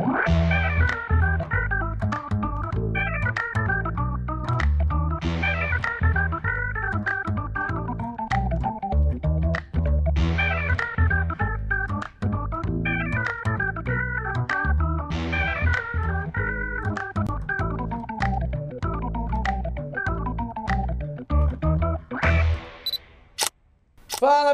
Fala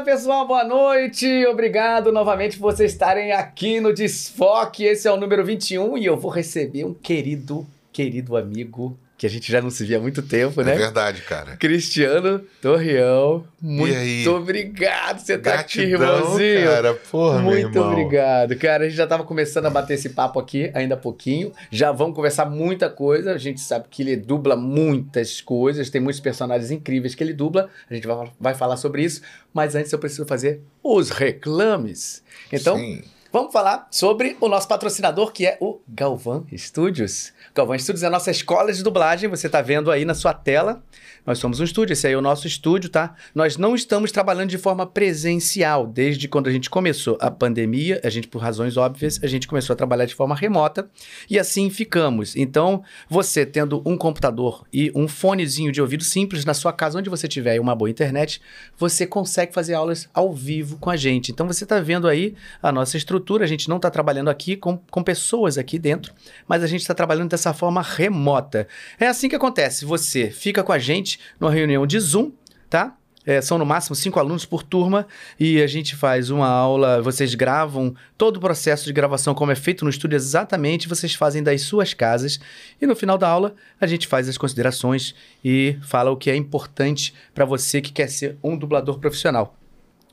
pessoal, boa noite. Obrigado novamente por vocês estarem aqui no Desfoque. Esse é o número 21 e eu vou receber um querido, querido amigo que a gente já não se via há muito tempo, né? É verdade, cara. Cristiano Torreão, muito obrigado por você estar tá aqui, irmãozinho. cara, porra, Muito obrigado. Cara, a gente já estava começando a bater esse papo aqui, ainda há pouquinho. Já vamos conversar muita coisa. A gente sabe que ele dubla muitas coisas, tem muitos personagens incríveis que ele dubla. A gente vai, vai falar sobre isso. Mas antes eu preciso fazer os reclames. Então, Sim. Vamos falar sobre o nosso patrocinador, que é o Galvan Studios. Galvão Estúdios é a nossa escola de dublagem, você está vendo aí na sua tela. Nós somos um estúdio, esse aí é o nosso estúdio, tá? Nós não estamos trabalhando de forma presencial. Desde quando a gente começou a pandemia, a gente, por razões óbvias, a gente começou a trabalhar de forma remota e assim ficamos. Então, você tendo um computador e um fonezinho de ouvido simples na sua casa, onde você tiver uma boa internet, você consegue fazer aulas ao vivo com a gente. Então, você está vendo aí a nossa estrutura. A gente não está trabalhando aqui com, com pessoas aqui dentro, mas a gente está trabalhando dessa forma remota. É assim que acontece. Você fica com a gente numa reunião de Zoom, tá? É, são no máximo cinco alunos por turma e a gente faz uma aula. Vocês gravam todo o processo de gravação, como é feito no estúdio, exatamente. Vocês fazem das suas casas e no final da aula a gente faz as considerações e fala o que é importante para você que quer ser um dublador profissional.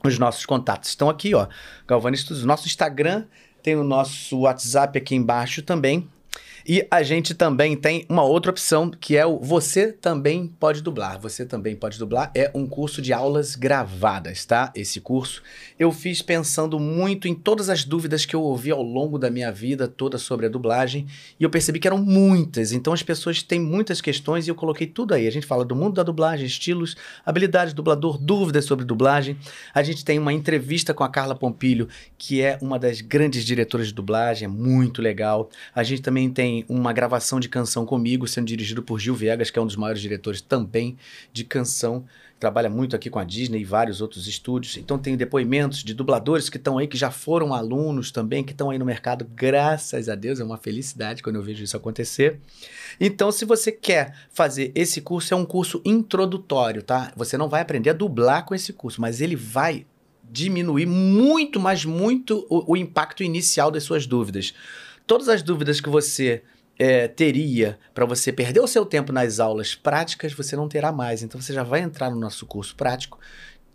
Os nossos contatos estão aqui, ó. Galvani Studios. Nosso Instagram tem o nosso WhatsApp aqui embaixo também. E a gente também tem uma outra opção que é o Você Também Pode Dublar. Você Também Pode Dublar é um curso de aulas gravadas, tá? Esse curso eu fiz pensando muito em todas as dúvidas que eu ouvi ao longo da minha vida toda sobre a dublagem e eu percebi que eram muitas. Então as pessoas têm muitas questões e eu coloquei tudo aí. A gente fala do mundo da dublagem, estilos, habilidades do dublador, dúvidas sobre dublagem. A gente tem uma entrevista com a Carla Pompilho, que é uma das grandes diretoras de dublagem, é muito legal. A gente também tem uma gravação de canção comigo, sendo dirigido por Gil Viegas, que é um dos maiores diretores também de canção. Trabalha muito aqui com a Disney e vários outros estúdios. Então tem depoimentos de dubladores que estão aí, que já foram alunos também, que estão aí no mercado, graças a Deus. É uma felicidade quando eu vejo isso acontecer. Então, se você quer fazer esse curso, é um curso introdutório, tá? Você não vai aprender a dublar com esse curso, mas ele vai diminuir muito, mas muito o, o impacto inicial das suas dúvidas todas as dúvidas que você é, teria para você perder o seu tempo nas aulas práticas, você não terá mais. Então você já vai entrar no nosso curso prático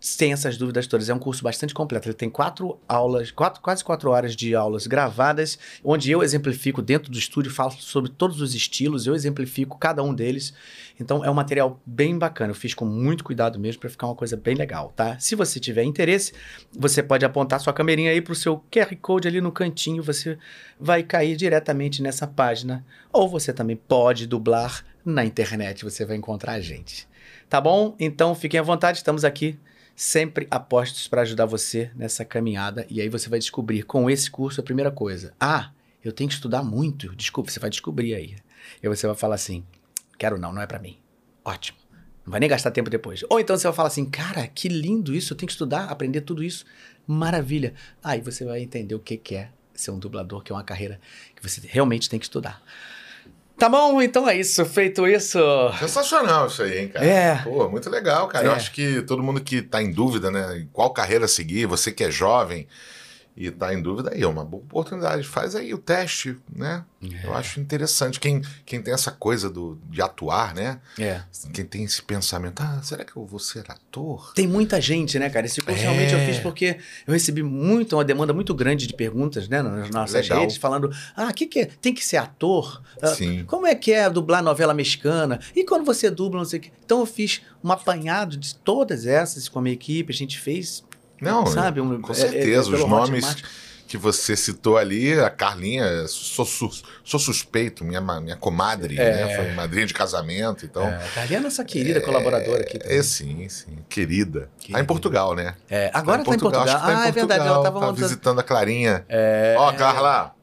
sem essas dúvidas todas. É um curso bastante completo. Ele tem quatro aulas, quatro, quase quatro horas de aulas gravadas, onde eu exemplifico dentro do estúdio, falo sobre todos os estilos, eu exemplifico cada um deles. Então é um material bem bacana. Eu fiz com muito cuidado mesmo para ficar uma coisa bem legal, tá? Se você tiver interesse, você pode apontar sua câmerinha aí para o seu QR Code ali no cantinho, você vai cair diretamente nessa página. Ou você também pode dublar na internet, você vai encontrar a gente. Tá bom? Então fiquem à vontade, estamos aqui sempre apostos para ajudar você nessa caminhada. E aí você vai descobrir com esse curso a primeira coisa. Ah, eu tenho que estudar muito. Desculpa, você vai descobrir aí. E você vai falar assim: quero não, não é para mim. Ótimo. Não vai nem gastar tempo depois. Ou então você vai falar assim: cara, que lindo isso, eu tenho que estudar, aprender tudo isso. Maravilha. Aí você vai entender o que, que é ser um dublador, que é uma carreira que você realmente tem que estudar. Tá bom, então é isso. Feito isso. Sensacional isso aí, hein, cara? É. Pô, muito legal, cara. É. Eu acho que todo mundo que tá em dúvida, né? Qual carreira seguir, você que é jovem, e está em dúvida, aí é uma boa oportunidade. Faz aí o teste, né? É. Eu acho interessante. Quem, quem tem essa coisa do, de atuar, né? É. Quem tem esse pensamento, ah, será que eu vou ser ator? Tem muita gente, né, cara? Esse curso é. realmente eu fiz porque eu recebi muito, uma demanda muito grande de perguntas, né, nas nossas Legal. redes, falando, ah, o que, que é? Tem que ser ator? Ah, Sim. Como é que é dublar novela mexicana? E quando você dubla, não sei o quê? Então eu fiz um apanhado de todas essas com a minha equipe, a gente fez não, sabe? Um, com certeza. É, é, os nomes que você citou ali, a Carlinha, sou, sou suspeito, minha, minha comadre, é. né? Foi madrinha de casamento, então... É, a Carlinha é nossa querida é, colaboradora aqui também. É, sim, sim. Querida. querida. Tá em Portugal, né? É, agora tá em Portugal. Tá em Portugal. Ah, é verdade. Ela tava tá visitando a Clarinha. É... Ó, Carla,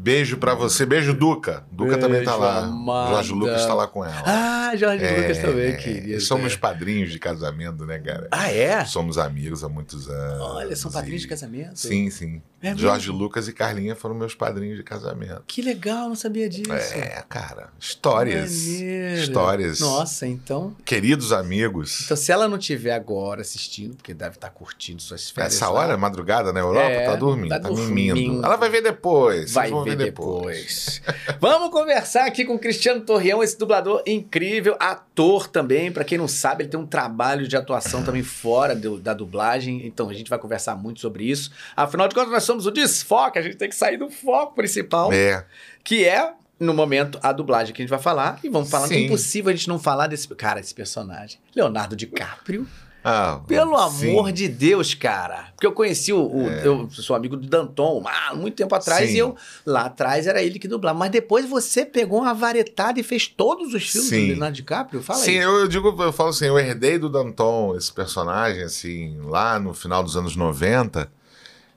Beijo pra você. Beijo, Duca. Duca Beijo, também tá lá. amada. Jorge Lucas tá lá com ela. Ah, Jorge É, Lucas também, querido. eles são meus padrinhos de casamento, né, cara? Ah, é? Somos amigos há muitos anos. Olha, são padrinhos e- de casamento? Sim, sim. É? Jorge Lucas e Carlinha foram meus padrinhos de casamento. Que legal, não sabia disso. É, cara. Histórias. Maneiro. Histórias. Nossa, então. Queridos amigos. Então, se ela não estiver agora assistindo, porque deve estar curtindo suas férias. Essa lá, hora, madrugada na Europa, É, tá dormindo, tá tá, dormindo. mimindo. Ela vai ver depois. Vai ver depois. depois. Vamos conversar aqui com o Cristiano Torreão, esse dublador incrível, ator também. Pra quem não sabe, ele tem um trabalho de atuação também fora do- da dublagem. Então a gente vai conversar muito sobre isso. Afinal de contas, nós somos o desfoque, a gente tem que sair do foco principal, É. que é. No momento, a dublagem que a gente vai falar. E vamos falar que é Sim. impossível a gente não falar desse. Cara, esse personagem. Leonardo DiCaprio. Ah, Pelo sim. amor de Deus, cara. Porque eu conheci o. o- É. Eu sou amigo do Danton há muito tempo atrás Sim. e eu. Lá atrás era ele que dublava. Mas depois você pegou uma varetada e fez todos os filmes Sim. do Leonardo DiCaprio? Fala Sim, aí. eu, eu digo, eu falo assim, eu herdei do Danton esse personagem, assim, lá no final dos anos 90,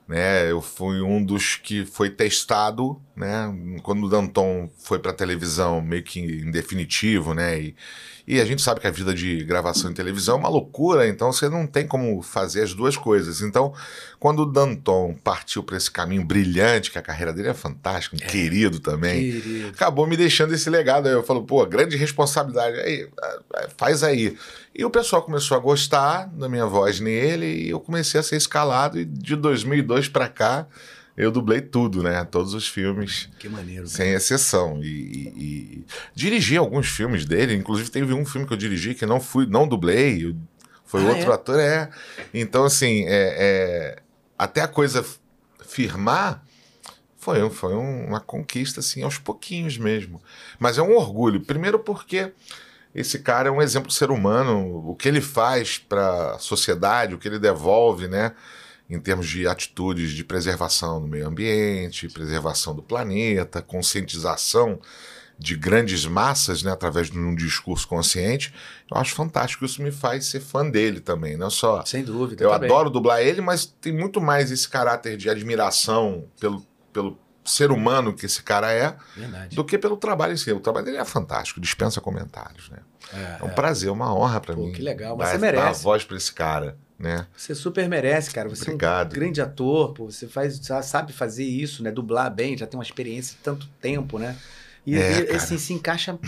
né? Eu fui um dos que foi testado, né? Quando o Danton foi pra televisão, meio que em definitivo, né? E, e a gente sabe que a vida de gravação em televisão é uma loucura, então você não tem como fazer as duas coisas. Então, quando o Danton partiu para esse caminho brilhante, que a carreira dele é fantástica, um querido também, Querido. acabou me deixando esse legado. Aí eu falo, pô, grande responsabilidade. Aí, ah, faz aí. E o pessoal começou a gostar da minha voz nele e eu comecei a ser escalado. E de 2002 pra cá, eu dublei tudo, né? Todos os filmes, Que maneiro. sem exceção. E, e- e dirigi alguns filmes dele. Inclusive, teve um filme que eu dirigi que não fui, não dublei. eu- foi Ah, outro é? ator, é. Então, assim, é, é, até a coisa firmar foi, foi um- uma conquista, assim, aos pouquinhos mesmo. Mas é um orgulho. Primeiro porque esse cara é um exemplo de ser humano, o que ele faz para a sociedade, o que ele devolve, né? Em termos de atitudes de preservação do meio ambiente, preservação do planeta, conscientização de grandes massas, né, através de um discurso consciente, eu acho fantástico. Isso me faz ser fã dele também, não só Sem dúvida. eu também. adoro dublar ele, mas tem muito mais esse caráter de admiração pelo, pelo ser humano que esse cara é, Verdade. do que pelo trabalho em si. O trabalho dele é fantástico, dispensa comentários, né? É um prazer, uma honra Pô, mim. que legal, mas dar, você merece. dar a voz pra esse cara, né? Você super merece, cara. Você Obrigado. é um grande ator, pô. Você faz, sabe fazer isso, né? Dublar bem, já tem uma experiência de tanto tempo, né? E, É, e, assim, se encaixa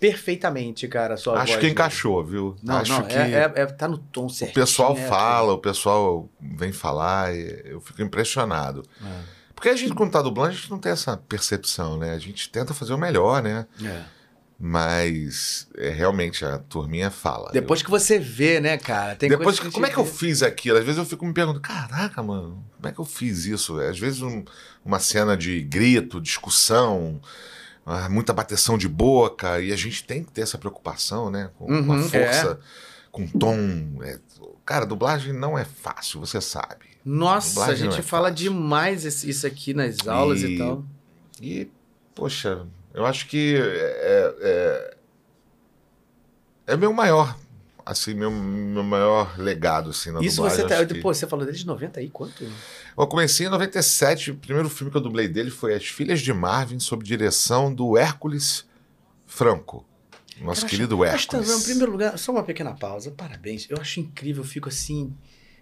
perfeitamente, cara, a sua Acho voz, que né? encaixou, viu? Não, Acho não, que é, é- é- tá no tom o certo. pessoal fala, o pessoal vem falar, eu fico impressionado. Porque a gente, quando tá dublando, a gente não tem essa percepção, né? A gente tenta fazer o melhor, né? É. Mas é, realmente a turminha fala. Eu- Depois que você vê, né, cara? Tem Depois, que a como é que eu fiz aquilo? Às vezes eu fico me perguntando, caraca, mano, como é que eu fiz isso? Às vezes um- uma cena de grito, discussão, ah, muita bateção de boca, e a gente tem que ter essa preocupação, né? Com, com Uhum, a força, com tom. é- cara, dublagem não é fácil, você sabe. Nossa, a gente é fala fácil. demais isso aqui nas aulas e, E- tal. E, poxa, eu acho que é, é, é meu maior, assim, meu, meu maior legado, assim, na Isso dublagem. você tá. que- Pô, você falou desde 90 aí? Quanto? Eu comecei em 97, o primeiro filme que eu dublei dele foi As Filhas de Marvin, sob direção do Hércules Franco. Nosso Cara, querido acho- acho que, Hércules. Em primeiro lugar, só uma pequena pausa. Parabéns. Eu acho incrível, eu fico assim.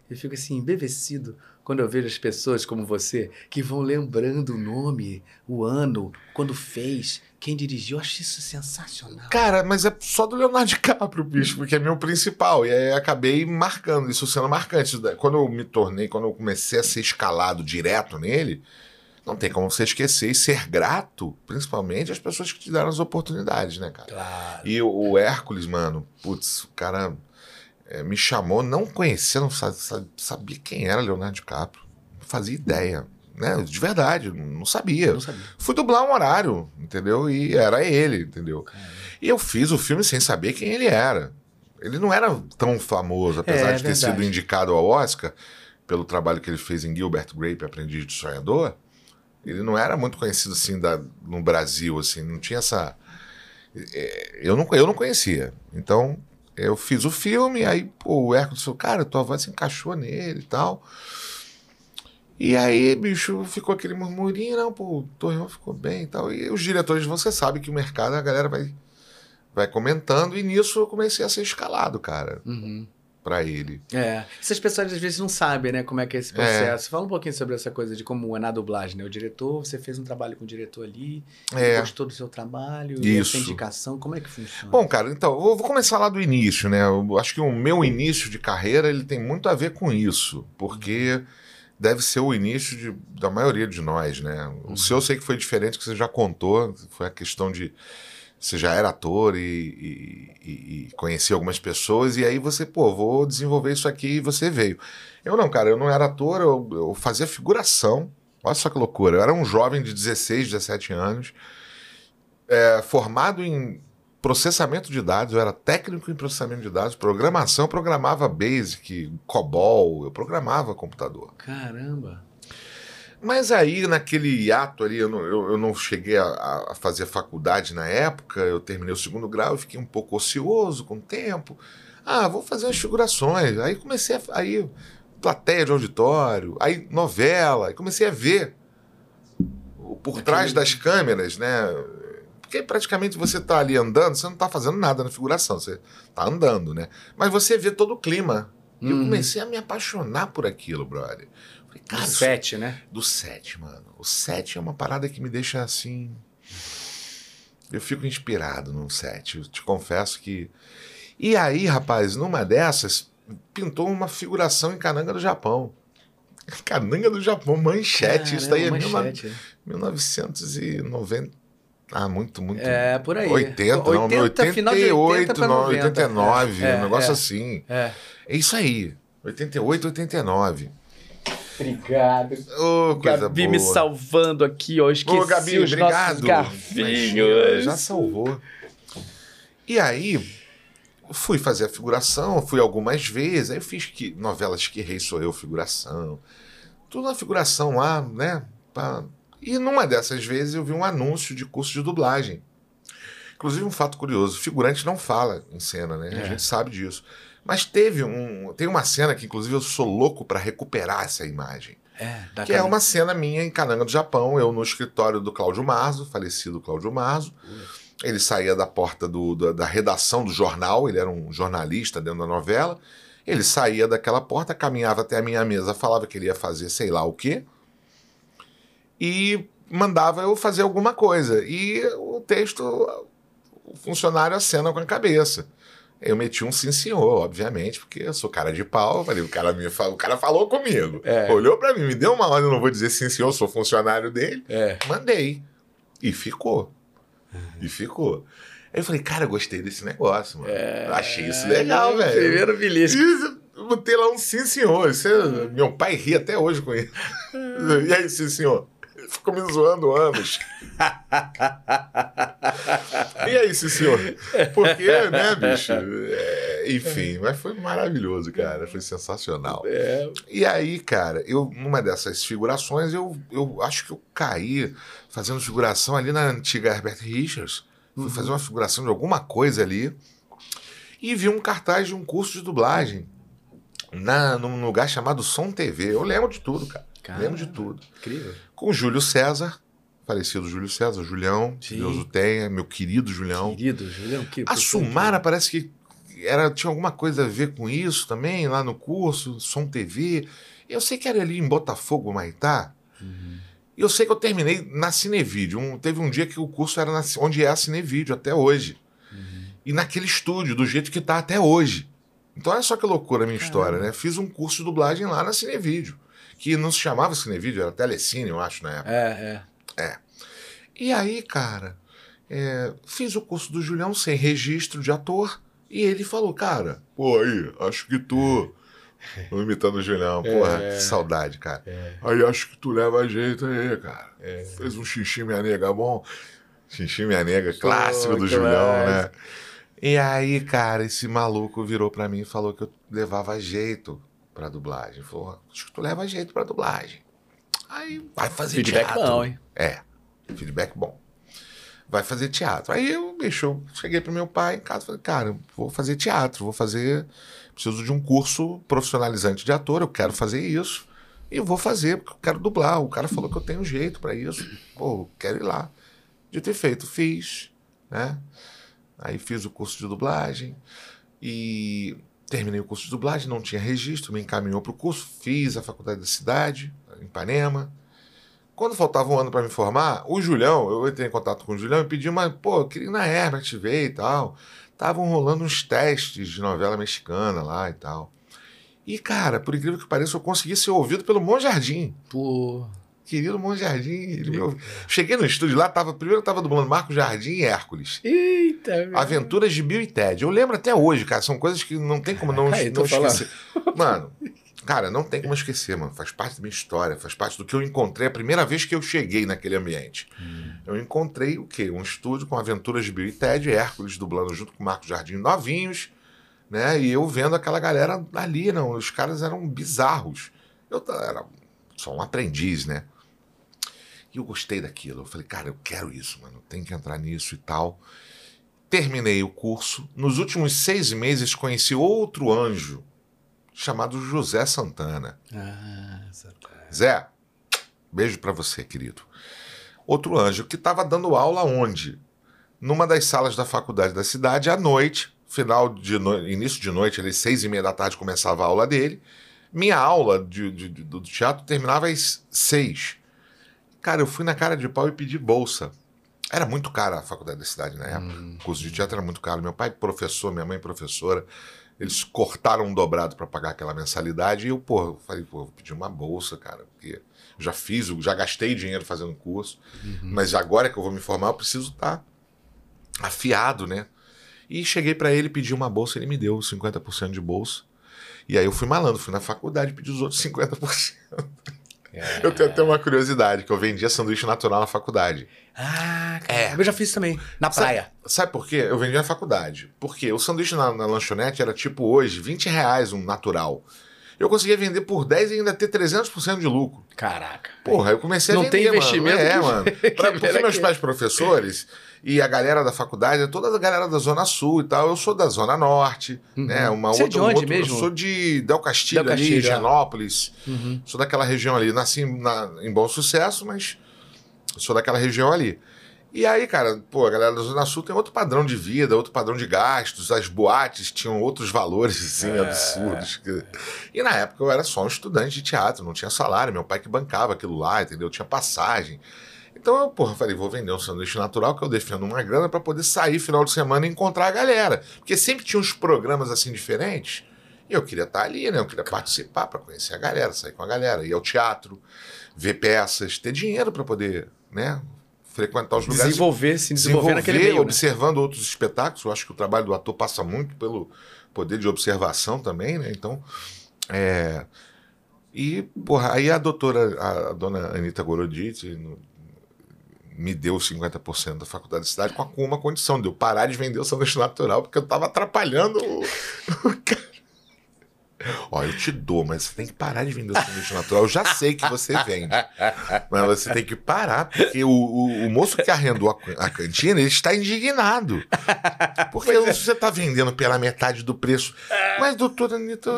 Eu fico assim, embevecido quando eu vejo as pessoas como você que vão lembrando o nome, o ano, quando fez, quem dirigiu. Eu acho isso sensacional. Cara, mas é só do Leonardo DiCaprio, bicho, porque é meu principal. E aí acabei marcando, isso sendo marcante. Quando eu me tornei, quando eu comecei a ser escalado direto nele, não tem como você esquecer e ser grato, principalmente às pessoas que te deram as oportunidades, né, cara? Claro. E o, o Hércules, mano, putz, o cara é, me chamou, não conhecia, não sa- sa- sabia quem era Leonardo DiCaprio. Não fazia ideia, né? De verdade, não sabia. Não sabia. Fui dublar um horário, entendeu? E era ele, entendeu? E eu fiz o filme sem saber quem ele era. Ele não era tão famoso, apesar É, de ter verdade. sido indicado ao Oscar pelo trabalho que ele fez em Gilbert Grape, Aprendiz de Sonhador. Ele não era muito conhecido assim da- no Brasil, assim, não tinha essa. é, Eu não, eu não conhecia. Então, eu fiz o filme, aí pô, o Hércules falou, cara, tua voz se encaixou nele e tal. E aí, bicho, ficou aquele murmurinho, não, pô, o Torreão ficou bem e tal. E os diretores, você sabe que o mercado, a galera vai, vai comentando, e nisso eu comecei a ser escalado, cara. Uhum. Pra ele. É. Essas pessoas às vezes não sabem, né, como é que é esse processo. Fala um pouquinho sobre essa coisa de como é na dublagem, né? O diretor, você fez um trabalho com o diretor ali, É. gostou do seu trabalho, e Isso. essa indicação, como é que funciona? Bom, cara, então, eu vou começar lá do início, né? Eu acho que o meu início de carreira, ele tem muito a ver com isso, porque deve ser o início de- da maioria de nós, né? O seu eu sei que foi diferente, que você já contou, foi a questão de você já era ator e, e- e- conhecia algumas pessoas, e aí você, pô, vou desenvolver isso aqui e você veio. Eu não, cara, eu não era ator, eu, eu fazia figuração. Olha só que loucura. Eu era um jovem de 16, 17 anos, é, formado em processamento de dados, eu era técnico em processamento de dados, programação, eu programava Basic, COBOL, eu programava computador. Caramba. Mas aí, naquele hiato ali, eu não, eu, eu não cheguei a, a fazer faculdade na época, eu terminei o segundo grau, eu fiquei um pouco ocioso com o tempo. Ah, vou fazer umas figurações. Aí comecei a. Aí, plateia de auditório, aí novela, aí comecei a ver por trás das câmeras, né? Porque praticamente você tá ali andando, você não tá fazendo nada na figuração, você tá andando, né? Mas você vê todo o clima. E eu Uhum. comecei a me apaixonar por aquilo, brother. Falei, Do cara, isso sete, né? do set, mano. O set é uma parada que me deixa assim. Eu fico inspirado no set. Eu te confesso que. E aí, rapaz, numa dessas, pintou uma figuração em Cananga do Japão. Cananga do Japão, manchete. Isso daí é Caramba, manchete. 1990. Ah, muito, muito. É, por aí. 80, não, 80, final de 80 pra não, 90. 89, É, um negócio é. assim. É. É isso aí. 88, 89. Obrigado. Ô, coisa Gabi boa. me salvando aqui, ó. Esqueci Ô, Gabi, os obrigado. garfinhos. Já salvou. E aí, fui fazer a figuração, fui algumas vezes, aí eu fiz que, novelas que rei sou eu, figuração. Tudo na figuração lá, né? Pra- E numa dessas vezes eu vi um anúncio de curso de dublagem. Inclusive um fato curioso, figurante não fala em cena, né? É. A gente sabe disso. Mas teve um, tem uma cena que inclusive eu sou louco para recuperar essa imagem. É, Que é uma cena minha em Cananga do Japão, eu no escritório do Cláudio Marzo, falecido Cláudio Marzo. Ele saía da porta do- da, da redação do jornal, ele era um jornalista dentro da novela. Ele saía daquela porta, caminhava até a minha mesa, falava que ele ia fazer sei lá o quê, e mandava eu fazer alguma coisa. E o texto, o funcionário acena com a cabeça. Eu meti um sim senhor, obviamente, porque eu sou cara de pau. Falei, o cara, me fa- o cara falou comigo. É. Olhou pra mim, me deu uma ordem, eu não vou dizer sim senhor, sou funcionário dele. É. Mandei. E ficou. E ficou. Aí eu falei, cara, eu gostei desse negócio, mano. Achei isso legal, velho. Primeiro bilhete. Botei lá um sim, senhor. Isso é- meu pai ri até hoje com isso. E aí, sim, senhor? Ficou me zoando anos. E aí, sim, senhor? Porque, né, bicho? É, enfim, mas foi maravilhoso, cara. Foi sensacional. É. E aí, cara, eu, numa dessas figurações, eu, eu acho que eu caí fazendo figuração ali na antiga Herbert Richards. Fui fazer uma figuração de alguma coisa ali e vi um cartaz de um curso de dublagem na, num lugar chamado Som TV. Eu lembro de tudo, cara. Caramba. Lembro de tudo. Incrível. Com o Júlio César, falecido Júlio César, Julião, Sim. que Deus o tenha, meu querido Julião. Querido, Julião, que A Sumara parece que era, tinha alguma coisa a ver com isso também, lá no curso, Som TV. Eu sei que era ali em Botafogo, Maitá. E eu sei que eu terminei na Cinevídeo. Um- teve um dia que o curso era na, onde é a Cinevídeo, até hoje. E naquele estúdio, do jeito que tá até hoje. Então olha só que loucura a minha história, né? Fiz um curso de dublagem lá na Cinevídeo. Que não se chamava Cinevídeo, era Telecine, eu acho, na época. É, é. E aí, cara, é, fiz o curso do Julião sem registro de ator. E ele falou, cara, pô, aí, acho que tu. Imitando o Julião, porra, que saudade, cara. Aí acho que tu leva jeito aí, cara. Fez um xixi minha nega bom. Xixi minha nega, clássico do Julião, né? E aí, cara, esse maluco virou pra mim e falou que eu levava jeito pra dublagem. Falou, acho que tu leva jeito pra dublagem. Aí vai fazer Feedback teatro. bom, hein? É, feedback bom. Vai fazer teatro. Aí eu, bicho, eu cheguei pro meu pai em casa e falei, cara, vou fazer teatro, vou fazer. Preciso de um curso profissionalizante de ator, eu quero fazer isso. E eu vou fazer, porque eu quero dublar. O cara falou que eu tenho jeito para isso. Pô, quero ir lá. De ter feito, fiz, né? Aí fiz o curso de dublagem e terminei o curso de dublagem, não tinha registro, me encaminhou para o curso, fiz a faculdade da cidade, em Ipanema. Quando faltava um ano para me formar, o Julião, eu entrei em contato com o Julião e pedi uma, pô, eu queria ir na Herbert ver e tal. Estavam rolando uns testes de novela mexicana lá e tal. E, cara, por incrível que pareça, eu consegui ser ouvido pelo Monjardim. Pô. Querido Monjardim. Ele me ouviu. Cheguei no estúdio lá, tava, primeiro tava dublando Marco Jardim e Hércules. Eita, meu. Aventuras de Bill e Ted. Eu lembro até hoje, cara. São coisas que não tem como não, tô não esquecer. Mano, cara, não tem como esquecer, mano. Faz parte da minha história, faz parte do que eu encontrei a primeira vez que eu cheguei naquele ambiente. Eu encontrei o quê? Um estúdio com Aventuras de Bill e Ted, Hércules dublando junto com Marco Jardim novinhos, né? E eu vendo aquela galera ali, não. Os caras eram bizarros. Eu era só um aprendiz, né? E eu gostei daquilo. Eu falei, cara, eu quero isso, mano. Tem que entrar nisso e tal. Terminei o curso. Nos últimos seis meses conheci outro anjo chamado José Santana. Ah, Santana. Zé, beijo pra você, querido. Outro anjo que estava dando aula onde? Numa das salas da faculdade da cidade à noite, final de no... início de noite, ali seis e meia da tarde começava a aula dele. Minha aula de, de- de- do teatro terminava às seis. Cara, eu fui na cara de pau e pedi bolsa. Era muito cara a faculdade da cidade na época. O curso de teatro era muito caro. Meu pai professor, minha mãe professora. Eles cortaram um dobrado para pagar aquela mensalidade. E eu, pô, eu falei, pô, vou pedir uma bolsa, cara, porque já fiz, já gastei dinheiro fazendo curso. Mas agora que eu vou me formar, eu preciso estar afiado, né? E cheguei para ele, pedi uma bolsa, ele me deu 50% de bolsa. E aí eu fui malandro, fui na faculdade pedi os outros 50%. Eu tenho até uma curiosidade, que eu vendia sanduíche natural na faculdade. Ah, cara. É. Eu já fiz também. Na praia. Sabe, por quê? Eu vendia na faculdade. Porque o sanduíche na, na lanchonete era tipo hoje, 20 reais um natural. Eu conseguia vender por 10 e ainda ter 300% de lucro. Caraca. Porra, eu comecei Não a vender, tem investimento mano. É, que- mano. Pra, porque meus pais professores e a galera da faculdade, é toda a galera da Zona Sul e tal. Eu sou da Zona Norte, né? Uma Você é outra, de onde outro- mesmo? Eu sou de Del Castilho, Del ali, Castilho, é. Genópolis. Uhum. Sou daquela região ali. Nasci na- em Bom Sucesso, mas sou daquela região ali. E aí, cara, pô, a galera da Zona Sul tem outro padrão de vida, outro padrão de gastos, as boates tinham outros valores, assim, É. absurdos. E na época eu era só um estudante de teatro, não tinha salário, meu pai que bancava aquilo lá, entendeu? Tinha passagem. Então eu, porra, falei, vou vender um sanduíche natural que eu defendo uma grana pra poder sair final de semana e encontrar a galera. Porque sempre tinha uns programas assim diferentes. E eu queria estar ali, né? Eu queria participar pra conhecer a galera, sair com a galera, ir ao teatro, ver peças, ter dinheiro pra poder, né? Frequentar os lugares Desenvolver, se desenvolver, naquele meio. né? observando outros espetáculos. Eu acho que o trabalho do ator passa muito pelo poder de observação também, né? Então, é... E, porra, aí a doutora, a, dona Anitta Gorodite no- me deu 50% da faculdade de cidade com, uma condição de eu parar de vender o sanduíche natural, porque eu tava atrapalhando o cara. Ó, eu te dou, mas você tem que parar de vender o sanduíche natural. Eu já sei que você vende. Mas você tem que parar, porque o, o, o moço que arrendou a, a cantina, ele está indignado. Porque é. você está vendendo pela metade do preço. Mas, doutora Anitta,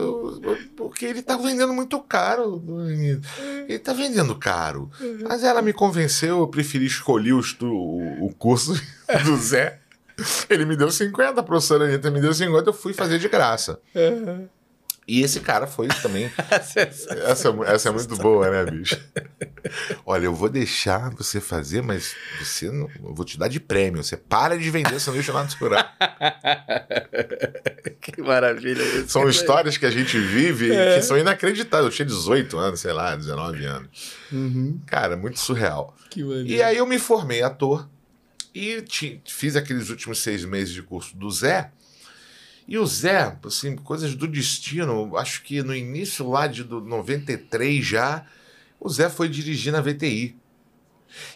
porque ele está vendendo muito caro. Ele está vendendo caro. Mas ela me convenceu, eu preferi escolher o, o, curso do Zé. Ele me deu 50, a professora Anitta me deu 50, eu fui fazer de graça. E esse cara foi também essa, essa é muito boa, né, bicho? Olha, eu vou deixar você fazer, mas você não, eu vou te dar de prêmio. Você para de vender sanduíche natural. que maravilha isso. São histórias que a gente vive e que são inacreditáveis. Eu tinha 18 anos, sei lá, 19 anos. Uhum. Cara, muito surreal. Que. E aí eu me formei ator e fiz aqueles últimos seis meses de curso do Zé. E o Zé, assim, coisas do destino, acho que no início lá de do 93 já, o Zé foi dirigir na VTI.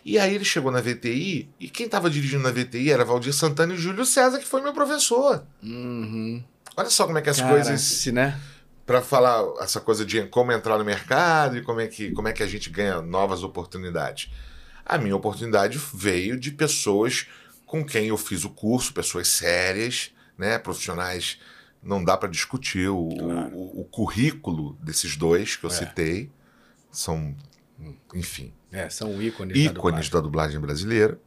E aí ele chegou na VTI, e quem estava dirigindo na VTI era Valdir Santana e Júlio César, que foi meu professor. Uhum. Olha só como é que as Cara, coisas se, né? para falar essa coisa de como entrar no mercado e como é que, como é que a gente ganha novas oportunidades. A minha oportunidade veio de pessoas com quem eu fiz o curso, pessoas sérias, né, profissionais. Não dá para discutir o, Claro. o, o currículo desses dois que eu É. citei. São, enfim, É, são ícones. ícones da da dublagem brasileira.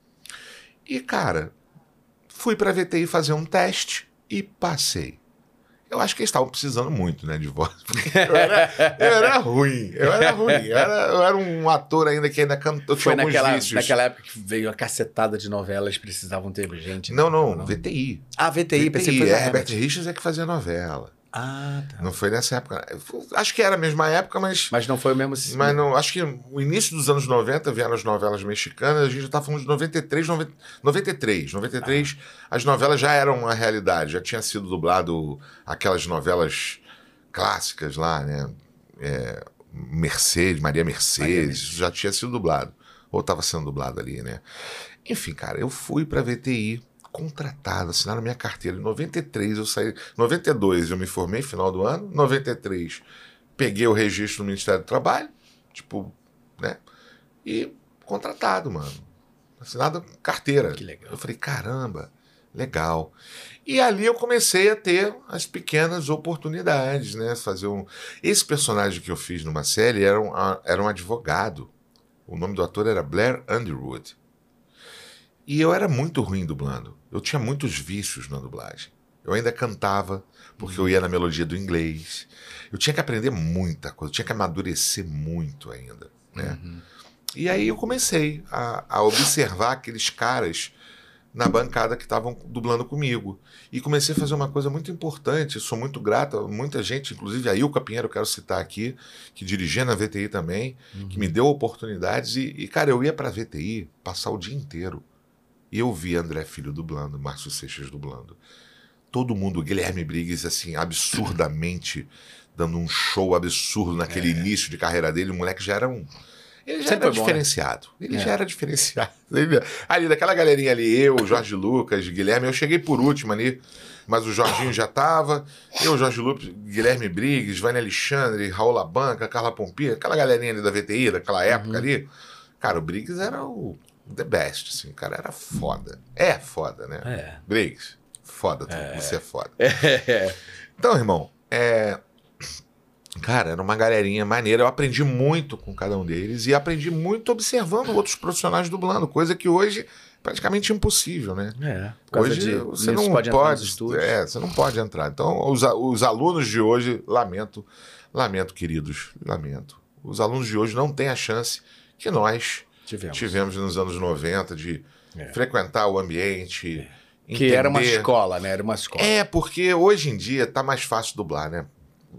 E, cara, fui pra VTI fazer um teste e passei. Eu acho que eles estavam precisando muito, né, de voz. Eu era, eu era ruim, eu era ruim. Eu era, eu era um ator ainda que ainda cantou, Foi naquela, vícios. naquela época que veio a cacetada de novelas, precisavam ter gente. Não, não, não. VTI. Ah, VTI, pensei que VTI, é, Herbert. Richards é que fazia novela. Ah, tá. Não foi nessa época. Acho que era a mesma época, mas. Mas não foi o mesmo. Mas não, acho que o início dos anos 90 vieram as novelas mexicanas, a gente já tá falando de 93, 90, 93. 93, as novelas já eram uma realidade, já tinha sido dublado aquelas novelas clássicas lá, né? É, Mercedes, Maria Mercedes, Maria isso já tinha sido dublado. Ou estava sendo dublado ali, né? Enfim, cara, eu fui pra VTI contratado, assinaram minha carteira. Em 93 eu saí. 92 eu me formei, final do ano. 93 peguei o registro no Ministério do Trabalho, tipo, né? E contratado, mano. Assinado carteira. Que legal. Eu falei, caramba, legal. E ali eu comecei a ter as pequenas oportunidades, né? Fazer um. Esse personagem que eu fiz numa série era um, era um advogado. O nome do ator era Blair Underwood. E eu era muito ruim dublando. Eu tinha muitos vícios na dublagem. Eu ainda cantava, porque eu ia na melodia do inglês. Eu tinha que aprender muita coisa, eu tinha que amadurecer muito ainda. Né? E aí eu comecei a, a observar aqueles caras na bancada que estavam dublando comigo. E comecei a fazer uma coisa muito importante, sou muito grato a muita gente, inclusive a Ilka Pinheiro, eu quero citar aqui, que dirigia na VTI também, que me deu oportunidades. E, e, cara, eu ia pra VTI passar o dia inteiro. E eu vi André Filho dublando, Márcio Seixas dublando. Todo mundo, Guilherme Briggs, assim, absurdamente dando um show absurdo naquele início de carreira dele. O moleque já era um. Ele já Sempre era bom, né? diferenciado. Ele É. já era diferenciado. Ali, daquela galerinha ali, eu, Jorge Lucas, Guilherme, eu cheguei por último ali, mas o Jorginho já tava. Eu, Jorge Lucas, Guilherme Briggs, Vânia Alexandre, Raul Labanca, Carla Pompia, aquela galerinha ali da VTI, daquela época ali. Cara, o Briggs era o the best, assim, o cara era foda. É foda, né? É. Briggs, foda, tu, você é foda. É. Então, irmão, é. Cara, era uma galerinha maneira. Eu aprendi muito com cada um deles e aprendi muito observando outros profissionais dublando, coisa que hoje é praticamente impossível, né? É. Hoje de. você não pode pode, é, você não pode entrar. Então, os, os alunos de hoje, lamento, lamento, queridos, lamento. Os alunos de hoje não têm a chance que nós Tivemos. tivemos nos anos 90 de É. frequentar o ambiente. Que era uma escola, né? Era uma escola. É, porque hoje em dia tá mais fácil dublar, né?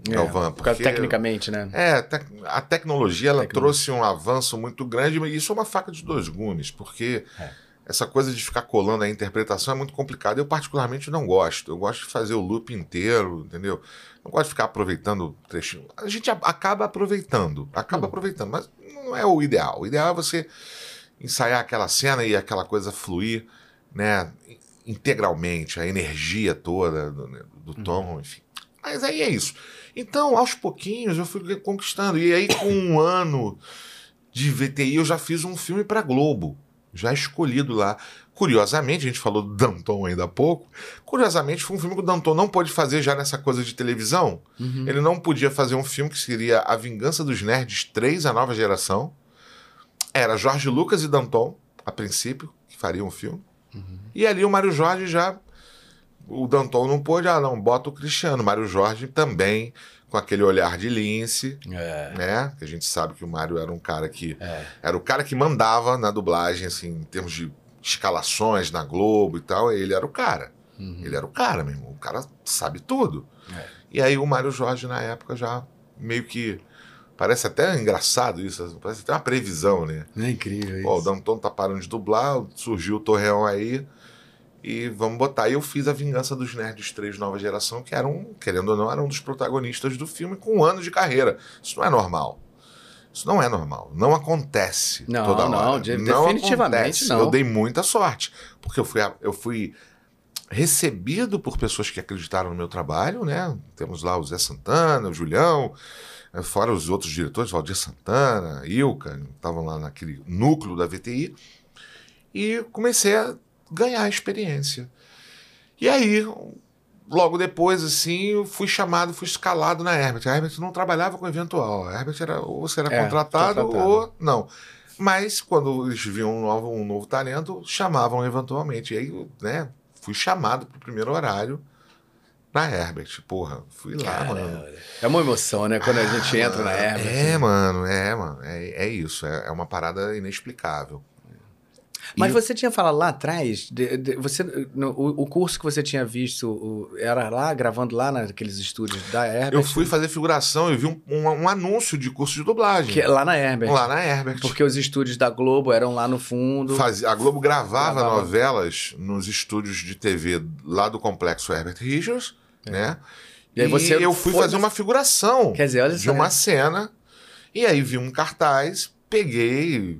É, Galvão, por causa porque- tecnicamente, né? É, a tecnologia ela Tecno- trouxe um avanço muito grande, mas isso é uma faca de dois gumes, porque É. essa coisa de ficar colando a interpretação é muito complicada. Eu, particularmente, não gosto. Eu gosto de fazer o loop inteiro, entendeu? Não gosto de ficar aproveitando trechinho. A gente acaba aproveitando, acaba Hum. aproveitando, mas não é o ideal. O ideal é você ensaiar aquela cena e aquela coisa fluir, né? Integralmente, a energia toda do, né, do Uhum. tom, enfim. Mas aí é isso. Então, aos pouquinhos, eu fui conquistando. E aí, com um ano de VTI, eu já fiz um filme para Globo. Já escolhido lá. Curiosamente, a gente falou do Danton ainda há pouco. Curiosamente, foi um filme que o Danton não pôde fazer já nessa coisa de televisão. Uhum. Ele não podia fazer um filme que seria A Vingança dos Nerds 3, a nova geração. Era Jorge Lucas e Danton, a princípio, que fariam o filme. E ali o Mário Jorge já. O Danton não pôde, ah, não, bota o Cristiano. Mário Jorge também, com aquele olhar de lince, É. né? Que a gente sabe que o Mário era um cara que. É. Era o cara que mandava na dublagem, assim, em termos de escalações na Globo e tal. Ele era o cara. Uhum. Ele era o cara mesmo. O cara sabe tudo. É. E aí o Mário Jorge, na época, já meio que. Parece até engraçado isso, parece até uma previsão, né? É incrível isso. Ó, o Danton tá parando de dublar, surgiu o Torreão aí. E vamos botar. E eu fiz A Vingança dos Nerds 3 Nova Geração, que era um, querendo ou não, era um dos protagonistas do filme com um ano de carreira. Isso não é normal. Isso não é normal. Não acontece Não, toda não, hora. de- definitivamente acontece. não. Eu dei muita sorte. Porque eu fui, eu fui recebido por pessoas que acreditaram no meu trabalho, né? Temos lá o Zé Santana, o Julião, eh, fora os outros diretores, Valdir Santana, Ilka, estavam lá naquele núcleo da VTI. E comecei a ganhar experiência. E aí logo depois, assim, eu fui chamado, fui escalado na Herbert. A Herbert não trabalhava com eventual. A Herbert era ou você era É, contratado, contratado. ou não. Mas quando eles viam um novo, um novo talento, chamavam eventualmente. E aí, né, fui chamado pro primeiro horário na Herbert. Porra, fui lá, mano. É uma emoção, né? Quando a gente entra na Herbert. É, mano, é, mano. É, é isso. É, é uma parada inexplicável. Mas E- você tinha falado lá atrás, de- de- você, no- o, o curso que você tinha visto o- era lá, gravando lá naqueles estúdios da Herbert? Eu fui fazer figuração e vi um, um, um anúncio de curso de dublagem. Que, é lá na Herbert. Lá na Herbert. Porque os estúdios da Globo eram lá no fundo. Fazia- a Globo gravava, Gravava. novelas nos estúdios de TV lá do complexo Herbert Richards, né? É. E aí você eu fui fazer uma figuração dizer, de uma cena. E aí vi um cartaz, peguei.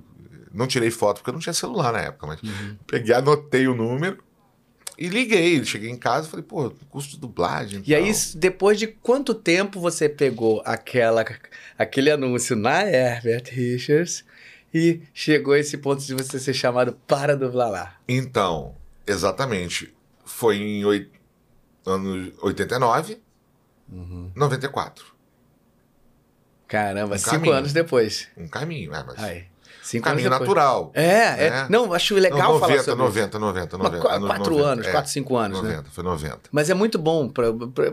Não tirei foto porque eu não tinha celular na época, mas Uhum. peguei, anotei o número e liguei. Cheguei em casa e falei, pô, curso de dublagem. E aí, tal. s- depois de quanto tempo você pegou aquela, aquele anúncio na Herbert Richards e chegou a esse ponto de você ser chamado para dublar lá? Então, exatamente. Foi em oi... ano 89, Uhum. 94. Caramba, Um cinco caminho. anos depois. Um caminho, é, mas Aí. Cinco caminho anos natural. É, é, né? Não, acho legal Não, 90, falar sobre 90, 90, Mas 90. qu- anos quatro 90, anos, é, quatro, cinco anos, né? 90, foi 90. Mas é muito bom para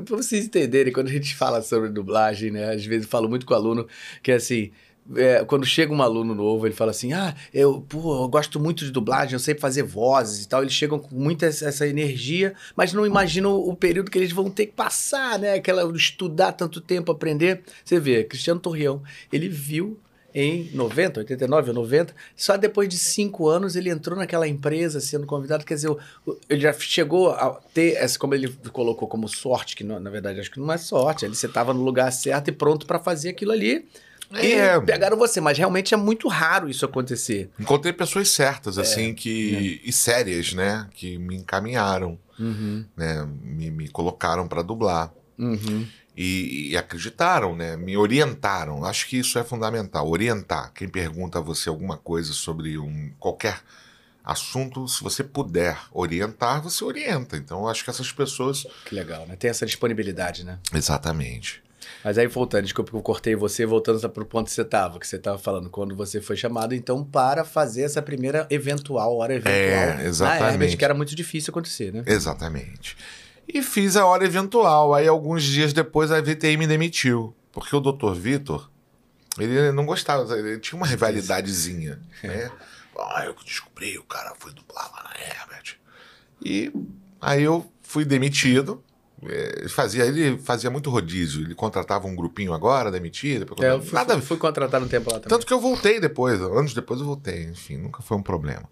vocês entenderem, quando a gente fala sobre dublagem, né? Às vezes eu falo muito com o aluno que é assim. é, quando chega um aluno novo, ele fala assim: Ah, eu, pô, eu gosto muito de dublagem, eu sei fazer vozes e tal. Eles chegam com muita essa essa energia, mas não imaginam o período que eles vão ter que passar, né? Aquela estudar tanto tempo, aprender. Você vê, Cristiano Torreão, ele viu em 90, 89 ou 90, só depois de cinco anos ele entrou naquela empresa sendo convidado, quer dizer, ele já chegou a ter, essa, como ele colocou como sorte, que não- na verdade acho que não é sorte, ele você estava no lugar certo e pronto para fazer aquilo ali, É. e pegaram você, mas realmente é muito raro isso acontecer. Encontrei pessoas certas, É. assim, que. e sérias, né? Que me encaminharam, Uhum, né? Me, me colocaram pra dublar. uhum. E, e acreditaram, né? Me orientaram. Acho que isso é fundamental. Orientar. Quem pergunta a você alguma coisa sobre um qualquer assunto, se você puder orientar, você orienta. Então, acho que essas pessoas. Que legal, né? Tem essa disponibilidade, né? Exatamente. Mas aí voltando, desculpa que eu cortei você, voltando para o ponto que você estava, que você estava falando, quando você foi chamado, então, para fazer essa primeira eventual, hora eventual É, na exatamente. Herbert, que era muito difícil acontecer, né? Exatamente. E fiz a hora eventual. Aí, alguns dias depois, a VTI me demitiu. Porque o Dr. Vitor, ele não gostava, ele tinha uma rivalidadezinha, né? Ah, eu descobri, o cara foi dublar lá na Herbert. E aí eu fui demitido. É, Ele fazia, ele fazia muito rodízio. Ele contratava um grupinho agora, demitia, depois É, eu fui, Nada fui contratado um tempo lá também. tanto que eu voltei depois, anos depois eu voltei, enfim, nunca foi um problema.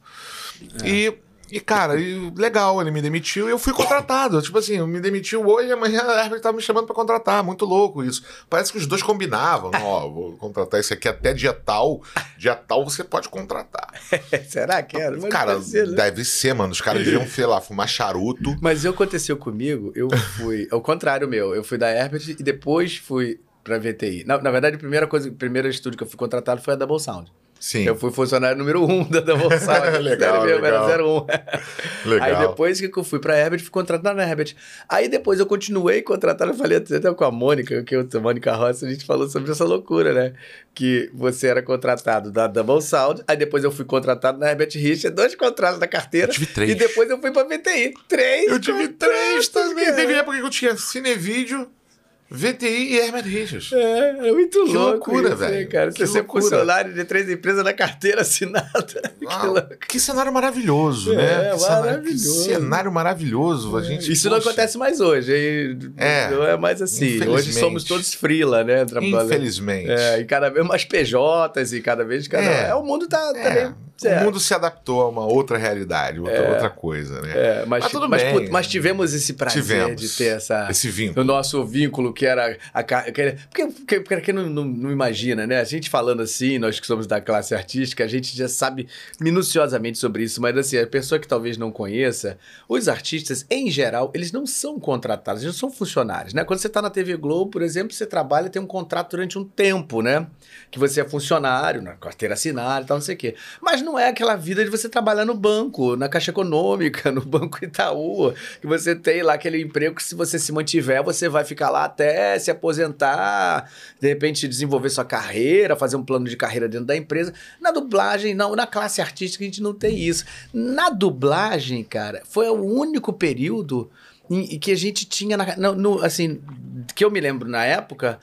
E, e, cara, e legal, ele me demitiu e eu fui contratado. Tipo assim, eu me demitiu hoje e amanhã a Herbert tava me chamando pra contratar. Muito louco isso. Parece que os dois combinavam. Ó, vou contratar esse aqui até dia tal. Dia tal você pode contratar. Será que era? Mas cara, ser, né? deve ser, mano. Os caras deviam, sei lá, fumar charuto. Mas o que aconteceu comigo, eu fui. ao contrário meu, eu fui da Herbert e depois fui pra VTI. Na, na verdade, a primeira coisa, o primeiro estúdio que eu fui contratado foi a Double Sound. Sim. Eu fui funcionário número um da Double Sound. Legal, mesmo, legal. era 01. Legal. Aí depois que eu fui pra Herbert, fui contratado na Herbert. Aí depois eu continuei contratado, eu falei até com a Mônica, que eu, a Mônica Rossi, a gente falou sobre essa loucura, né? Que você era contratado da Double Sound, aí depois eu fui contratado na Herbert Richard, dois contratos da carteira. Eu tive três. E depois eu fui pra VTI. Três! Eu tive três também. Teve época que eu tinha Cinevídeo, VTI e Herbert Richards. É, é muito Que louco loucura, isso, né, velho. cara. Que Você ser funcionário de três empresas na carteira assinada. que louco. que cenário maravilhoso, É, né? Que cenário- maravilhoso. Que cenário maravilhoso. A gente, Isso não poxa, acontece mais hoje. aí É, não é mais assim. Hoje somos todos freela, né? Infelizmente. É, e cada vez mais PJs e cada vez cada. É. É, o mundo tá É, também. o mundo se adaptou a uma outra realidade, outra, outra coisa, né? É, mas, Mas tudo mas, bem. mas tivemos esse prazer Tivemos de ter essa. Esse O vínculo. nosso vínculo, que era. A, que porque, porque quem não, não, não imagina, né? A gente falando assim, nós que somos da classe artística, a gente já sabe minuciosamente sobre isso, mas assim, a pessoa que talvez não conheça, os artistas, em geral, eles não são contratados, eles não são funcionários, né? Quando você está na TV Globo, por exemplo, você trabalha, tem um contrato durante um tempo, né? Que você é funcionário, na carteira assinada e tal, não sei o quê. Mas não é aquela vida de você trabalhar no banco, na Caixa Econômica, no Banco Itaú, que você tem lá aquele emprego que se você se mantiver, você vai ficar lá até se aposentar, de repente desenvolver sua carreira, fazer um plano de carreira dentro da empresa. Na dublagem, não, na classe artística a gente não tem isso. Na dublagem, cara, foi o único período em, que a gente tinha, na, no, no, assim, que eu me lembro na época,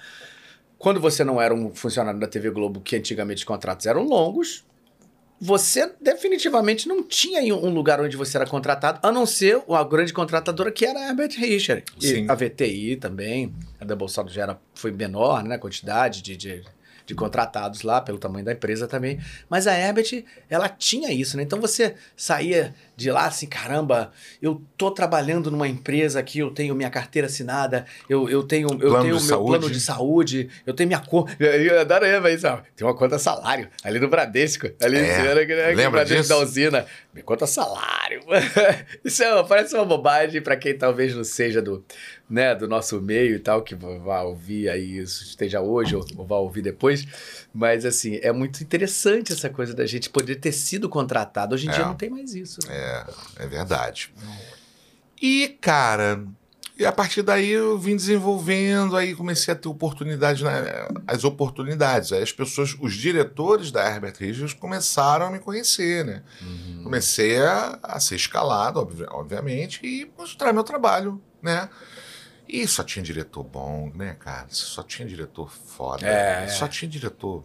quando você não era um funcionário da TV Globo, que antigamente os contratos eram longos, você definitivamente não tinha um lugar onde você era contratado, a não ser a grande contratadora que era a Herbert Richard. E a VTI também, a da Bolsonaro já era, foi menor, né, a quantidade de, de de contratados lá, pelo tamanho da empresa também. Mas a Herbert, ela tinha isso, né? Então você saía de lá assim, caramba, eu tô trabalhando numa empresa aqui, eu tenho minha carteira assinada, eu, eu tenho, eu Plano tenho meu saúde. plano de saúde, eu tenho minha conta. Eu adoro aí, sabe? Tem uma conta salário ali no Bradesco. Ali É, era que- que lembra Bradesco disso? da usina. Minha conta salário. Isso é, parece uma bobagem para quem talvez não seja do, né, do nosso meio e tal, que vai ouvir aí isso, esteja hoje ou, ou vai ouvir depois. Mas, assim, é muito interessante essa coisa da gente poder ter sido contratado. Hoje em É. dia não tem mais isso. né? É, é verdade. E, cara, e a partir daí eu vim desenvolvendo, aí comecei a ter oportunidades, né, as oportunidades. Aí as pessoas, os diretores da Herbert Richards começaram a me conhecer, né? Comecei a, a ser escalado, obvi- obviamente, e mostrar meu trabalho, né? E só tinha diretor bom, né, cara? Só tinha diretor foda. É, Só tinha diretor.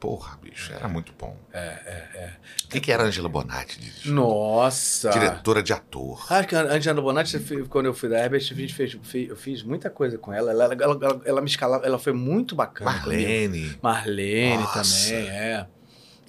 Porra, bicho, era muito bom. É, é, é. O que, que era Angela Bonatti? de- Nossa! Diretora de ator. Acho que a Angela Bonatti, quando eu fui da Herbert, a gente fez, eu fiz muita coisa com ela. Ela, ela, ela, ela me escalava, ela foi muito bacana. comigo. Marlene. Marlene Nossa. também, é.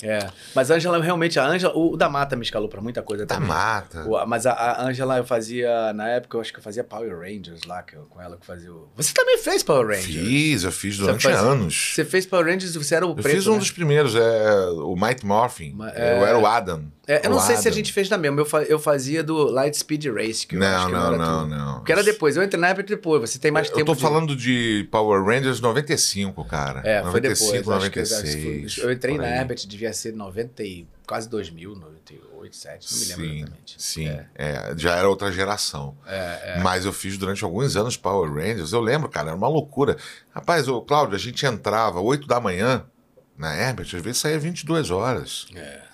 É. Mas a Angela, realmente, a Angela, o, o da Mata me escalou pra muita coisa Da também. Mata. O- mas a, a Angela eu fazia, na época, eu acho que eu fazia Power Rangers lá, que eu- com ela que fazia o... Você também fez Power Rangers? Fiz, eu fiz durante faz- anos. Você fez Power Rangers, você era o Eu preto, fiz um né? dos primeiros, é, o Might Morphin. Ma- Eu é. era o Adam. É, eu não O sei se a gente fez na mesma, eu, fa- eu fazia do Light Speed Race, que eu acho Não, que não, era não, não. Porque era depois, eu entrei na Herbert depois, você tem mais Eu tempo tô de- falando de Power Rangers 95, cara. É, foi 95, depois. acho que eu- 96. eu entrei na. Herbert, devia ser 90 e quase 2000, 98, 7, não me lembro Sim, exatamente. sim. É, É, já era outra geração. é, é. Mas eu fiz durante alguns anos Power Rangers. Eu lembro, cara, era uma loucura. Rapaz, ô, Cláudio, a gente entrava 8 da manhã na Herbert, às vezes saía 22 horas. É.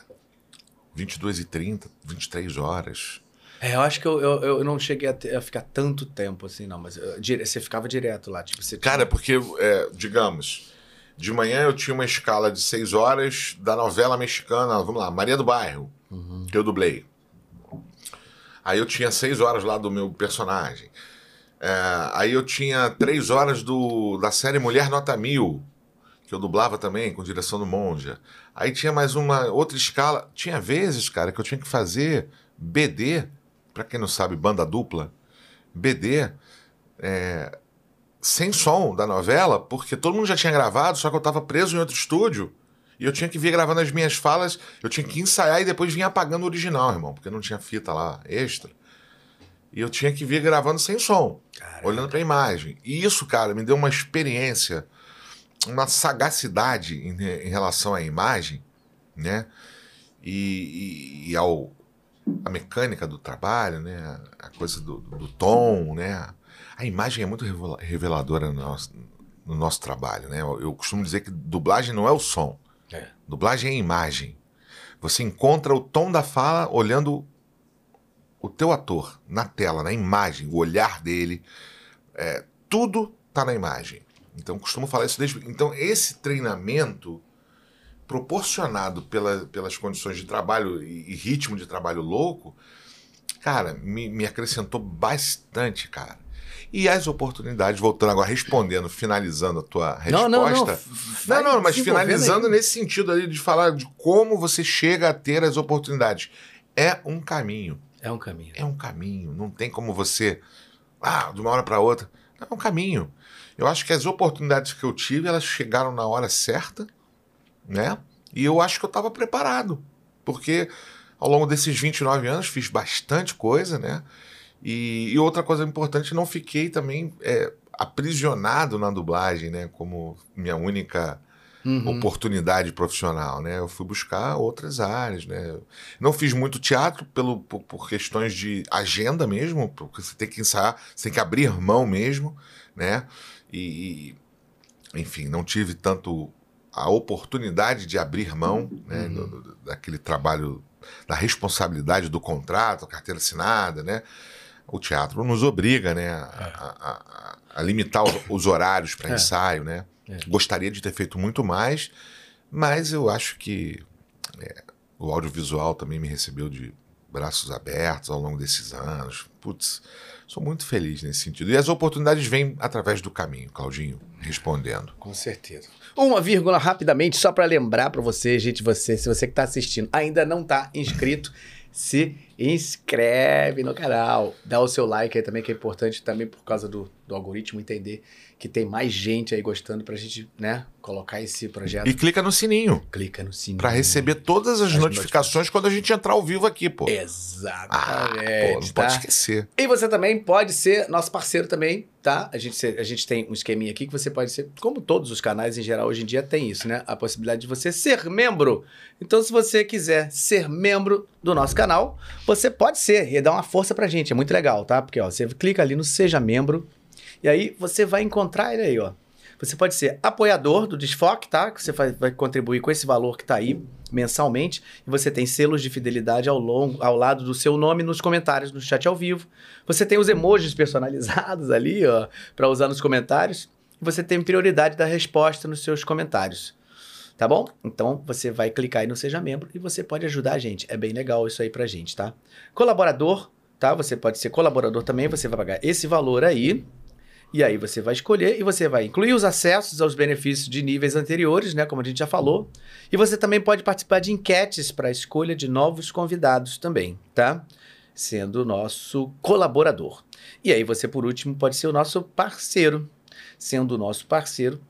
22 e 30, 23 horas. É, eu acho que eu, eu, eu não cheguei a, ter- a ficar tanto tempo assim, não, mas eu- dire- você ficava direto lá, tipo, você Cara, porque, é, digamos, de manhã eu tinha uma escala de 6 horas da novela mexicana, vamos lá, Maria do Bairro, que eu dublei. Aí eu tinha 6 horas lá do meu personagem. É, aí eu tinha 3 horas do, da série Mulher Nota Mil, que eu dublava também, com direção do Monja. Aí tinha mais uma outra escala. Tinha vezes, cara, que eu tinha que fazer BD, pra quem não sabe, banda dupla, BD, é, sem som da novela, porque todo mundo já tinha gravado, só que eu tava preso em outro estúdio. E eu tinha que vir gravando as minhas falas, eu tinha que ensaiar e depois vir apagando o original, irmão, porque não tinha fita lá extra. E eu tinha que vir gravando sem som, Caraca. olhando pra imagem. E isso, cara, me deu uma experiência, uma sagacidade em, em relação à imagem, né? E, e, e ao a mecânica do trabalho, né? A coisa do, do tom, né? A imagem é muito revela- reveladora no nosso, no nosso trabalho, né? Eu, eu costumo dizer que dublagem não é o som. É. Dublagem é imagem. Você encontra o tom da fala olhando o teu ator na tela, na imagem, o olhar dele. É, tudo tá na imagem. Então, costumo falar isso desde. Então, esse treinamento proporcionado pela, pelas condições de trabalho e, e ritmo de trabalho louco, cara, me, me acrescentou bastante, cara. E as oportunidades, voltando agora, respondendo, finalizando a tua resposta. Não, não, não. Não, Vai não, mas finalizando nesse sentido ali de falar de como você chega a ter as oportunidades. É um caminho. É um caminho. É um caminho. Não tem como você, ah, de uma hora para outra. É um caminho. Eu acho que as oportunidades que eu tive, elas chegaram na hora certa, né? E eu acho que eu estava preparado. Porque ao longo desses 29 anos fiz bastante coisa, né? E, e outra coisa importante, não fiquei também é, aprisionado na dublagem, né? Como minha única uhum. oportunidade profissional, né? Eu fui buscar outras áreas, né? Não fiz muito teatro pelo, por, por, questões de agenda mesmo, porque você tem que ensaiar, você tem que abrir mão mesmo, né? E, enfim, não tive tanto a oportunidade de abrir mão né, uhum. do, do, daquele trabalho, da responsabilidade do contrato, carteira assinada, né? O teatro nos obriga, né, a, é. a, a, a limitar os, os horários para é. ensaio, né? É. Gostaria de ter feito muito mais, mas eu acho que é, o audiovisual também me recebeu de braços abertos ao longo desses anos. Putz, sou muito feliz nesse sentido. E as oportunidades vêm através do caminho, Claudinho, respondendo. Com certeza. Uma vírgula rapidamente, só para lembrar para você, gente, você, se você que está assistindo ainda não está inscrito, se inscreve no canal, dá o seu like aí também, que é importante também por causa do, do algoritmo entender que tem mais gente aí gostando pra gente, né, colocar esse projeto. E clica no sininho. Clica no sininho. Pra receber todas as, as notificações, notificações, quando a gente entrar ao vivo aqui, pô. Exatamente. Ah, pô, não tá? pode esquecer. E você também pode ser nosso parceiro também, tá? A gente, a gente tem um esqueminha aqui que você pode ser, como todos os canais em geral hoje em dia tem isso, né? A possibilidade de você ser membro. Então, se você quiser ser membro do nosso canal, você pode ser e dar uma força pra gente. É muito legal, tá? Porque, ó, você clica ali no Seja Membro e aí você vai encontrar ele aí, ó. Você pode ser apoiador do Desfoque, tá? Que você vai, vai contribuir com esse valor que está aí mensalmente. E você tem selos de fidelidade ao, longo, ao lado do seu nome nos comentários no chat ao vivo. Você tem os emojis personalizados ali, ó, para usar nos comentários. E você tem prioridade da resposta nos seus comentários. Tá bom? Então você vai clicar aí no Seja Membro e você pode ajudar a gente. É bem legal isso aí pra gente, tá? Colaborador, tá? Você pode ser colaborador também, você vai pagar esse valor aí e aí você vai escolher e você vai incluir os acessos aos benefícios de níveis anteriores, né, como a gente já falou. E você também pode participar de enquetes para a escolha de novos convidados também, tá? Sendo o nosso colaborador. E aí você, por último, pode ser o nosso parceiro. Sendo o nosso parceiro,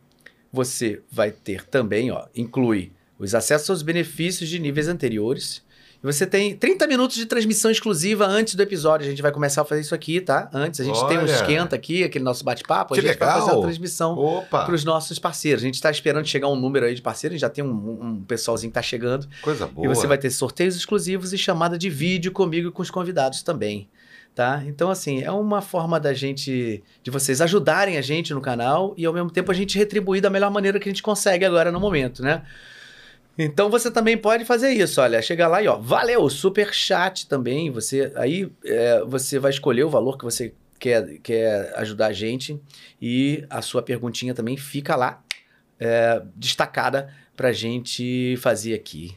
você vai ter também, ó, inclui os acessos aos benefícios de níveis anteriores, você tem 30 minutos de transmissão exclusiva antes do episódio. A gente vai começar a fazer isso aqui, tá? Antes. A gente Olha. tem um esquenta aqui, aquele nosso bate-papo. A gente legal. vai fazer a transmissão para os nossos parceiros. A gente está esperando chegar um número aí de parceiros. A gente já tem um, um pessoalzinho que tá chegando. Coisa boa. E você vai ter sorteios exclusivos e chamada de vídeo comigo e com os convidados também. Tá? Então, assim, é uma forma da gente, de vocês ajudarem a gente no canal e ao mesmo tempo a gente retribuir da melhor maneira que a gente consegue agora no momento, né? Então você também pode fazer isso, olha, chega lá e ó, valeu, super chat também, você aí é, você vai escolher o valor que você quer, quer ajudar a gente e a sua perguntinha também fica lá é, destacada para gente fazer aqui,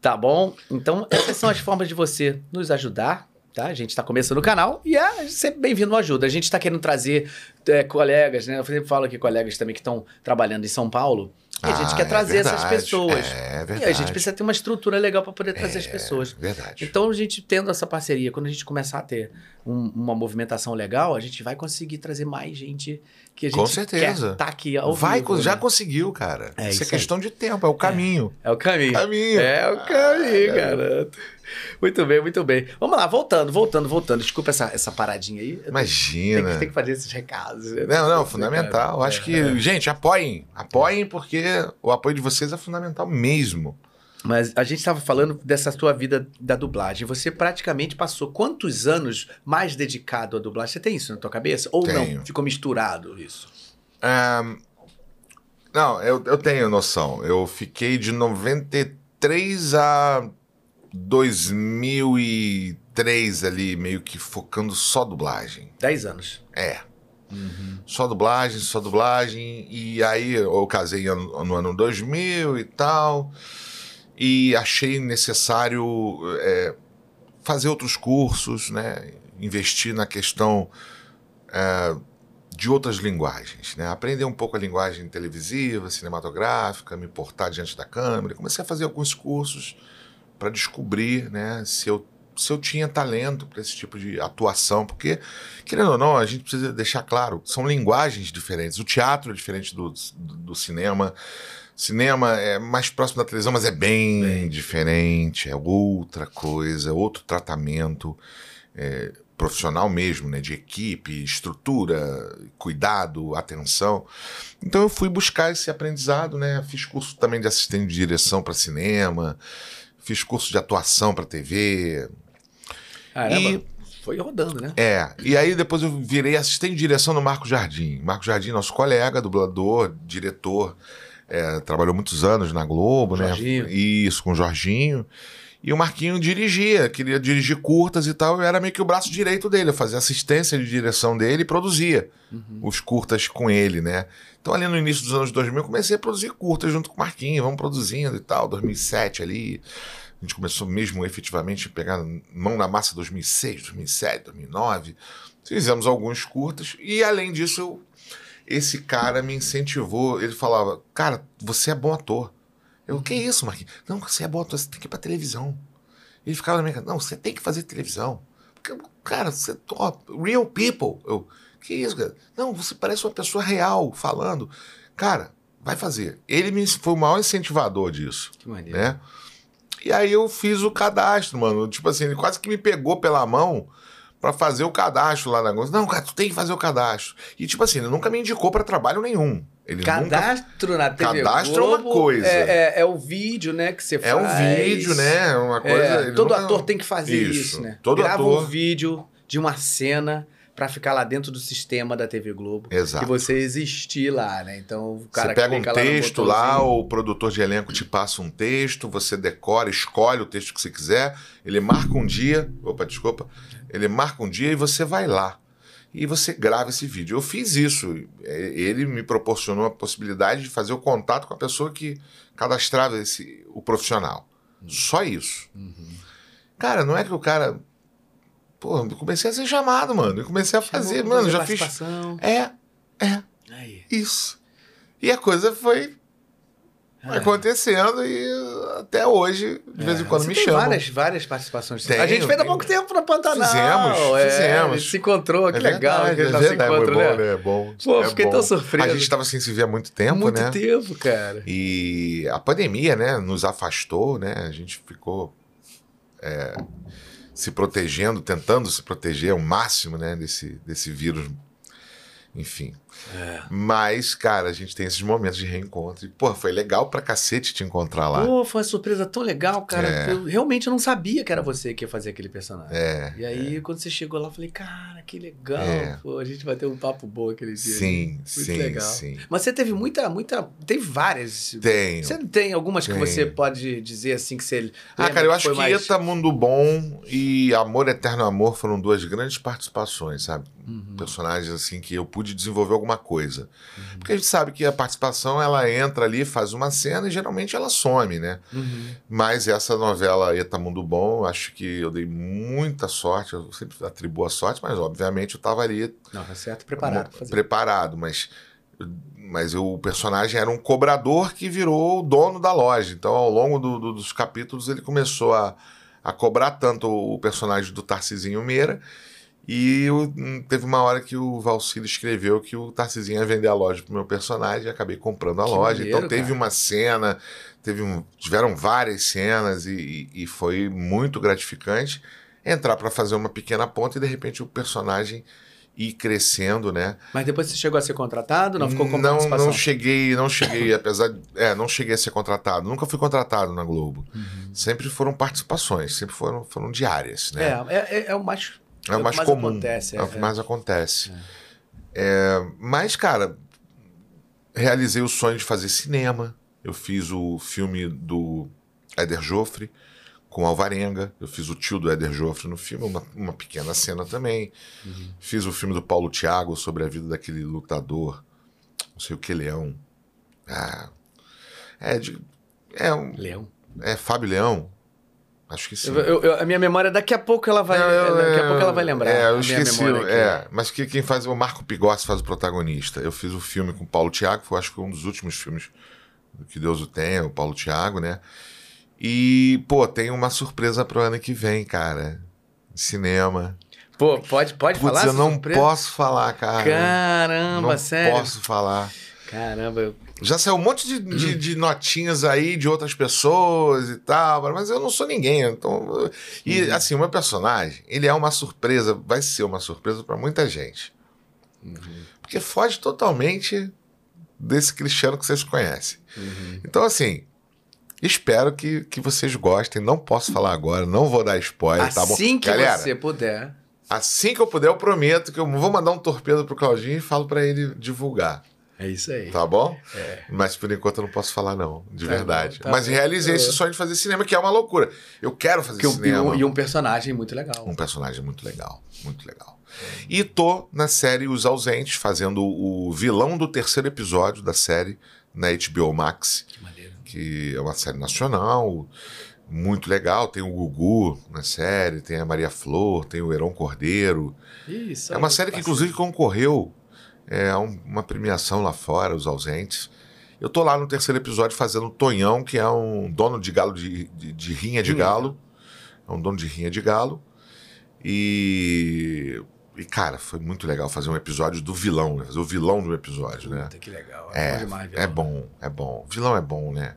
tá bom? Então essas são as formas de você nos ajudar, Tá? A gente está começando o canal e é sempre bem-vindo ajuda. A gente está querendo trazer é, colegas, né? Eu sempre falo aqui colegas também que estão trabalhando em São Paulo e a gente ah, quer é trazer é essas pessoas. É verdade. E a gente precisa ter uma estrutura legal para poder trazer é as pessoas. Verdade. Então, a gente tendo essa parceria, quando a gente começar a ter um, uma movimentação legal, a gente vai conseguir trazer mais gente que a gente Com certeza. quer tá aqui ao vai, vivo, Já né? conseguiu, cara. É isso, isso é questão de tempo, é o caminho. É, é o caminho. caminho. É o caminho, ah, cara. Muito bem, muito bem. Vamos lá, voltando, voltando, voltando. Desculpa essa, essa paradinha aí. Imagina. Tem que, tem que fazer esses recados. Né? Não, não, fundamental. Acho que, é. gente, apoiem. Apoiem, porque o apoio de vocês é fundamental mesmo. Mas a gente estava falando dessa sua vida da dublagem. Você praticamente passou quantos anos mais dedicado à dublagem? Você tem isso na tua cabeça? Ou tenho. não? Ficou misturado isso? Um, não, eu, eu tenho noção. Eu fiquei de 93 a 2003 ali, meio que focando só dublagem. 10 anos. É. Uhum. Só dublagem, só dublagem. E aí eu casei no, no ano 2000 e tal e achei necessário é, fazer outros cursos, né? investir na questão é, de outras linguagens, né? aprender um pouco a linguagem televisiva, cinematográfica, me portar diante da câmera. Comecei a fazer alguns cursos para descobrir né, se eu se eu tinha talento para esse tipo de atuação, porque, querendo ou não, a gente precisa deixar claro, são linguagens diferentes. O teatro é diferente do, do, do cinema, Cinema é mais próximo da televisão, mas é bem, bem. diferente, é outra coisa, é outro tratamento. É, profissional mesmo, né? De equipe, estrutura, cuidado, atenção. Então eu fui buscar esse aprendizado, né? Fiz curso também de assistente de direção para cinema, fiz curso de atuação para TV. Caramba, e, foi rodando, né? É. E aí depois eu virei assistente de direção no Marco Jardim. Marco Jardim, nosso colega, dublador, diretor, é, trabalhou muitos anos na Globo, Jorginho. né? Isso, com o Jorginho. E o Marquinho dirigia, queria dirigir curtas e tal, eu era meio que o braço direito dele, eu fazia assistência de direção dele e produzia uhum. os curtas com ele, né? Então ali no início dos anos 2000 eu comecei a produzir curtas junto com o Marquinho, vamos produzindo e tal, 2007 ali. A gente começou mesmo efetivamente a pegar mão na massa 2006, 2007, 2009. Fizemos alguns curtas e além disso eu, esse cara me incentivou, ele falava, cara, você é bom ator. Eu, que é isso, Marquinhos? Não, você é bom você tem que ir pra televisão. Ele ficava na minha casa, não, você tem que fazer televisão. Porque, cara, você é top, real people. Eu, que isso, cara? Não, você parece uma pessoa real falando. Cara, vai fazer. Ele me, foi o maior incentivador disso. Que maneiro. Né? E aí eu fiz o cadastro, mano. Tipo assim, ele quase que me pegou pela mão para fazer o cadastro lá na. Não, cara, tu tem que fazer o cadastro. E tipo assim, ele nunca me indicou para trabalho nenhum. Ele cadastro nunca... na TV Cadastro Globo é uma coisa. É, é, é, o vídeo, né, que você faz. É um vídeo, né? É uma coisa. É, todo nunca... ator tem que fazer isso, isso né? Todo Grava ator... um vídeo de uma cena para ficar lá dentro do sistema da TV Globo. Exato. E você existir lá, né? Então o cara Você pega um texto lá, o produtor de elenco te passa um texto, você decora, escolhe o texto que você quiser, ele marca um dia. Opa, desculpa. Ele marca um dia e você vai lá e você grava esse vídeo. Eu fiz isso. É, ele me proporcionou a possibilidade de fazer o contato com a pessoa que cadastrava esse, o profissional. Só isso. Uhum. Cara, não é que o cara. Pô, eu comecei a ser chamado, mano. Eu comecei a fazer, mano, já fiz. É, é. Aí. Isso. E a coisa foi é. acontecendo e até hoje, de é. vez em quando, Você me tem chamam. várias, várias participações. Tenho, a gente fez há pouco tempo no Pantanal. Fizemos, é, fizemos. se encontrou, que é legal. Verdade, que a gente é verdade, se encontrou, né? É bom. Pô, é fiquei bom. tão surpreso. A gente estava sem se ver há muito tempo, muito né? Muito tempo, cara. E a pandemia, né, nos afastou, né? A gente ficou é, se protegendo, tentando se proteger ao máximo, né, desse, desse vírus. Enfim, é. Mas, cara, a gente tem esses momentos de reencontro. E, pô, foi legal pra cacete te encontrar lá. Pô, foi uma surpresa tão legal, cara. É. Eu realmente não sabia que era você que ia fazer aquele personagem. É. E aí, é. quando você chegou lá, eu falei, cara, que legal. É. Pô, a gente vai ter um papo bom aquele dia. Sim, Muito sim, legal. sim. Mas você teve muita, muita. Teve várias. Tem. Você tem algumas Tenho. que você pode dizer assim que você. Ah, cara, eu acho que mais... Eta Mundo Bom e Amor Eterno Amor foram duas grandes participações, sabe? Uhum. Personagens assim que eu pude desenvolver alguma coisa. Uhum. Porque a gente sabe que a participação ela entra ali, faz uma cena e geralmente ela some, né? Uhum. Mas essa novela Eta Mundo Bom, acho que eu dei muita sorte, eu sempre atribuo a sorte, mas obviamente eu estava ali. Não, tá certo, preparado. Pra preparado, mas. Mas eu, o personagem era um cobrador que virou o dono da loja. Então, ao longo do, do, dos capítulos, ele começou a, a cobrar tanto o personagem do Tarcisinho Meira e hum, teve uma hora que o Valcílio escreveu que o Tarcisinho ia vender a loja pro meu personagem e acabei comprando a que loja. Maneiro, então teve cara. uma cena, teve um, tiveram várias cenas e, e foi muito gratificante entrar para fazer uma pequena ponta e de repente o personagem ir crescendo, né? Mas depois você chegou a ser contratado? Não ficou com Não, não cheguei, não cheguei, apesar de, é, não cheguei a ser contratado. Nunca fui contratado na Globo. Uhum. Sempre foram participações, sempre foram, foram diárias, né? É, é, é o mais é o mais, mais comum. Acontece, é, é, o que é. mais acontece. É. é. mas, cara, realizei o sonho de fazer cinema. Eu fiz o filme do Éder Joffre com Alvarenga. Eu fiz o tio do Éder Joffre no filme, uma, uma pequena cena também. Uhum. Fiz o filme do Paulo Thiago sobre a vida daquele lutador, não sei o que, Leão. Ah, é, de, é um. Leão? É Fábio Leão. Acho que sim. Eu, eu, a minha memória, daqui a pouco ela vai, não, daqui a pouco ela vai lembrar. É, eu esqueci. É, mas que, quem faz o Marco Pigossi faz o protagonista. Eu fiz o um filme com o Paulo Thiago, foi acho que um dos últimos filmes que Deus o tenha, o Paulo Thiago, né? E, pô, tem uma surpresa pro ano que vem, cara. Cinema. Pô, pode, pode Putz, falar? Eu não surpresa? posso falar, cara. Caramba, não sério. Não posso falar. Caramba, Já saiu um monte de, de, de notinhas aí de outras pessoas e tal, mas eu não sou ninguém. Então, e Uhum. assim, o meu personagem, ele é uma surpresa, vai ser uma surpresa pra muita gente. Uhum. Porque foge totalmente desse Cristiano que vocês conhecem. Uhum. Então, assim, espero que, que vocês gostem. Não posso falar agora, não vou dar spoiler, tá bom? Assim que Galera, você puder. assim que eu puder, eu prometo que eu vou mandar um torpedo pro Claudinho e falo pra ele divulgar. É isso aí. Tá bom? Mas por enquanto eu não posso falar, não, de Tá verdade. bom, tá Mas bom. realizei esse É. sonho de fazer cinema, que é uma loucura. Eu quero fazer Que cinema. um, e um personagem muito legal. Um personagem muito legal, muito legal. E tô na série Os Ausentes, fazendo o vilão do terceiro episódio da série na HBO Max, Que maneiro. que é uma série nacional, muito legal. Tem o Gugu na série, tem a Maria Flor, tem o Heron Cordeiro. Isso. É uma série que, inclusive, concorreu é, um- uma premiação lá fora, Os Ausentes. Eu tô lá no terceiro episódio fazendo o Tonhão, que é um dono de galo de, de, de rinha de galo. É um dono de rinha de galo. E. E, cara, foi muito legal fazer um episódio do vilão, né? Fazer o vilão do episódio, né? Puta, que legal. É, bom demais, é bom, é bom. Vilão é bom, né?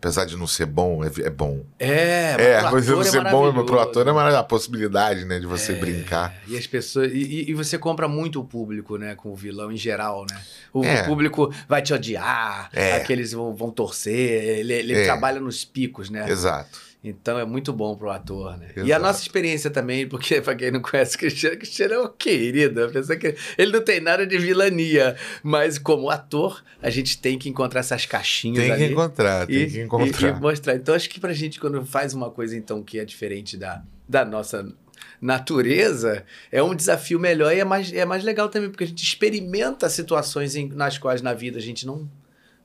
Apesar de não ser bom, é, é bom. É, mas É, mas não ator ser bom pro ator é maravilhoso. A possibilidade, né, de você É, brincar. E as pessoas. E, e- e você compra muito o público, né? Com o vilão em geral, né? O É. público vai te odiar, É. aqueles vão, vão torcer, ele, ele É. trabalha nos picos, né? Exato. Então é muito bom pro ator, né? E a Exato. nossa experiência também, porque pra quem não conhece o Cristiano, o Cristiano é um querido. Que ele não tem nada de vilania, mas como ator, a gente tem que encontrar essas caixinhas Tem que encontrar, tem e, que e- encontrar. e mostrar. Então, acho que pra gente, quando faz uma coisa então que é diferente da, da nossa natureza, é um desafio melhor e é mais, é mais legal também, porque a gente experimenta situações em- nas quais na vida a gente não,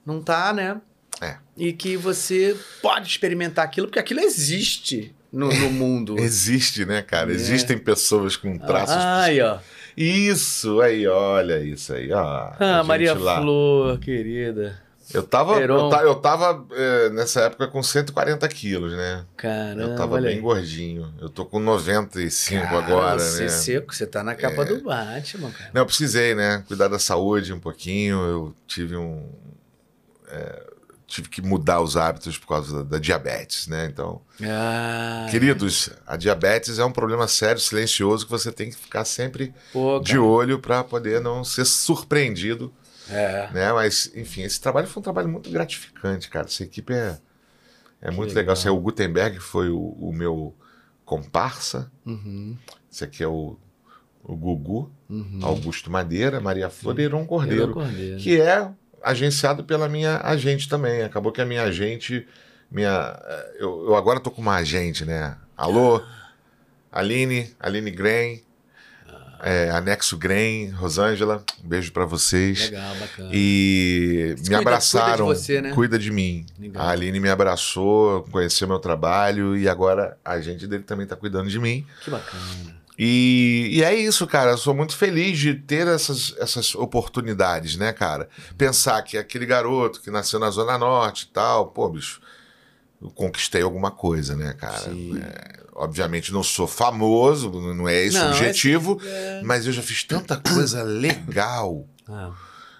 não tá, né? É. E que você pode experimentar aquilo, porque aquilo existe no, no mundo. Existe, né, cara? É. Existem pessoas com traços. Ai, ó. Isso, aí, olha isso aí. Ó, Ah, Maria lá. Flor, querida. Eu tava, Heron. eu ta- eu tava é, nessa época com 140 quilos, né? Caramba, eu tava bem aí. gordinho. Eu tô com 95 Cara, agora, você né? seco, você tá na capa É. do Batman, cara. Não, eu precisei, né? Cuidar da saúde um pouquinho. Eu tive um. é, tive que mudar os hábitos por causa da, da diabetes, né? Então, Ah, queridos, a diabetes é um problema sério, silencioso, que você tem que ficar sempre pô, de olho para poder não ser surpreendido, É. né? Mas, enfim, esse trabalho foi um trabalho muito gratificante, cara. Essa equipe é, é muito legal. legal. Esse é o Gutenberg, foi o, o meu comparsa. Uhum, Esse aqui é o, o Gugu, uhum. Augusto Madeira, Maria Flor e Heron Cordeiro. Cordeiro. que é agenciado pela minha agente também. Acabou que a minha agente, minha, eh, eu, eu agora tô com uma agente, né? Alô, Aline, Aline Grain, é, Anexo Grain, Rosângela, um beijo pra vocês. Legal, bacana. E Cuida- me abraçaram, cuida de você, né? cuida de mim. Legal. A Aline me abraçou, conheceu meu trabalho e agora a agente dele também tá cuidando de mim. Que bacana. E, e é isso, cara. Eu sou muito feliz de ter essas, essas oportunidades, né, cara? Pensar que aquele garoto que nasceu na Zona Norte e tal, pô, bicho, eu conquistei alguma coisa, né, cara? Sim. É, obviamente não sou famoso, não é esse Não, o objetivo, é- mas eu já fiz tanta coisa legal. Ah.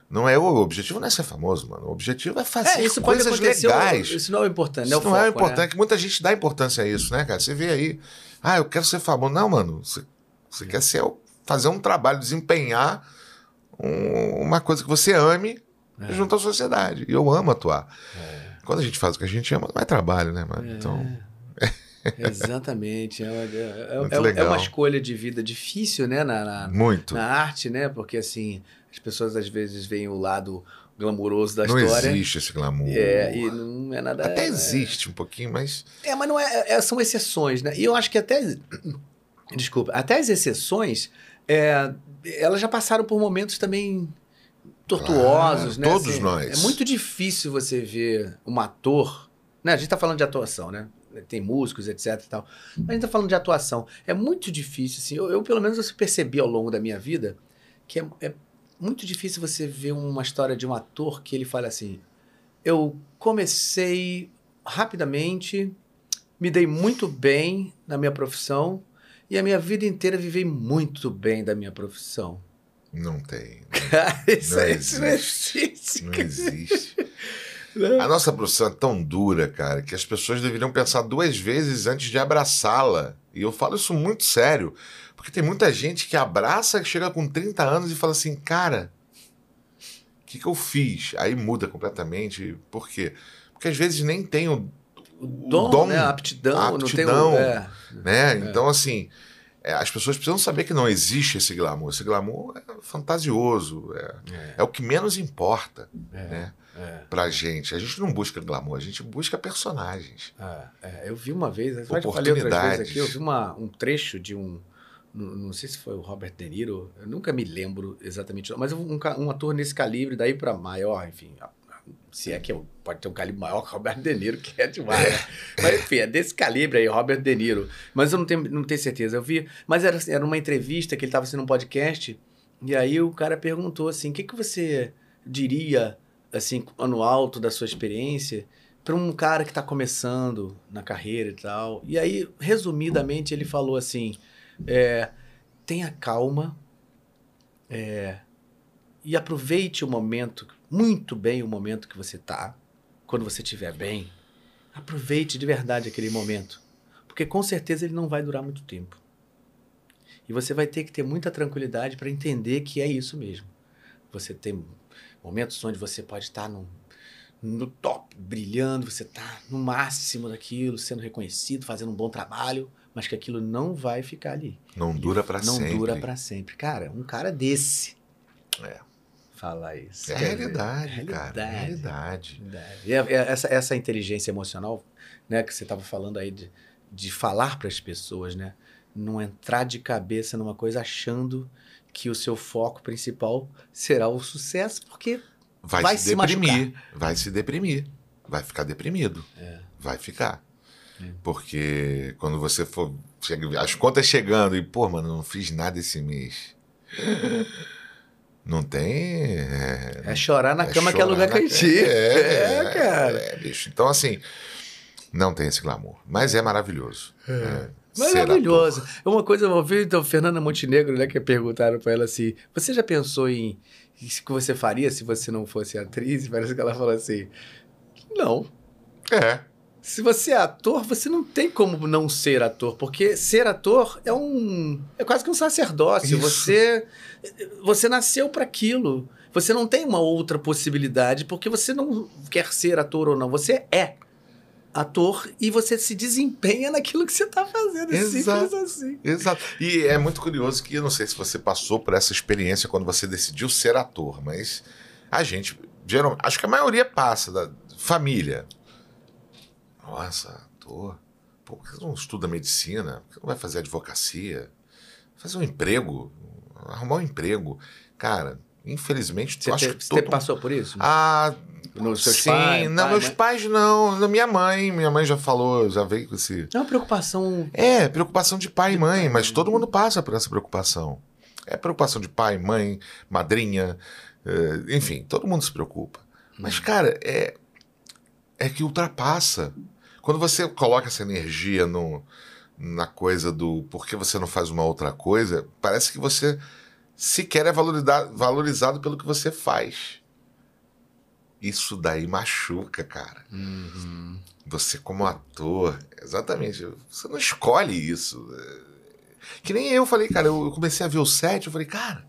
Não é o objetivo não é ser famoso, mano. O objetivo é fazer É, isso pode coisas legais. Isso não é importante, Isso não, não é o foco, né? importante, que muita gente dá importância a isso, né, cara? Você vê aí, ah, eu quero ser famoso. Não, mano, você, você quer ser, fazer um trabalho, desempenhar um- uma coisa que você ame É. junto à sociedade. E eu amo atuar. Quando a gente faz o que a gente ama, não é trabalho, né, mano? É. Então, Exatamente. É, uma- é- é- é uma escolha de vida difícil, né? Na, na, muito. na arte, né? Porque assim, as pessoas às vezes veem o lado glamuroso da Não história. existe esse glamour. É, e não é nada. Até é- existe um pouquinho, mas É, mas não é, é- são exceções, né? E eu acho que até. Desculpa, até as exceções, é, elas já passaram por momentos também tortuosos, Claro, né? todos nós. É muito difícil você ver um ator. Né? A gente tá falando de atuação, né? Tem músicos, etc e tal. Mas a gente tá falando de atuação. É muito difícil, assim. Eu, eu, pelo menos, eu percebi ao longo da minha vida que é, é muito difícil você ver uma história de um ator que ele fala assim: eu comecei rapidamente, me dei muito bem na minha profissão e a minha vida inteira vivei muito bem da minha profissão. não tem. Não isso, Não isso não existe. Não existe. A nossa profissão é tão dura, cara, que as pessoas deveriam pensar duas vezes antes de abraçá-la. E eu falo isso muito sério, porque tem muita gente que abraça, chega com 30 anos e fala assim, cara, o que, que eu fiz? Aí muda completamente. Por quê? Porque às vezes nem tem o, O dom, dom, né? a aptidão, a não tem aptidão. o... É. né? Então, assim, é, as pessoas precisam saber que não existe esse glamour. Esse glamour é fantasioso, é, É, é o que menos importa é, né, é. pra gente. A gente não busca glamour, a gente busca personagens. É, eu vi uma vez, eu já falei outras vezes aqui, eu vi uma, um trecho de um. Não, não sei se foi o Robert De Niro, eu nunca me lembro exatamente, mas um, um ator nesse calibre, daí pra maior, enfim. Se é que eu- pode ter um calibre maior que o Robert De Niro, que é demais. né? Mas enfim, é desse calibre aí, Robert De Niro. Mas eu não tenho, não tenho certeza. Eu vi, mas era, era uma entrevista que ele estava sendo um podcast, e aí o cara perguntou assim: o que, que você diria, assim, no alto da sua experiência, para um cara que está começando na carreira e tal. E aí, resumidamente, ele falou assim: é, tenha calma é, e aproveite o momento, muito bem o momento que você tá. Quando você estiver bem, aproveite de verdade aquele momento. Porque com certeza ele não vai durar muito tempo. E você vai ter que ter muita tranquilidade para entender que é isso mesmo. Você tem momentos onde você pode estar no, no top, brilhando, você está no máximo daquilo, sendo reconhecido, fazendo um bom trabalho, mas que aquilo não vai ficar ali. Não dura pra não sempre. dura para sempre. Cara, um cara desse É. falar isso. É quer dizer, realidade, cara. É realidade. realidade. Verdade. E é- é essa, essa inteligência emocional, né, que você estava falando aí de, de falar para as pessoas, né? Não entrar de cabeça numa coisa achando que o seu foco principal será o sucesso, porque Vai, Vai se, se deprimir. Vai se deprimir. Vai ficar deprimido. É. Vai ficar. É. Porque quando você for. chega- as contas chegando e, pô, mano, não fiz nada esse mês. Não tem. É, é chorar na é cama que é chorar lugar quentinho. É, É, cara. É, bicho. Então, assim, não tem esse glamour. Mas é maravilhoso. né? Ser Maravilhoso. É Uma coisa, eu ouvi então, Fernanda Montenegro, né, que perguntaram para ela assim: você já pensou em o que você faria se você não fosse atriz? Parece que ela falou assim: não. É. Se você é ator, você não tem como não ser ator, porque ser ator é um é quase que um sacerdócio. Isso. Você você nasceu para aquilo. Você não tem uma outra possibilidade porque você não quer ser ator ou não. Você é ator e você se desempenha naquilo que você está fazendo. É Exato. simples assim. Exato. E é muito curioso que eu não sei se você passou por essa experiência quando você decidiu ser ator, mas a gente, geral, acho que a maioria passa da família. Nossa. Pô, por que você não estuda medicina? Por que não vai fazer advocacia? Fazer um emprego, arrumar um emprego. Cara, infelizmente, Você, eu acho que você todo passou por isso? Ah, Nos seus sim, pais? não, pai, meus mãe? pais não, na minha mãe, minha mãe já falou, já veio com esse É uma preocupação. é, preocupação de pai e mãe, mas todo mundo passa por essa preocupação. É preocupação de pai, mãe, madrinha, eh, enfim, todo mundo se preocupa. Mas, cara, é, é que ultrapassa. Quando você coloca essa energia no, na coisa do por que você não faz uma outra coisa, parece que você sequer é valorida- valorizado pelo que você faz. Isso daí machuca, cara. Uhum. Você como ator, exatamente, você não escolhe isso. Que nem eu falei, cara, eu eu comecei a ver o set, eu falei, cara,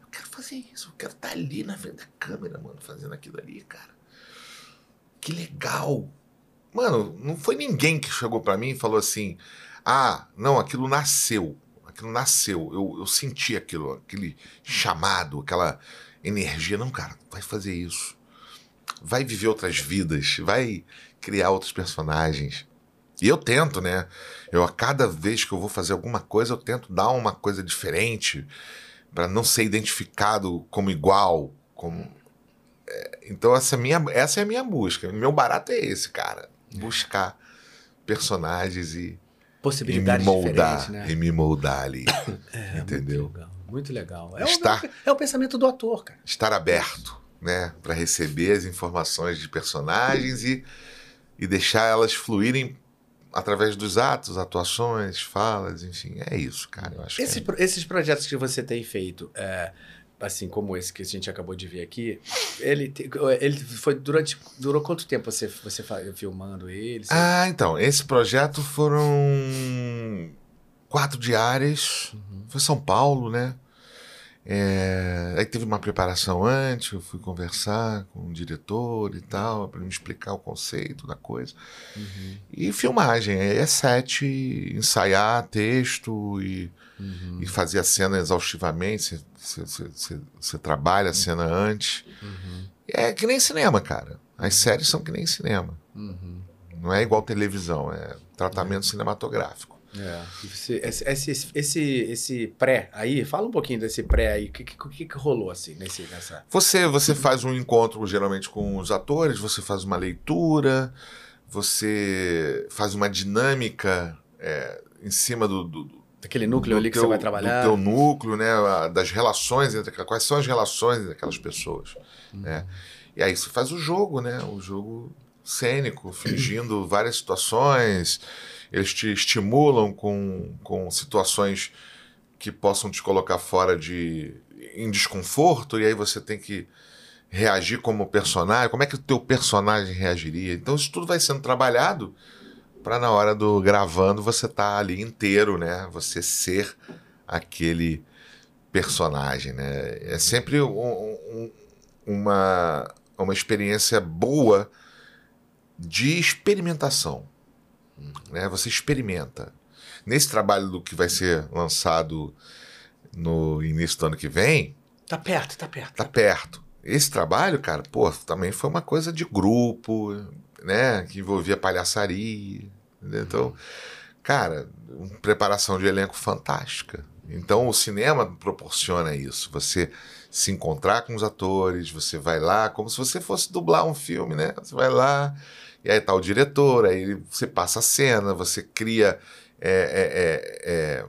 eu quero fazer isso, eu quero estar ali na frente da câmera, mano, fazendo aquilo ali, cara. Que legal. Mano, não foi ninguém que chegou pra mim e falou assim, ah, não, aquilo nasceu, aquilo nasceu, eu, eu senti aquilo, aquele chamado, aquela energia. Não, cara, vai fazer isso. Vai viver outras vidas, vai criar outros personagens. E eu tento, né? Eu a cada vez que eu vou fazer alguma coisa, eu tento dar uma coisa diferente para não ser identificado como igual, como É, então essa é minha essa é a minha busca. Meu barato é esse, cara, buscar personagens e, e me Possibilidades moldar, né? e me moldar ali, É, entendeu? Muito legal. Muito legal. É, Está- o, é o pensamento do ator, cara. Estar aberto, né, para receber as informações de personagens e e deixar elas fluírem através dos atos, atuações, falas, enfim, é isso, cara. Eu acho Esses, que é. esses projetos que você tem feito, é, assim como esse que a gente acabou de ver aqui, ele, ele foi durante. Durou quanto tempo você, você filmando ele? Ah, então. Esse projeto foram quatro diárias. Uhum. Foi São Paulo, né? É, aí teve uma preparação antes, eu fui conversar com o diretor e tal, para me explicar o conceito da coisa. Uhum. E filmagem, é set, ensaiar texto e, uhum. e fazer a cena exaustivamente. Você trabalha a cena antes. Uhum. É que nem cinema, cara. As séries são que nem cinema. Uhum. Não é igual televisão, é tratamento cinematográfico. É. Esse, esse, esse, esse, pré aí, fala um pouquinho desse pré aí. O que, que, que, rolou assim nesse, nessa. Você, você faz um encontro geralmente com os atores, você faz uma leitura, você faz uma dinâmica é, em cima do, do Aquele núcleo ali que teu, você vai trabalhar. Do teu núcleo, né? Das relações entre. Quais são as relações entre aquelas pessoas. Uhum. Né? E aí você faz o jogo, né? O jogo cênico, fingindo várias situações eles te estimulam com, com situações que possam te colocar fora de em desconforto e aí você tem que reagir como personagem. Como é que o teu personagem reagiria? Então isso tudo vai sendo trabalhado para na hora do gravando você tá ali inteiro, né? Você ser aquele personagem, né? É sempre um, um, uma uma experiência boa de experimentação né? Você experimenta. Nesse trabalho do que vai ser lançado no início do ano que vem. Tá perto, tá perto. Tá perto. Esse trabalho, cara, pô, também foi uma coisa de grupo, né? Que envolvia palhaçaria. Entendeu? Então, cara, uma preparação de elenco fantástica. Então, o cinema proporciona isso. Você se encontrar com os atores, você vai lá, como se você fosse dublar um filme, né? Você vai lá, e aí tá o diretor, aí você passa a cena, você cria é, é, é, é,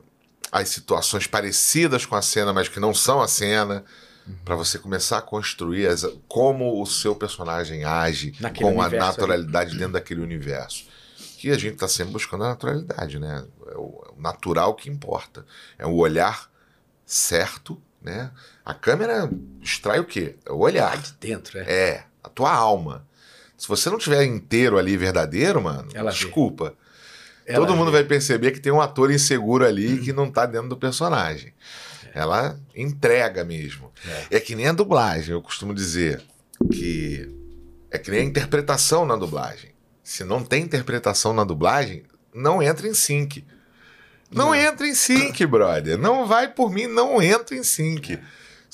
as situações parecidas com a cena, mas que não são a cena, uhum. para você começar a construir as, como o seu personagem age Naquele com a naturalidade aí. dentro daquele universo. Que a gente está sempre buscando a naturalidade, né? É o, é o natural que importa. É o olhar certo, né? A câmera extrai o quê? É o olhar. Lá de dentro, é. É, a tua alma. Se você não tiver inteiro ali, verdadeiro, mano, Ela desculpa. Todo mundo vê. vai perceber que tem um ator inseguro ali que não tá dentro do personagem. É. Ela entrega mesmo. É. é que nem a dublagem, eu costumo dizer que é que nem a interpretação na dublagem. Se não tem interpretação na dublagem, não entra em sync. Não, não. entra em sync, brother. Não vai por mim, não entra em sync. É.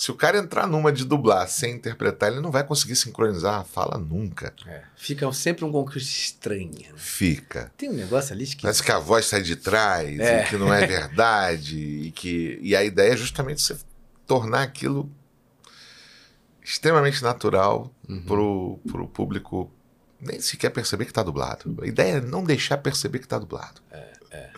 Se o cara entrar numa de dublar sem interpretar, ele não vai conseguir sincronizar a fala nunca. É. Fica sempre um concurso estranho. Né? Fica. Tem um negócio ali que. Parece que a voz sai de trás, é. e que não é verdade. e, que... e a ideia é justamente você tornar aquilo extremamente natural uhum. pro, pro público nem sequer perceber que está dublado. A ideia é não deixar perceber que está dublado. É, é.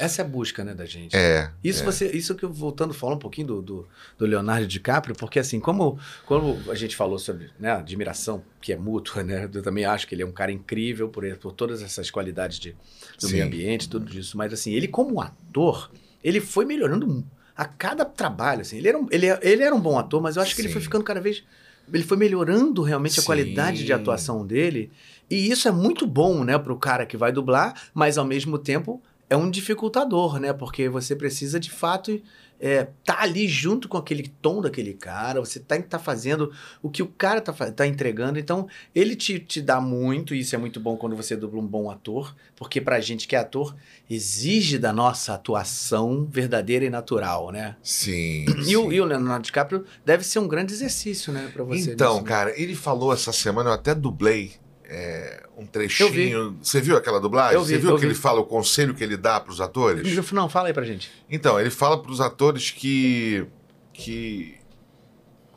Essa é a busca, né, da gente. É. Isso é. você, isso que eu voltando falar um pouquinho do, do, do, Leonardo DiCaprio, porque assim, como, como a gente falou sobre né, admiração, que é mútua, né? Eu também acho que ele é um cara incrível por, por todas essas qualidades de, do Sim. meio ambiente, tudo isso. Mas assim, ele como ator, ele foi melhorando a cada trabalho. Assim. Ele, era um, ele, ele era um bom ator, mas eu acho Sim. que ele foi ficando cada vez. Ele foi melhorando realmente Sim. a qualidade de atuação dele. E isso é muito bom, né, para o cara que vai dublar, mas ao mesmo tempo é um dificultador, né? Porque você precisa de fato é, tá ali junto com aquele tom daquele cara, você tá, tá fazendo o que o cara tá, tá entregando. Então, ele te, te dá muito, e isso é muito bom quando você dubla um bom ator, porque pra gente que é ator, exige da nossa atuação verdadeira e natural, né? Sim. E, sim. O, e o Leonardo DiCaprio deve ser um grande exercício, né, pra você. Então, cara, ele falou essa semana, eu até dublei é, um trechinho. Você viu aquela dublagem? Vi, Você viu que vi. ele fala o conselho que ele dá para os atores? Não, fala aí pra gente. Então, ele fala para os atores que. que.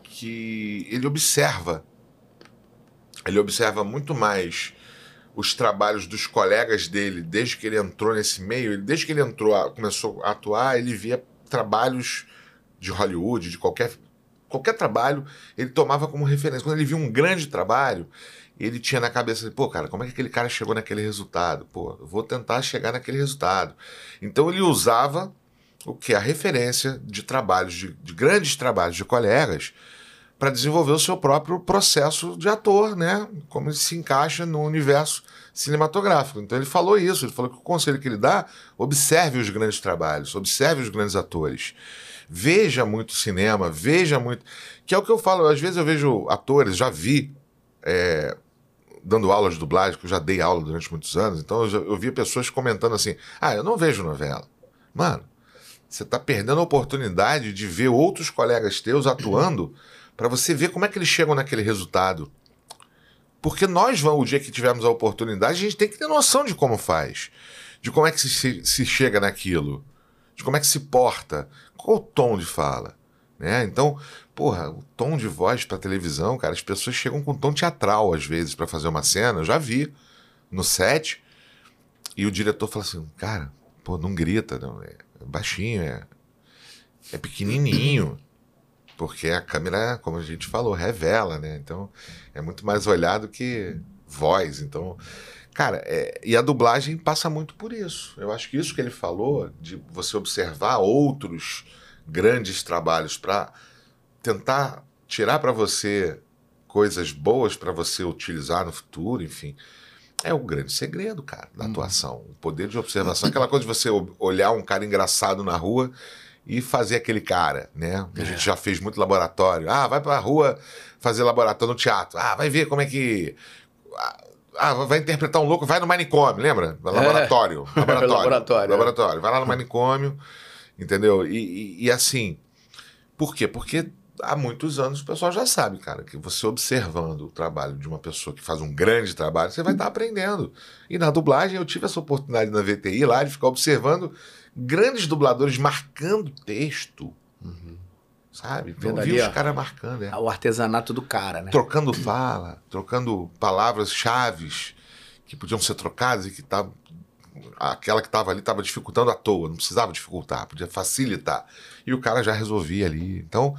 que ele observa. Ele observa muito mais os trabalhos dos colegas dele desde que ele entrou nesse meio. Ele, desde que ele entrou, começou a atuar, ele via trabalhos de Hollywood, de qualquer qualquer trabalho, ele tomava como referência. Quando ele via um grande trabalho, ele tinha na cabeça, pô, cara, como é que aquele cara chegou naquele resultado? Pô, eu vou tentar chegar naquele resultado. Então ele usava o que a referência de trabalhos, de, de grandes trabalhos de colegas, para desenvolver o seu próprio processo de ator, né? Como ele se encaixa no universo cinematográfico. Então ele falou isso, ele falou que o conselho que ele dá, observe os grandes trabalhos, observe os grandes atores. Veja muito cinema, veja muito. Que é o que eu falo, às vezes eu vejo atores, já vi é, dando aulas de dublagem, que eu já dei aula durante muitos anos, então eu, já, eu via pessoas comentando assim: ah, eu não vejo novela. Mano, você está perdendo a oportunidade de ver outros colegas teus atuando para você ver como é que eles chegam naquele resultado. Porque nós vamos, o dia que tivermos a oportunidade, a gente tem que ter noção de como faz, de como é que se, se chega naquilo, de como é que se porta, qual o tom de fala. Né? Então, porra, o tom de voz para televisão, cara, as pessoas chegam com tom teatral às vezes para fazer uma cena, eu já vi no set, e o diretor fala assim, cara, pô, não grita, não, é baixinho, é, é pequenininho. Porque a câmera, como a gente falou, revela, né? Então é muito mais olhado que voz. Então, cara, é, e a dublagem passa muito por isso. Eu acho que isso que ele falou, de você observar outros grandes trabalhos para tentar tirar para você coisas boas para você utilizar no futuro, enfim. É o grande segredo, cara, da hum. atuação. O poder de observação. Aquela coisa de você olhar um cara engraçado na rua e fazer aquele cara, né? A gente é. já fez muito laboratório. Ah, vai pra rua fazer laboratório no teatro. Ah, vai ver como é que. Ah, vai interpretar um louco, vai no manicômio, lembra? Laboratório. É. Laboratório. laboratório. Laboratório. Vai lá no manicômio, entendeu? E, e, e, assim. Por quê? Porque há muitos anos o pessoal já sabe, cara, que você observando o trabalho de uma pessoa que faz um grande trabalho, você vai estar aprendendo. E na dublagem eu tive essa oportunidade na VTI lá de ficar observando grandes dubladores marcando texto. Uhum. Sabe? Então, vi os caras marcando. É. O artesanato do cara, né? Trocando fala, trocando palavras-chave que podiam ser trocadas e que tava, aquela que estava ali estava dificultando à toa, não precisava dificultar, podia facilitar. E o cara já resolvia ali. Então,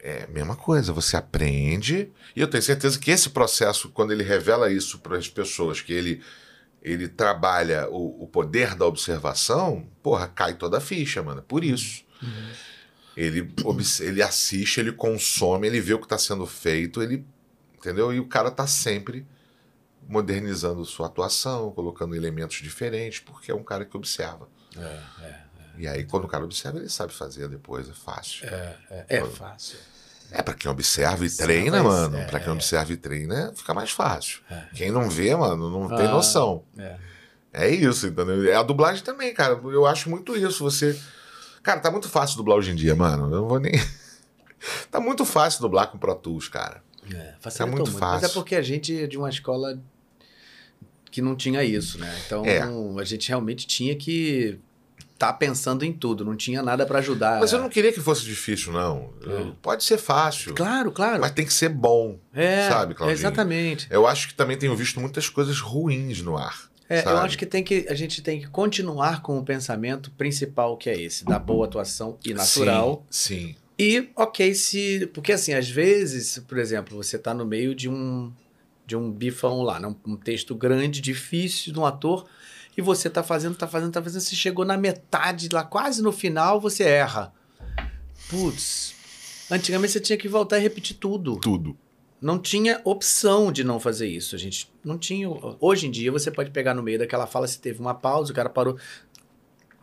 é a mesma coisa, você aprende, e eu tenho certeza que esse processo, quando ele revela isso para as pessoas, que ele ele trabalha o, o, poder da observação, porra, cai toda a ficha, mano. Por isso. Uhum. Ele, ele assiste, ele consome, ele vê o que está sendo feito, ele. Entendeu? E o cara tá sempre modernizando sua atuação, colocando elementos diferentes, porque é um cara que observa. É, é, é. E aí, quando o cara observa, ele sabe fazer depois, é fácil. É, é, é fácil. É, para quem observa e treina, mano. É, para quem observa e treina, fica mais fácil. Quem não vê, mano, não ah, tem noção. É. é isso, entendeu? É a dublagem também, cara. Eu acho muito isso. Você. Cara, tá muito fácil dublar hoje em dia, mano. Eu não vou nem. tá muito fácil dublar com Pro Tools, cara. É, tá muito, muito fácil. Mas é porque a gente é de uma escola que não tinha isso, né? Então é. a gente realmente tinha que tá pensando em tudo, não tinha nada para ajudar. Mas eu não queria que fosse difícil, não. É. Pode ser fácil. Claro, claro. Mas tem que ser bom. É, sabe, Claudinho? Exatamente. Eu acho que também tenho visto muitas coisas ruins no ar. É, eu acho que tem que a gente tem que continuar com o pensamento principal que é esse, da boa atuação e natural. Sim. sim. E ok se, porque assim, às vezes, por exemplo, você está no meio de um de um bifão lá, né? um texto grande, difícil de um ator, e você tá fazendo, tá fazendo, tá fazendo, você chegou na metade, lá quase no final, você erra. Putz, antigamente você tinha que voltar e repetir tudo. Tudo. Não tinha opção de não fazer isso. A gente não tinha. Hoje em dia você pode pegar no meio daquela fala, se teve uma pausa, o cara parou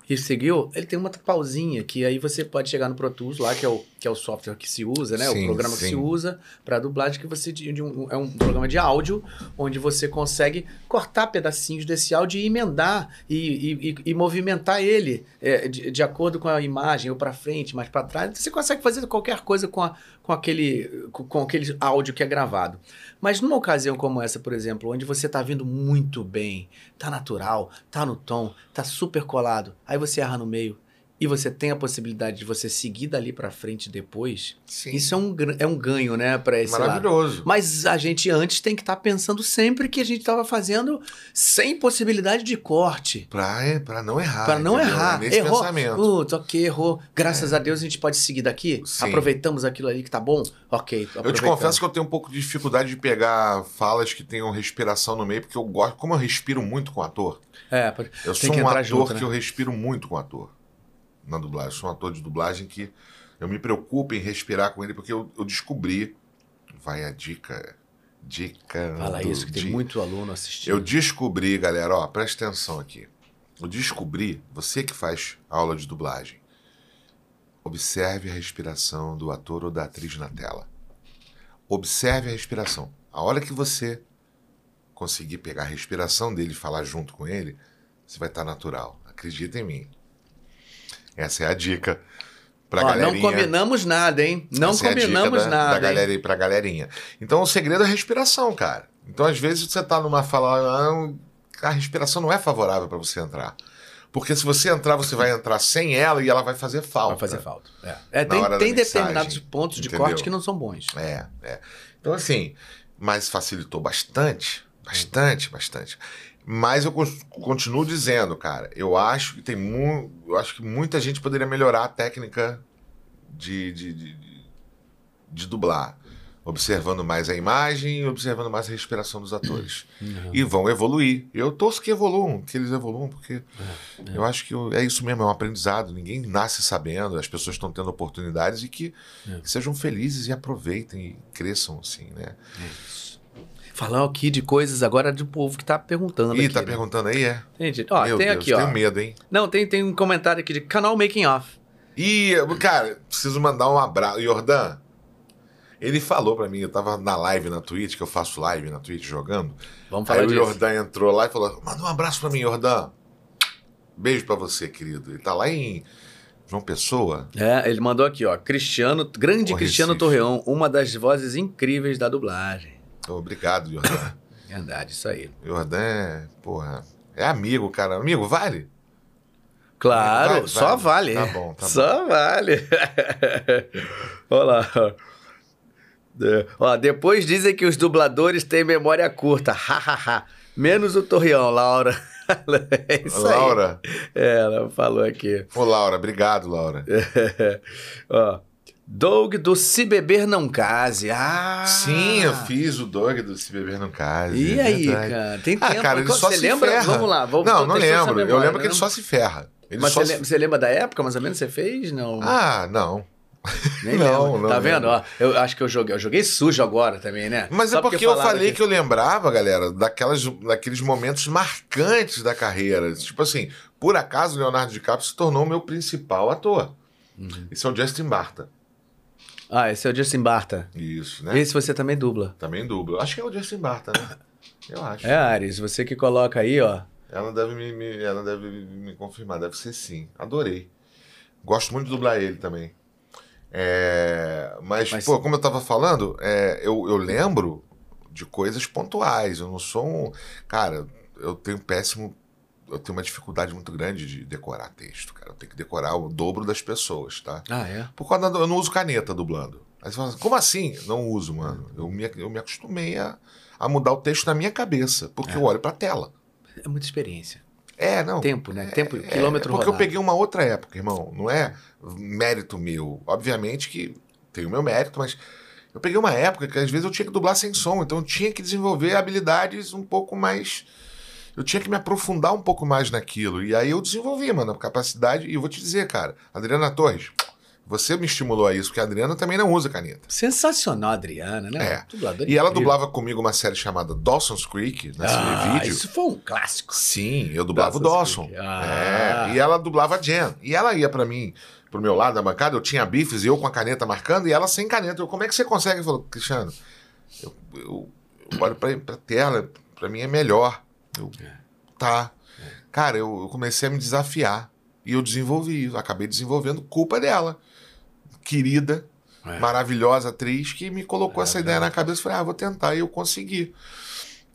e seguiu, ele tem uma pausinha que aí você pode chegar no Pro Tools lá, que é o, que é o software que se usa, né? Sim, o programa sim. que se usa para dublagem, que você um, é um programa de áudio, onde você consegue cortar pedacinhos desse áudio e emendar e, e, e movimentar ele é, de, de, acordo com a imagem, ou para frente, mais para trás. Você consegue fazer qualquer coisa com, a, com, aquele, com, aquele áudio que é gravado. Mas numa ocasião como essa, por exemplo, onde você está vindo muito bem, tá natural, tá no tom, tá super colado, aí você erra no meio, e você tem a possibilidade de você seguir dali para frente depois, Sim. isso é um, é um ganho, né, para esse Maravilhoso. Lado. Mas a gente antes tem que estar tá pensando sempre que a gente estava fazendo sem possibilidade de corte. Para é, pra não errar. Para não errar. É nesse errou. pensamento. Putz, ok, errou. Graças é. a Deus a gente pode seguir daqui. Sim. Aproveitamos aquilo ali que tá bom. Ok. Eu te confesso que eu tenho um pouco de dificuldade de pegar falas que tenham respiração no meio, porque eu gosto, como eu respiro muito com o ator. É, eu sou um ator junto, né? que eu respiro muito com o ator. Na dublagem. Eu sou um ator de dublagem que eu me preocupo em respirar com ele, porque eu, eu descobri. Vai a dica. Dica. Fala isso, que tem muito aluno assistindo. Eu descobri, galera, ó, presta atenção aqui. Eu descobri, você que faz aula de dublagem, observe a respiração do ator ou da atriz na tela. Observe a respiração. A hora que você conseguir pegar a respiração dele e falar junto com ele, você vai estar natural. Acredita em mim. Essa é a dica pra Ó, galerinha. não combinamos nada, hein? Não Essa é combinamos da, nada. Da galera, pra galerinha. Então o segredo é a respiração, cara. Então às vezes você tá numa fala, ah, a respiração não é favorável para você entrar. Porque se você entrar, você vai entrar sem ela e ela vai fazer falta. Vai fazer falta. É. É, tem tem determinados pontos de entendeu? corte que não são bons. É, é. Então assim, mas facilitou bastante, bastante, bastante. Mas eu continuo dizendo, cara, eu acho que tem mu eu acho que muita gente poderia melhorar a técnica de, de, de, de- dublar. Observando mais a imagem e observando mais a respiração dos atores. E vão evoluir. Eu torço que evoluam, que eles evoluam, porque eu acho que eu- é isso mesmo, é um aprendizado. Ninguém nasce sabendo, as pessoas estão tendo oportunidades e que, que sejam felizes e aproveitem e cresçam, assim, né? Falar aqui de coisas agora do povo que tá perguntando Ih, aqui. tá né? perguntando aí, é? Entendi. Ó, Meu tem Deus, aqui, ó. tenho medo, hein? Não, tem, tem um comentário aqui de canal Making Off. E, cara, preciso mandar um abraço. Jordan, ele falou pra mim, eu tava na live na Twitch, que eu faço live na Twitch jogando. Vamos falar Aí o disso. Jordan entrou lá e falou: manda um abraço pra mim, Jordan. Beijo pra você, querido. Ele tá lá em João Pessoa. É, ele mandou aqui, ó. Cristiano, grande O Cristiano Recife. Torreão, uma das vozes incríveis da dublagem. Obrigado, Jordan. Verdade, isso aí. Jordan é, porra, é amigo, cara. Amigo, vale? Claro, Vale, só vale. vale. Tá bom, tá só vale. Olha lá. ó. É, Ó, depois dizem que os dubladores têm memória curta. Hahaha. Menos o Torreão, Laura. é isso aí. Laura. É, ela falou aqui. Ô, Laura, obrigado, Laura. Ó. Doug do Se Beber Não Case. Ah! Sim, eu fiz o Dog do Se Beber no Case. E é aí, verdade. cara? Tem Ah, tempo. cara, ele Você só se lembra? ferra. Vamos lá. Vamos, não, não lembro. eu memória, lembro que ele né? só se ferra. Ele Mas você, se... lembra, você lembra da época, mais ou menos, você fez? Não. Ah, não. Nem não, lembro. não Tá vendo? Ó, eu acho que eu joguei. Eu joguei sujo agora também, né? Mas Só é porque, eu falaram falei que... eu lembrava, galera, daquelas, daqueles momentos marcantes da carreira. Tipo assim, por acaso, Leonardo DiCaprio se tornou o meu principal ator. Uhum. Esse é o Justin Barta. Ah, esse é o Justin Barta. Isso, né? Esse você também dubla. Também dublo. Acho que é o Justin Barta, né? Eu acho. É, Ares, você que coloca aí, ó. Ela deve me, me- ela deve me confirmar, deve ser sim. Adorei. Gosto muito de dublar ele também. É, mas, Mas- pô, como eu tava falando, é, eu, eu lembro de coisas pontuais. Eu não sou um. Cara, eu tenho péssimo. Eu tenho uma dificuldade muito grande de decorar texto, cara. Eu tenho que decorar o dobro das pessoas, tá? Ah, é? Por causa da, eu não uso caneta dublando. Aí você fala assim, como assim? Não uso, mano. Eu me, eu me acostumei a, a mudar o texto na minha cabeça, porque eu olho pra tela. É muita experiência. É, não. Tempo, né? Tempo, É, quilômetro porque rodado. eu peguei uma outra época, irmão. Não é mérito meu. Obviamente que tem o meu mérito, mas eu peguei uma época que às vezes eu tinha que dublar sem som, então eu tinha que desenvolver habilidades um pouco mais. Eu tinha que me aprofundar um pouco mais naquilo. E aí eu desenvolvi, mano, a capacidade. E eu vou te dizer, cara, Adriana Torres, você me estimulou a isso, porque a Adriana também não usa caneta. Sensacional, Adriana, né? É. Dubladora E ela incrível. dublava comigo uma série chamada Dawson's Creek, na Ah, vídeo. isso foi um clássico. Sim, eu dublava Dawson's o Dawson. Ah. É, e ela dublava a Jen. E ela ia pra mim, pro meu lado da bancada, eu tinha bifes, eu com a caneta marcando, e ela sem caneta. Eu, como é que você consegue? Ele falou, Cristiano, eu, eu, eu olho pra, pra tela, pra mim é melhor. Eu, tá. Cara, eu, eu comecei a me desafiar. E eu desenvolvi, eu acabei desenvolvendo culpa dela. Querida, É. maravilhosa atriz, que me colocou essa ideia na cabeça. Falei, ah, vou tentar, e eu consegui.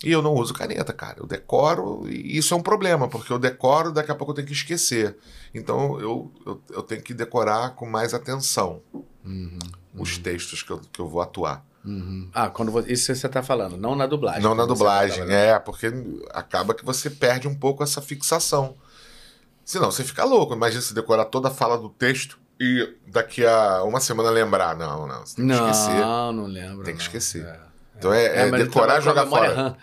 E eu não uso caneta, cara. Eu decoro, e isso é um problema, porque eu decoro, daqui a pouco eu tenho que esquecer. Então eu, eu, eu tenho que decorar com mais atenção Uhum, os textos que eu, que eu vou atuar. Uhum. Ah, quando você, isso você tá falando, não na dublagem. não na você dublagem, falava, é, porque acaba que você perde um pouco essa fixação. Senão você fica louco. Imagina se decorar toda a fala do texto e daqui a uma semana lembrar. Não, não, você tem que Não, esquecer. não lembro. Tem que não. esquecer. É. Então é, é ele decorar e a jogar fora. RAM.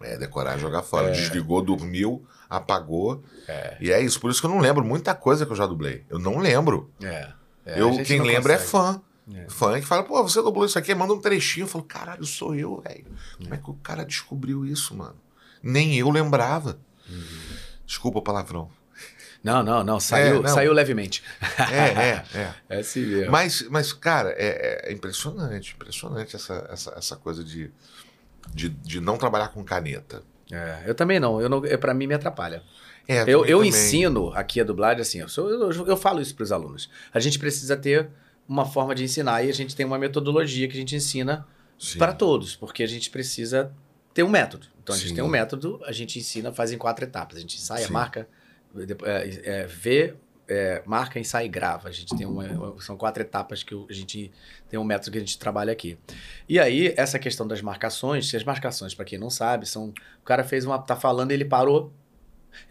É, decorar e jogar fora. É. Desligou, dormiu, apagou. É. E é isso. Por isso que eu não lembro muita coisa que eu já dublei. Eu não lembro. É. é eu, quem lembra é consegue. é fã. É. Fã que fala, pô, você dublou isso aqui, manda um trechinho. Eu falo, caralho, sou eu, velho. Como é que o cara descobriu isso, mano? Nem eu lembrava. Uhum. Desculpa o palavrão. Não, não, não, saiu, é, não. saiu levemente. É, é, é. é assim mesmo. Mas, mas cara, é, é, impressionante, impressionante essa, essa, essa coisa de, de, de não trabalhar com caneta. É, eu também não, eu não para mim me atrapalha. É, eu eu ensino aqui a dublagem assim, eu, sou, eu, eu falo isso para os alunos. A gente precisa ter uma forma de ensinar e a gente tem uma metodologia que a gente ensina para todos, porque a gente precisa ter um método. Então a gente Sim. tem um método, a gente ensina, faz em quatro etapas. A gente ensaia, Sim. marca, é, é, vê, é, marca, ensaia e grava. A gente tem uma, são quatro etapas que a gente tem um método que a gente trabalha aqui. E aí, essa questão das marcações, se as marcações, para quem não sabe, são. O cara fez uma. tá falando, ele parou,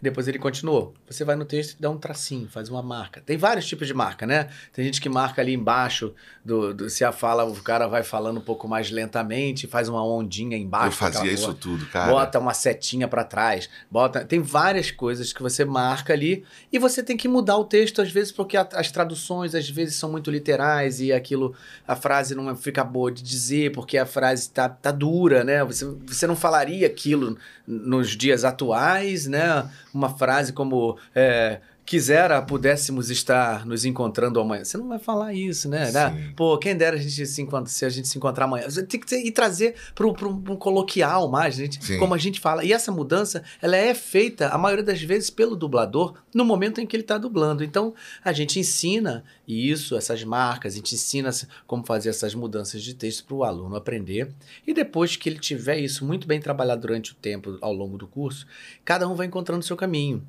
depois ele continuou. Você vai no texto e dá um tracinho, faz uma marca. Tem vários tipos de marca, né? Tem gente que marca ali embaixo, do, do se a fala, o cara vai falando um pouco mais lentamente, faz uma ondinha embaixo. Eu fazia isso tudo, cara. Bota uma setinha para trás. bota Tem várias coisas que você marca ali e você tem que mudar o texto às vezes porque a, as traduções às vezes são muito literais e aquilo, a frase não fica boa de dizer porque a frase tá, tá dura, né? Você, você não falaria aquilo nos dias atuais, né? Uma frase como é, quisera pudéssemos estar nos encontrando amanhã. Você não vai falar isso, né? né? Pô, quem dera a gente se encontra, se a gente se encontrar amanhã. Você tem que ter, e trazer para um coloquial mais, gente, como a gente fala. E essa mudança, ela é feita, a maioria das vezes, pelo dublador no momento em que ele está dublando. Então, a gente ensina isso, essas marcas, a gente ensina como fazer essas mudanças de texto para o aluno aprender. E depois que ele tiver isso muito bem trabalhado durante o tempo, ao longo do curso, cada um vai encontrando o seu caminho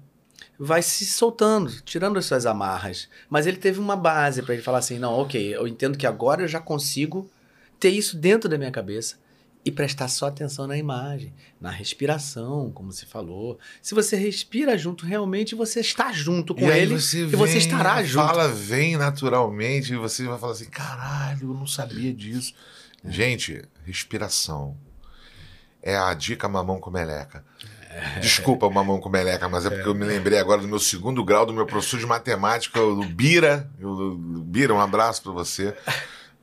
vai se soltando, tirando as suas amarras. Mas ele teve uma base para ele falar assim: não, ok, eu entendo que agora eu já consigo ter isso dentro da minha cabeça e prestar só atenção na imagem, na respiração, como se falou. Se você respira junto, realmente você está junto com e ele você e vem, você estará junto. A fala vem naturalmente e você vai falar assim: caralho, eu não sabia disso. É. Gente, respiração é a dica mamão com meleca. Desculpa, mamão com meleca, mas é porque eu me lembrei agora do meu segundo grau, do meu professor de matemática, o Bira. O Bira, um abraço para você.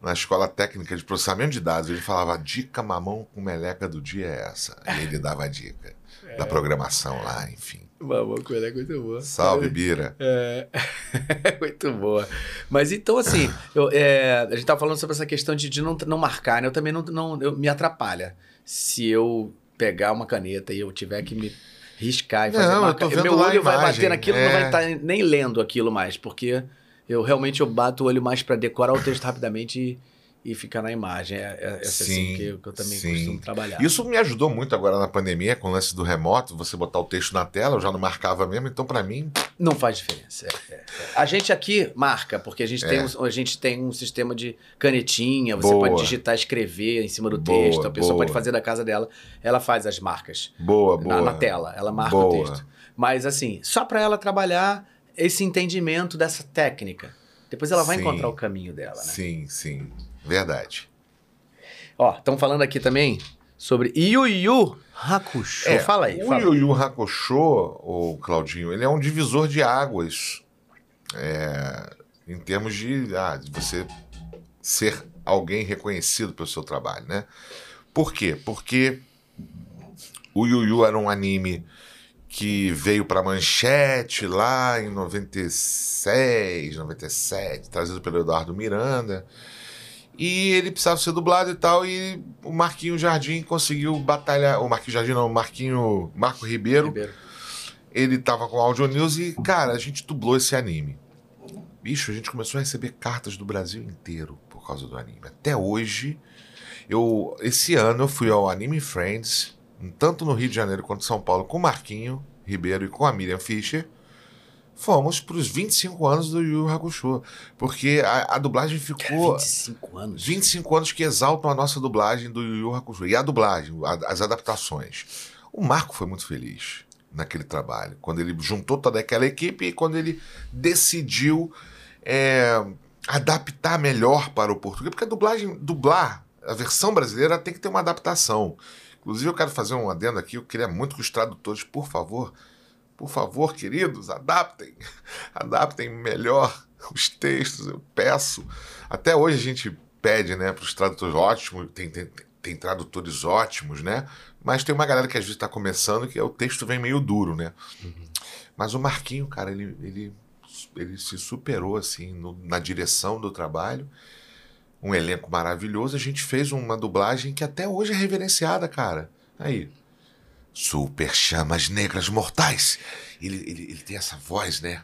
Na escola técnica de processamento de dados, ele falava: dica mamão com meleca do dia é essa. E ele dava a dica é. da programação lá, enfim. Mamão com meleca é muito boa. Salve, Bira. É, muito boa. Mas então, assim, eu, é, a gente tava falando sobre essa questão de, de não, não marcar, né? Eu também não, não eu, me atrapalha se eu pegar uma caneta e eu tiver que me riscar e fazer não, marca, meu olho vai bater naquilo, é... não vai estar é. tá nem lendo aquilo mais, porque eu realmente eu bato o olho mais para decorar o texto rapidamente e e ficar na imagem. É, é, é assim sim, assim que eu, que eu também sim. costumo trabalhar. Isso me ajudou muito agora na pandemia, com o lance do remoto, você botar o texto na tela, eu já não marcava mesmo, então para mim. Não faz diferença. É, é, é. a gente aqui marca, porque a gente, tem um, a gente tem um sistema de canetinha, você boa. pode digitar, escrever em cima do boa, texto, a pessoa boa. pode fazer da casa dela, ela faz as marcas. Boa, boa. Na, na tela, ela marca o texto. Mas assim, só para ela trabalhar esse entendimento dessa técnica. Depois ela vai sim, encontrar o caminho dela, né? Sim, sim. Verdade. Ó, estão falando aqui também sobre Yu Yu Hakusho. É, fala aí. O fala. Yu Yu Hakusho, o Claudinho, ele é um divisor de águas. É, em termos de, ah, de você ser alguém reconhecido pelo seu trabalho, né? Por quê? Porque o Yu Yu era um anime que veio para manchete lá em 96, 97, trazido pelo Eduardo Miranda. E ele precisava ser dublado e tal. E o Marquinho Jardim conseguiu batalhar. O Marquinho Jardim não, o Marquinho. Marco Ribeiro. Ribeiro. Ele tava com Audio News e, cara, a gente dublou esse anime. Bicho, a gente começou a receber cartas do Brasil inteiro por causa do anime. Até hoje, eu. Esse ano eu fui ao Anime Friends, tanto no Rio de Janeiro quanto em São Paulo, com o Marquinho Ribeiro e com a Miriam Fischer fomos para os 25 anos do Yu Hakusho. Porque a, a dublagem ficou. 25 anos. 25 anos que exaltam a nossa dublagem do Yu Yu Hakusho. E a dublagem, a, as adaptações. O Marco foi muito feliz naquele trabalho. Quando ele juntou toda aquela equipe e quando ele decidiu é, adaptar melhor para o português. Porque a dublagem, dublar, a versão brasileira tem que ter uma adaptação. Inclusive, eu quero fazer um adendo aqui. Eu queria muito que os tradutores, por favor, por favor, queridos, adaptem. Adaptem melhor os textos, eu peço. Até hoje a gente pede, né, para os tradutores ótimos, tem, tem, tem tradutores ótimos, né? Mas tem uma galera que às vezes está começando que o texto vem meio duro, né? Uhum. Mas o Marquinho, cara, ele, ele, ele se superou, assim, no, na direção do trabalho. Um elenco maravilhoso. A gente fez uma dublagem que até hoje é reverenciada, cara. Aí. Super Chamas Negras Mortais. Ele, ele, ele tem essa voz, né?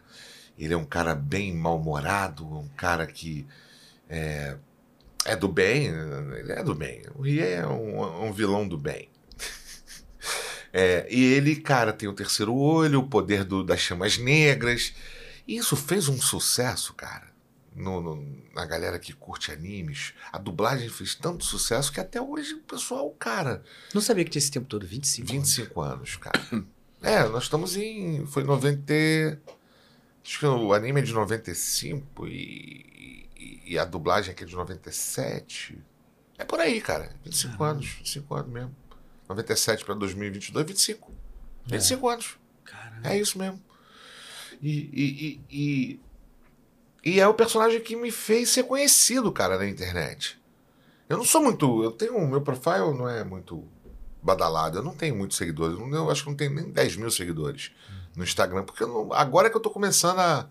Ele é um cara bem mal-humorado, um cara que é, é, do bem, ele é do bem. O Rie é um, um vilão do bem. É, e ele, cara, tem o terceiro olho, o poder do, das chamas negras. E isso fez um sucesso, cara. No, no, na galera que curte animes. A dublagem fez tanto sucesso que até hoje o pessoal, cara. Não sabia que tinha esse tempo todo, 25 25 anos, anos cara. é, nós estamos em. Foi 90. Acho que o anime é de 95 e, e, e a dublagem aqui é de 97. É por aí, cara. 25 Caramba. anos. 25 anos mesmo. 97 para 2022, 25. 25 é. anos. Caramba. É isso mesmo. E, e, e, e, é o personagem que me fez ser conhecido, cara, na internet. Eu não sou muito. Eu tenho. Meu profile não é muito badalado. Eu não tenho muitos seguidores. Eu acho que não tenho nem 10 mil seguidores no Instagram. Porque não, agora é que eu tô começando a,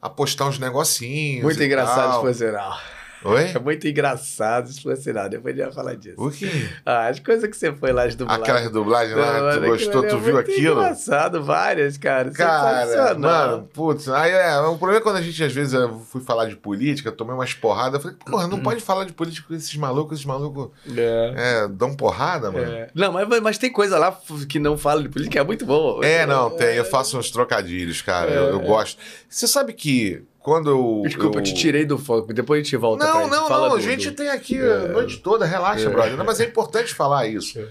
a postar uns negocinhos. Muito engraçado, por sinal. Oi? É muito engraçado, sinal. Depois a gente vai falar disso. O quê? Ah, as coisas que você foi lá de dublagem. Aquela dublagem lá, tu gostou, tu é viu aquilo? engraçado, várias, cara. Cara, mano, putz. Aí é, o problema é quando a gente, às vezes, eu fui falar de política, tomei umas porradas, eu falei, porra, não pode falar de política com esses malucos, esses malucos é. É, dão porrada, mano. É. Não, mas, mas tem coisa lá que não fala de política, é muito bom. É, não, tem. Eu faço uns trocadilhos, cara. Eu, eu é. gosto. Você sabe que quando eu. Desculpa, eu... eu te tirei do foco, depois a gente volta. Não, não, não. Fala a gente tem aqui é. a noite toda, relaxa, é. brother. Não, mas é importante falar isso. É.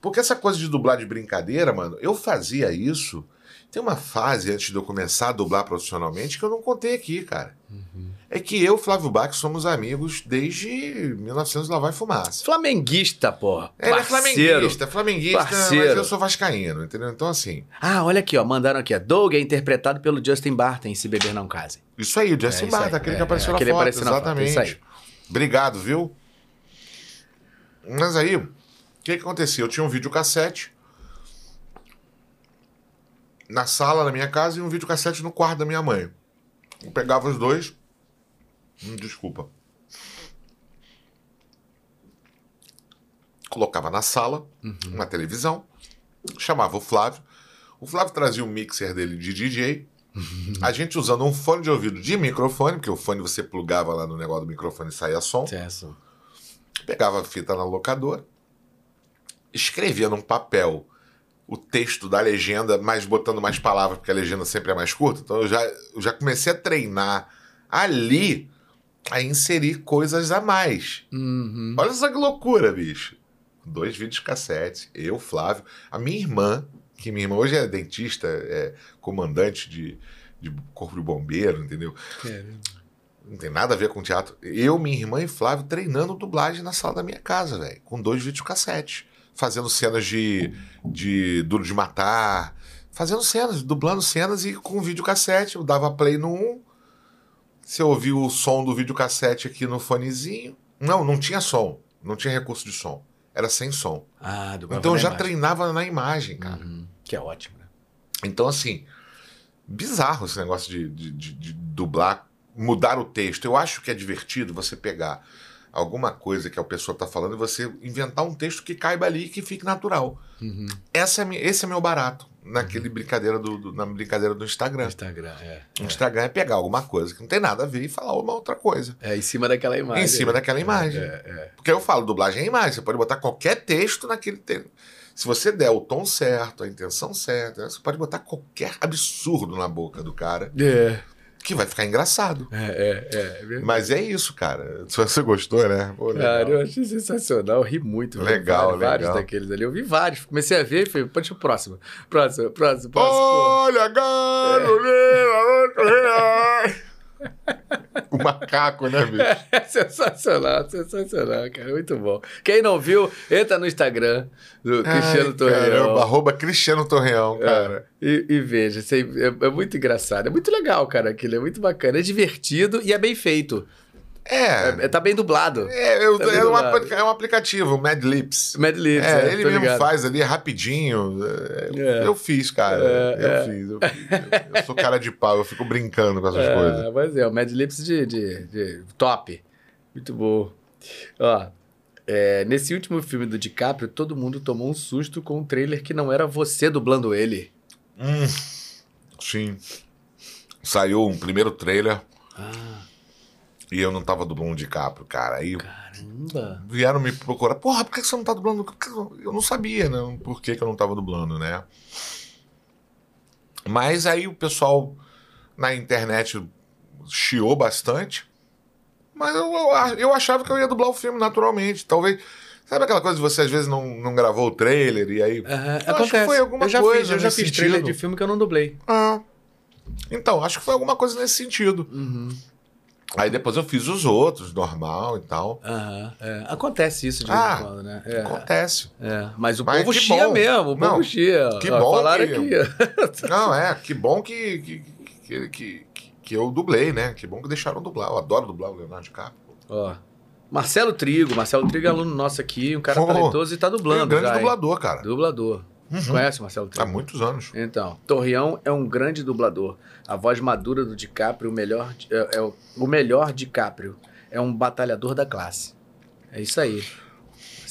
Porque essa coisa de dublar de brincadeira, mano, eu fazia isso. Tem uma fase antes de eu começar a dublar profissionalmente que eu não contei aqui, cara. Uhum. É que eu, Flávio Bach, somos amigos desde 1900 lá vai fumaça. Flamenguista, pô. É, ele é flamenguista, flamenguista, Parceiro. mas eu sou vascaíno, entendeu? Então, assim... Ah, olha aqui, ó, mandaram aqui, ó. Doug é interpretado pelo Justin Barton em Se Beber Não Case. Isso aí, o Justin é, Barton, aquele é, que apareceu é, na foto, apareceu exatamente. Na foto, isso aí. Obrigado, viu? Mas aí, o que, que acontecia? Eu tinha um videocassete na sala da minha casa e um videocassete no quarto da minha mãe. Eu pegava os dois. Desculpa. Colocava na sala, uhum. uma televisão, chamava o Flávio. O Flávio trazia o um mixer dele de DJ. Uhum. A gente usando um fone de ouvido de microfone, porque o fone você plugava lá no negócio do microfone e saía som. Certo. Pegava a fita na locadora, escrevia num papel o texto da legenda, mas botando mais palavras, porque a legenda sempre é mais curta. Então eu já, eu já comecei a treinar ali a inserir coisas a mais. Uhum. Olha que loucura, bicho. Dois vídeos cassete, eu, Flávio, a minha irmã, que minha irmã hoje é dentista, é comandante de, de corpo de bombeiro, entendeu? É. Não tem nada a ver com teatro. Eu, minha irmã e Flávio treinando dublagem na sala da minha casa, velho, com dois vídeos cassete fazendo cenas de, de Duro de Matar, fazendo cenas, dublando cenas e com videocassete. Eu dava play no 1, você ouvia o som do videocassete aqui no fonezinho. Não, não tinha som, não tinha recurso de som. Era sem som. Ah, então eu já imagem. treinava na imagem, cara. Uhum, que é ótimo, né? Então, assim, bizarro esse negócio de, de, de, de dublar, mudar o texto. Eu acho que é divertido você pegar alguma coisa que a pessoa está falando e você inventar um texto que caiba ali e que fique natural. Uhum. Essa é, esse é meu barato naquele uhum. brincadeira do, do, na brincadeira do Instagram. Instagram, é. O Instagram é pegar alguma coisa que não tem nada a ver e falar uma outra coisa. É, em cima daquela imagem. Em cima daquela imagem. É, é. Porque eu falo, dublagem é imagem. Você pode botar qualquer texto naquele texto. Se você der o tom certo, a intenção certa, você pode botar qualquer absurdo na boca do cara. É que vai ficar engraçado. É, é, é. é Mas é isso, cara. Se você gostou, né? Pô, cara, eu achei sensacional, eu ri muito. Legal, vários, legal. Vários daqueles ali. Eu vi vários. Comecei a ver e falei, pode o próximo. Próximo, próximo, próximo. Olha, Carolina, é. o macaco, né, bicho? É sensacional, sensacional, cara. Muito bom. Quem não viu, entra no Instagram do Cristiano Torreão. Caramba, arroba Cristiano Torreão, cara. É, e, e, veja, é, é, muito engraçado. É muito legal, cara, aquilo. É muito bacana. É divertido e é bem feito. É. é tá bem dublado. É, eu, tá é, uma, é, um aplicativo, Mad Lips. Mad Lips, é. é ele mesmo ligado. faz ali, é rapidinho. É, eu fiz, cara. eu fiz. Eu, eu, sou cara de pau, eu fico brincando com essas coisas. Mas é, o Mad Lips de, de, de top. Muito bom. Ó, nesse último filme do DiCaprio, todo mundo tomou um susto com um trailer que não era você dublando ele. Hum, sim. Saiu um primeiro trailer. Ah. E eu não tava dublando o DiCaprio, cara. Aí Caramba! Vieram me procurar. Porra, por que você não tá dublando? Eu não sabia, né? Por que, que eu não tava dublando, né? Mas aí o pessoal na internet chiou bastante. Mas eu, eu achava que eu ia dublar o filme naturalmente. Talvez. Sabe aquela coisa de você às vezes não, não gravou o trailer e aí. Uhum, acontece. Acho que foi alguma eu já coisa. Fiz, eu já fiz sentido. trailer de filme que eu não dublei. Ah. Então, acho que foi alguma coisa nesse sentido. Uhum. Aí depois eu fiz os outros, normal e tal. Uhum, é. Acontece isso de vez ah, em quando, né? É. Acontece. É. Mas o Mas povo chia bom. mesmo, o Não, povo chia. Que bom Falaram que... aqui. Não, é, que bom que, que, que, que, que eu dublei, né? Que bom que deixaram dublar. Eu adoro dublar o Leonardo DiCaprio. Ó. Marcelo Trigo, Marcelo Trigo é aluno nosso aqui, um cara oh, talentoso e tá dublando. É um grande já, dublador, hein? cara. Dublador. Uhum. Conhece o Marcelo? Há muitos anos. Então, Torreão é um grande dublador. A voz madura do DiCaprio, o melhor, é, é o, o melhor DiCaprio. É um batalhador da classe. É isso aí.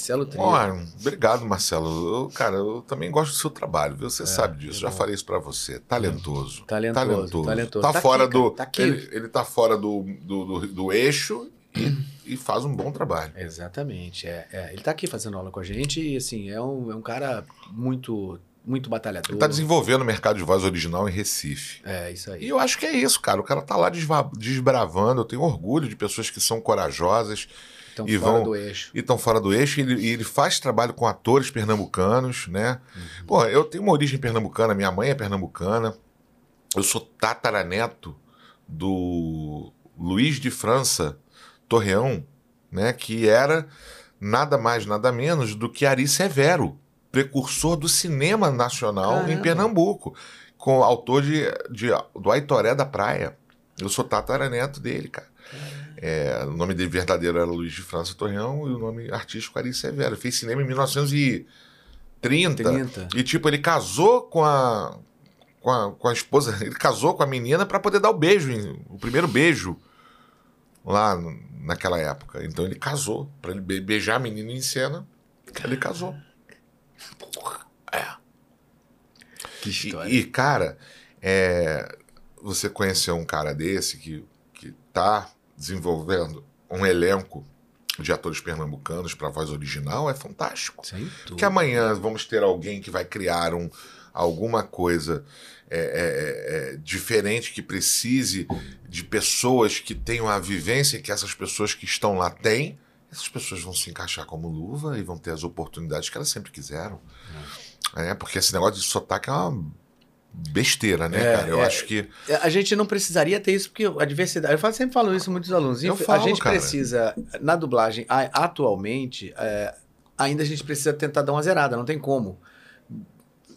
Marcelo Trigo. Oh, obrigado, Marcelo. Eu, cara, eu também gosto do seu trabalho, viu? Você é, sabe disso. É Já falei isso para você. Talentoso. Talentoso. Talentoso. talentoso. Tá, tá fora aqui, do. Tá ele, ele tá fora do, do, do, do eixo e, e, faz um bom trabalho. Exatamente. É, é, Ele está aqui fazendo aula com a gente e assim, é um, é um cara muito muito batalhador. Ele tá desenvolvendo o mercado de voz original em Recife. É, isso aí. E eu acho que é isso, cara. O cara tá lá desbravando. Eu tenho orgulho de pessoas que são corajosas. Estão e fora vão, do eixo. E estão fora do eixo. E ele, e ele, faz trabalho com atores pernambucanos, né? Uhum. Pô, eu tenho uma origem pernambucana. Minha mãe é pernambucana. Eu sou tataraneto do Luiz de França, Torreão, né, que era nada mais, nada menos do que Ari Severo, precursor do cinema nacional Caramba. em Pernambuco, com autor de, de, do Aitoré da Praia. Eu sou tataraneto dele, cara. É, o nome dele verdadeiro era Luiz de França Torreão e o nome artístico Ari Severo. Ele fez cinema em 1930. 30. E, tipo, ele casou com a, com a, com a esposa, ele casou com a menina para poder dar o beijo, o primeiro beijo lá naquela época. Então ele casou. para ele beijar a menina em cena, ele casou. É. Que história. E, e cara, é, você conheceu um cara desse que, que tá desenvolvendo um elenco de atores pernambucanos para voz original é fantástico. Porque amanhã vamos ter alguém que vai criar um, alguma coisa é, é, é, é, diferente que precise de pessoas que tenham a vivência que essas pessoas que estão lá têm, essas pessoas vão se encaixar como luva e vão ter as oportunidades que elas sempre quiseram. É, porque esse negócio de sotaque é uma besteira, né, é, cara? Eu é, acho que. A gente não precisaria ter isso, porque a diversidade. Eu sempre falo isso muitos alunos. Eu falo, a gente cara. precisa, na dublagem, atualmente, é, ainda a gente precisa tentar dar uma zerada, não tem como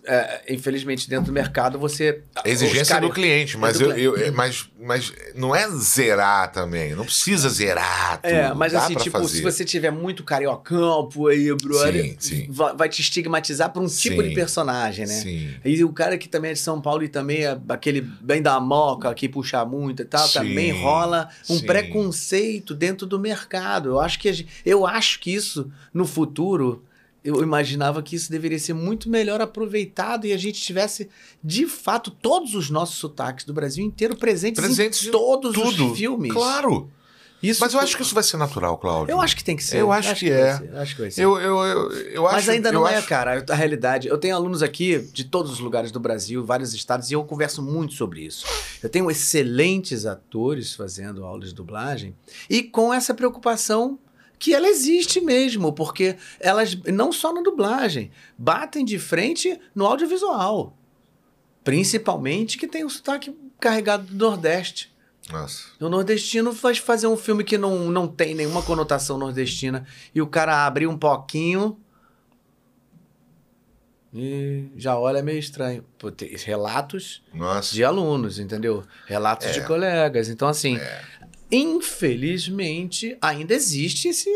é, infelizmente, dentro do mercado, você. Exigência do cliente, mas, do eu, cliente. eu, mas, mas não é zerar também. Não precisa zerar. Tudo, é, mas assim, tipo, fazer. se você tiver muito cariocão aí, brother, sim, sim. Vai, te estigmatizar por um sim, tipo de personagem, né? Sim. E o cara que também é de São Paulo e também é aquele bem da moca, que puxa muito e tal, sim, também rola um preconceito dentro do mercado. Eu acho que, eu acho que isso, no futuro eu imaginava que isso deveria ser muito melhor aproveitado e a gente tivesse, de fato, todos os nossos sotaques do Brasil inteiro presentes, presentes em todos tudo. os filmes. Claro. Isso Mas eu acho que isso vai ser natural, Cláudio. Eu acho que tem que ser. Eu acho, acho que, que, é. Acho que vai ser. Eu, eu, eu, eu Mas acho, ainda não é, acho... cara. A realidade. Eu tenho alunos aqui de todos os lugares do Brasil, vários estados, e eu converso muito sobre isso. Eu tenho excelentes atores fazendo aulas de dublagem e com essa preocupação que ela existe mesmo, porque elas, não só na dublagem, batem de frente no audiovisual. Principalmente que tem o sotaque carregado do Nordeste. Nossa. O nordestino vai fazer um filme que não, não tem nenhuma conotação nordestina e o cara abrir um pouquinho e já olha meio estranho. Pô, relatos Nossa. de alunos, entendeu? Relatos É. de colegas. Então, assim, É. infelizmente, ainda existe esse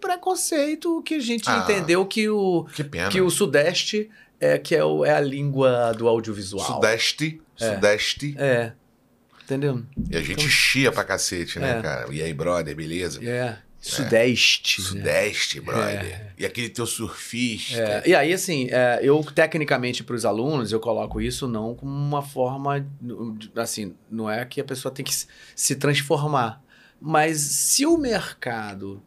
preconceito que a gente Ah. entendeu que o, Que pena. que o Sudeste é, que é, o- é a língua do audiovisual. Sudeste. Sudeste. É. Entendeu? E a gente chia pra cacete, né, É. cara? E aí, brother, beleza? É. Sudeste. né? Sudeste, brother. É. E aquele teu surfista. É, e aí, assim, é, eu tecnicamente para os alunos, eu coloco isso não como uma forma, assim, não é que a pessoa tem que se- transformar, mas se o mercado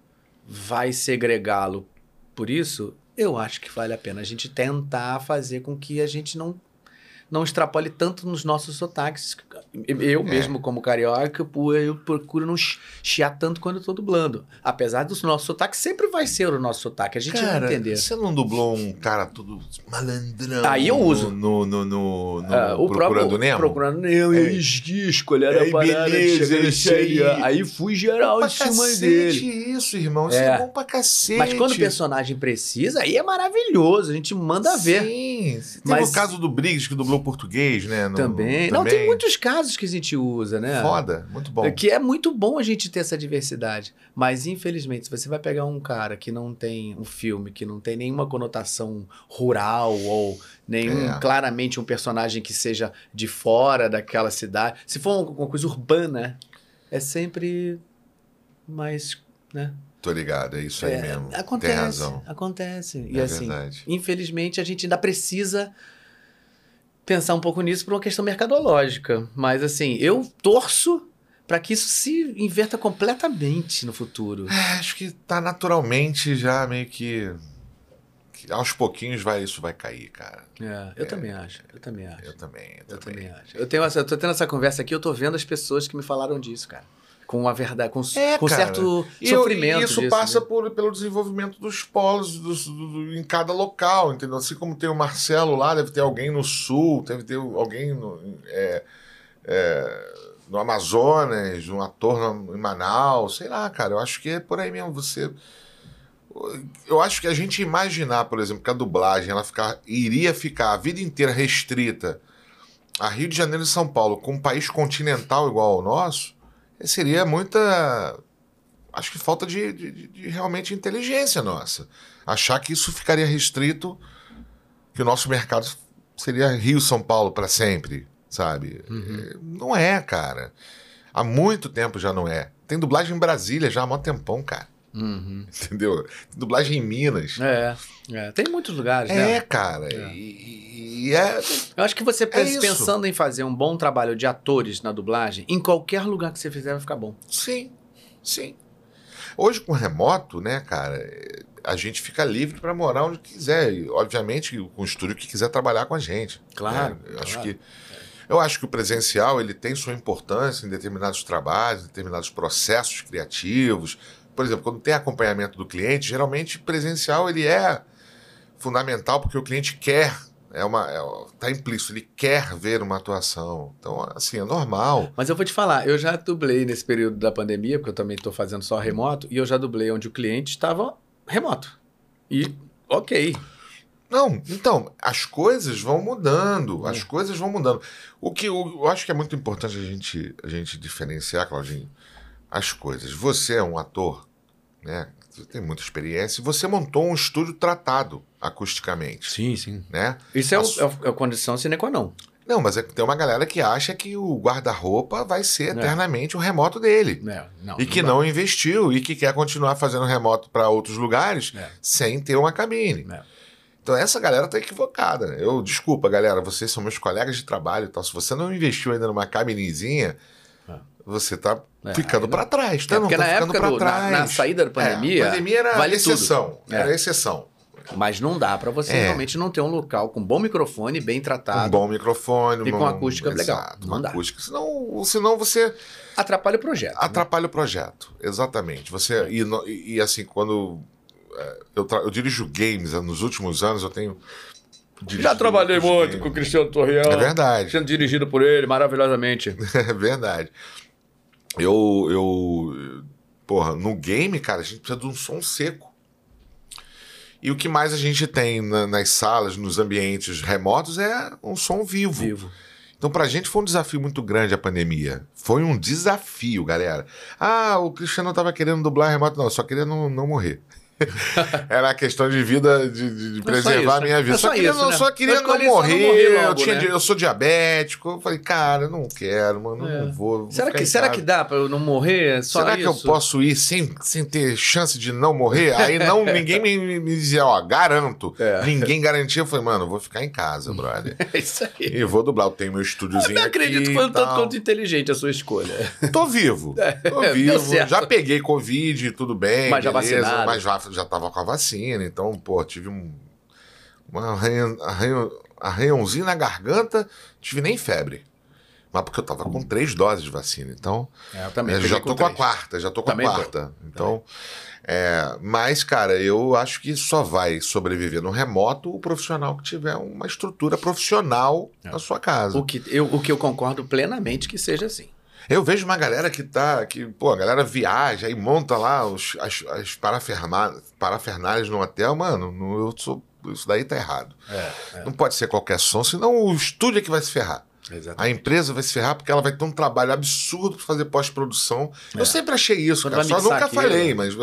vai segregá-lo por isso, eu acho que vale a pena a gente tentar fazer com que a gente não não extrapole tanto nos nossos sotaques. Eu mesmo, como carioca, eu procuro não chi- chiar tanto quando eu tô dublando. Apesar do nosso sotaque, sempre vai ser o nosso sotaque. A gente Cara, vai entender. você não dublou um cara todo malandrão? Aí eu uso. No, no, no, no Ah, o Procurando próprio, Nemo? Procurando Nemo. É. Eu esquisco, ele era Ei, parada, beleza, isso aí. aí. fui geral em cima cacete dele. isso, irmão. Isso É. é bom pra cacete. Mas quando o personagem precisa, aí é maravilhoso. A gente manda ver. Sim. Teve Mas- o caso do Briggs, que dublou português, né? no- Também. Não, tem muitos casos que a gente usa, né? Foda, muito bom. Que é muito bom a gente ter essa diversidade. Mas, infelizmente, se você vai pegar um cara que não tem um filme, que não tem nenhuma conotação rural ou nenhum, É. claramente, um personagem que seja de fora daquela cidade. Se for uma coisa urbana, é sempre mais. Né? Tô ligado, é isso aí É, mesmo. Acontece. Tem razão. Acontece. E É assim, verdade. infelizmente, a gente ainda precisa pensar um pouco nisso por uma questão mercadológica. Mas assim, eu torço para que isso se inverta completamente no futuro. É, acho que tá naturalmente já meio que, que aos pouquinhos vai isso vai cair, cara. É, eu também acho. Eu também acho. Eu também, eu, Eu também. também acho. Eu tenho essa, eu tô tendo essa conversa aqui, eu tô vendo as pessoas que me falaram disso, cara. Com uma verdade, com, É, com certo eu- sofrimento. e isso disso, passa né? por, pelo desenvolvimento dos polos dos- do- do- em cada local, entendeu? Assim como tem o Marcelo lá, deve ter alguém no sul, deve ter alguém no, é, é, no Amazonas, um ator no- em Manaus, sei lá, cara. Eu acho que é por aí mesmo. Você. Eu acho que a gente imaginar, por exemplo, que a dublagem ela ficar, iria ficar a vida inteira restrita a Rio de Janeiro e São Paulo, com um país continental igual ao nosso, seria muita. Acho que falta de, de- de- realmente inteligência nossa. Achar que isso ficaria restrito, que o nosso mercado seria Rio, São Paulo para sempre, sabe? É, Não é, cara. Há muito tempo já não é. Tem dublagem em Brasília já há mó tempão, cara. Uhum. Entendeu? Tem dublagem em Minas. É, é. Tem muitos lugares, É, né? cara. É. E, e é. Eu acho que você isso. pensando em fazer um bom trabalho de atores na dublagem, em qualquer lugar que você fizer vai ficar bom. Sim, sim. Hoje, com remoto, né, cara, a gente fica livre para morar onde quiser. E, obviamente, com o estúdio que quiser trabalhar com a gente. Claro, né? Eu acho claro. que. Eu acho que o presencial ele tem sua importância em determinados trabalhos, em determinados processos criativos. Por exemplo, quando tem acompanhamento do cliente, geralmente presencial ele é fundamental porque o cliente quer, é uma, é, tá implícito, ele quer ver uma atuação. Então, assim, é normal. Mas eu vou te falar, eu já dublei nesse período da pandemia, porque eu também estou fazendo só remoto, e eu já dublei onde o cliente estava remoto. E ok. Não, então, as coisas vão mudando, É. as coisas vão mudando. O que eu, eu acho que é muito importante a gente, a gente diferenciar, Claudinho, as coisas. Você é um ator, né? Você tem muita experiência e você montou um estúdio tratado acusticamente, Sim, sim. né? Isso é, As- é o- é a condição sine qua non. Não, mas é que tem uma galera que acha que o guarda-roupa vai ser É. eternamente o remoto dele. É, não, E que dá. não investiu e que quer continuar fazendo remoto para outros lugares É. sem ter uma cabine. É. Então essa galera tá equivocada. né? Eu desculpa, galera, vocês são meus colegas de trabalho e tal. Se você não investiu ainda numa cabinezinha, É. você tá É, ficando para trás. Tá, É, não, porque tá na época, do- na, trás. na saída da pandemia, É, a pandemia era vale exceção. tudo. Era É. exceção. mas não dá pra você É. realmente não ter um local com bom microfone, bem Um tratado. bom microfone. E com um- acústica legal. Exato, Não uma dá. acústica. Senão, senão você Atrapalha o projeto. né? atrapalha o projeto. Exatamente. Você e, e- assim quando é, eu, tra- eu dirijo games é, nos últimos anos eu tenho dirigido Já trabalhei muito com o. Cristiano Torreal. É verdade. Sendo dirigido por ele maravilhosamente. É verdade. Eu, eu. Porra, no game, cara, a gente precisa de um som seco. E o que mais a gente tem na- nas salas, nos ambientes remotos, é um som vivo. Vivo. Então, pra gente foi um desafio muito grande a pandemia. Foi um desafio, galera. Ah, o Cristiano tava querendo dublar remoto. Não, só queria não, não morrer. Era a questão de vida, de, de- É só preservar isso, a minha né? vida. É só queria, isso, não, né? só queria Eu não só não morrer. morrer eu, logo, tinha, né? eu sou diabético. Eu falei, cara, eu não quero, mano, eu não vou. vou Será, que, será que dá pra eu não morrer? Só Será que eu isso? posso ir sem, sem ter chance de não morrer? Aí não, ninguém me, me, me dizia, ó, garanto. É. Ninguém garantia. Eu falei, mano, eu vou ficar em casa, brother. É isso aí. E vou dublar. Eu tenho meu estúdiozinho Eu acredito aqui que foi um tanto quanto inteligente a sua escolha. Tô vivo. Tô vivo. Já peguei Covid, tudo bem. Mas já beleza, vacinado. Mas já, já tava com a vacina. Então, pô, tive um. Um arranhão, arranhão, arranhãozinho na garganta. Tive nem febre. Mas porque eu tava com três doses de vacina. Então. É, eu Eu já tô com a quarta, já tô com Também a tô. quarta. Então, é, mas, cara, eu acho que só vai sobreviver no remoto o profissional que tiver uma estrutura profissional na sua casa. O que, eu, o que eu concordo plenamente que seja assim. Eu vejo uma galera que tá. Que, pô, a galera viaja e monta lá os, as, as parafernálias no hotel, mano. no- eu sou, isso daí tá errado. É, Não pode ser qualquer som, senão o estúdio é que vai se ferrar. exatamente. A empresa vai se ferrar porque ela vai ter um trabalho absurdo para fazer pós-produção. É. Eu sempre achei isso, cara. Só nunca falei, mas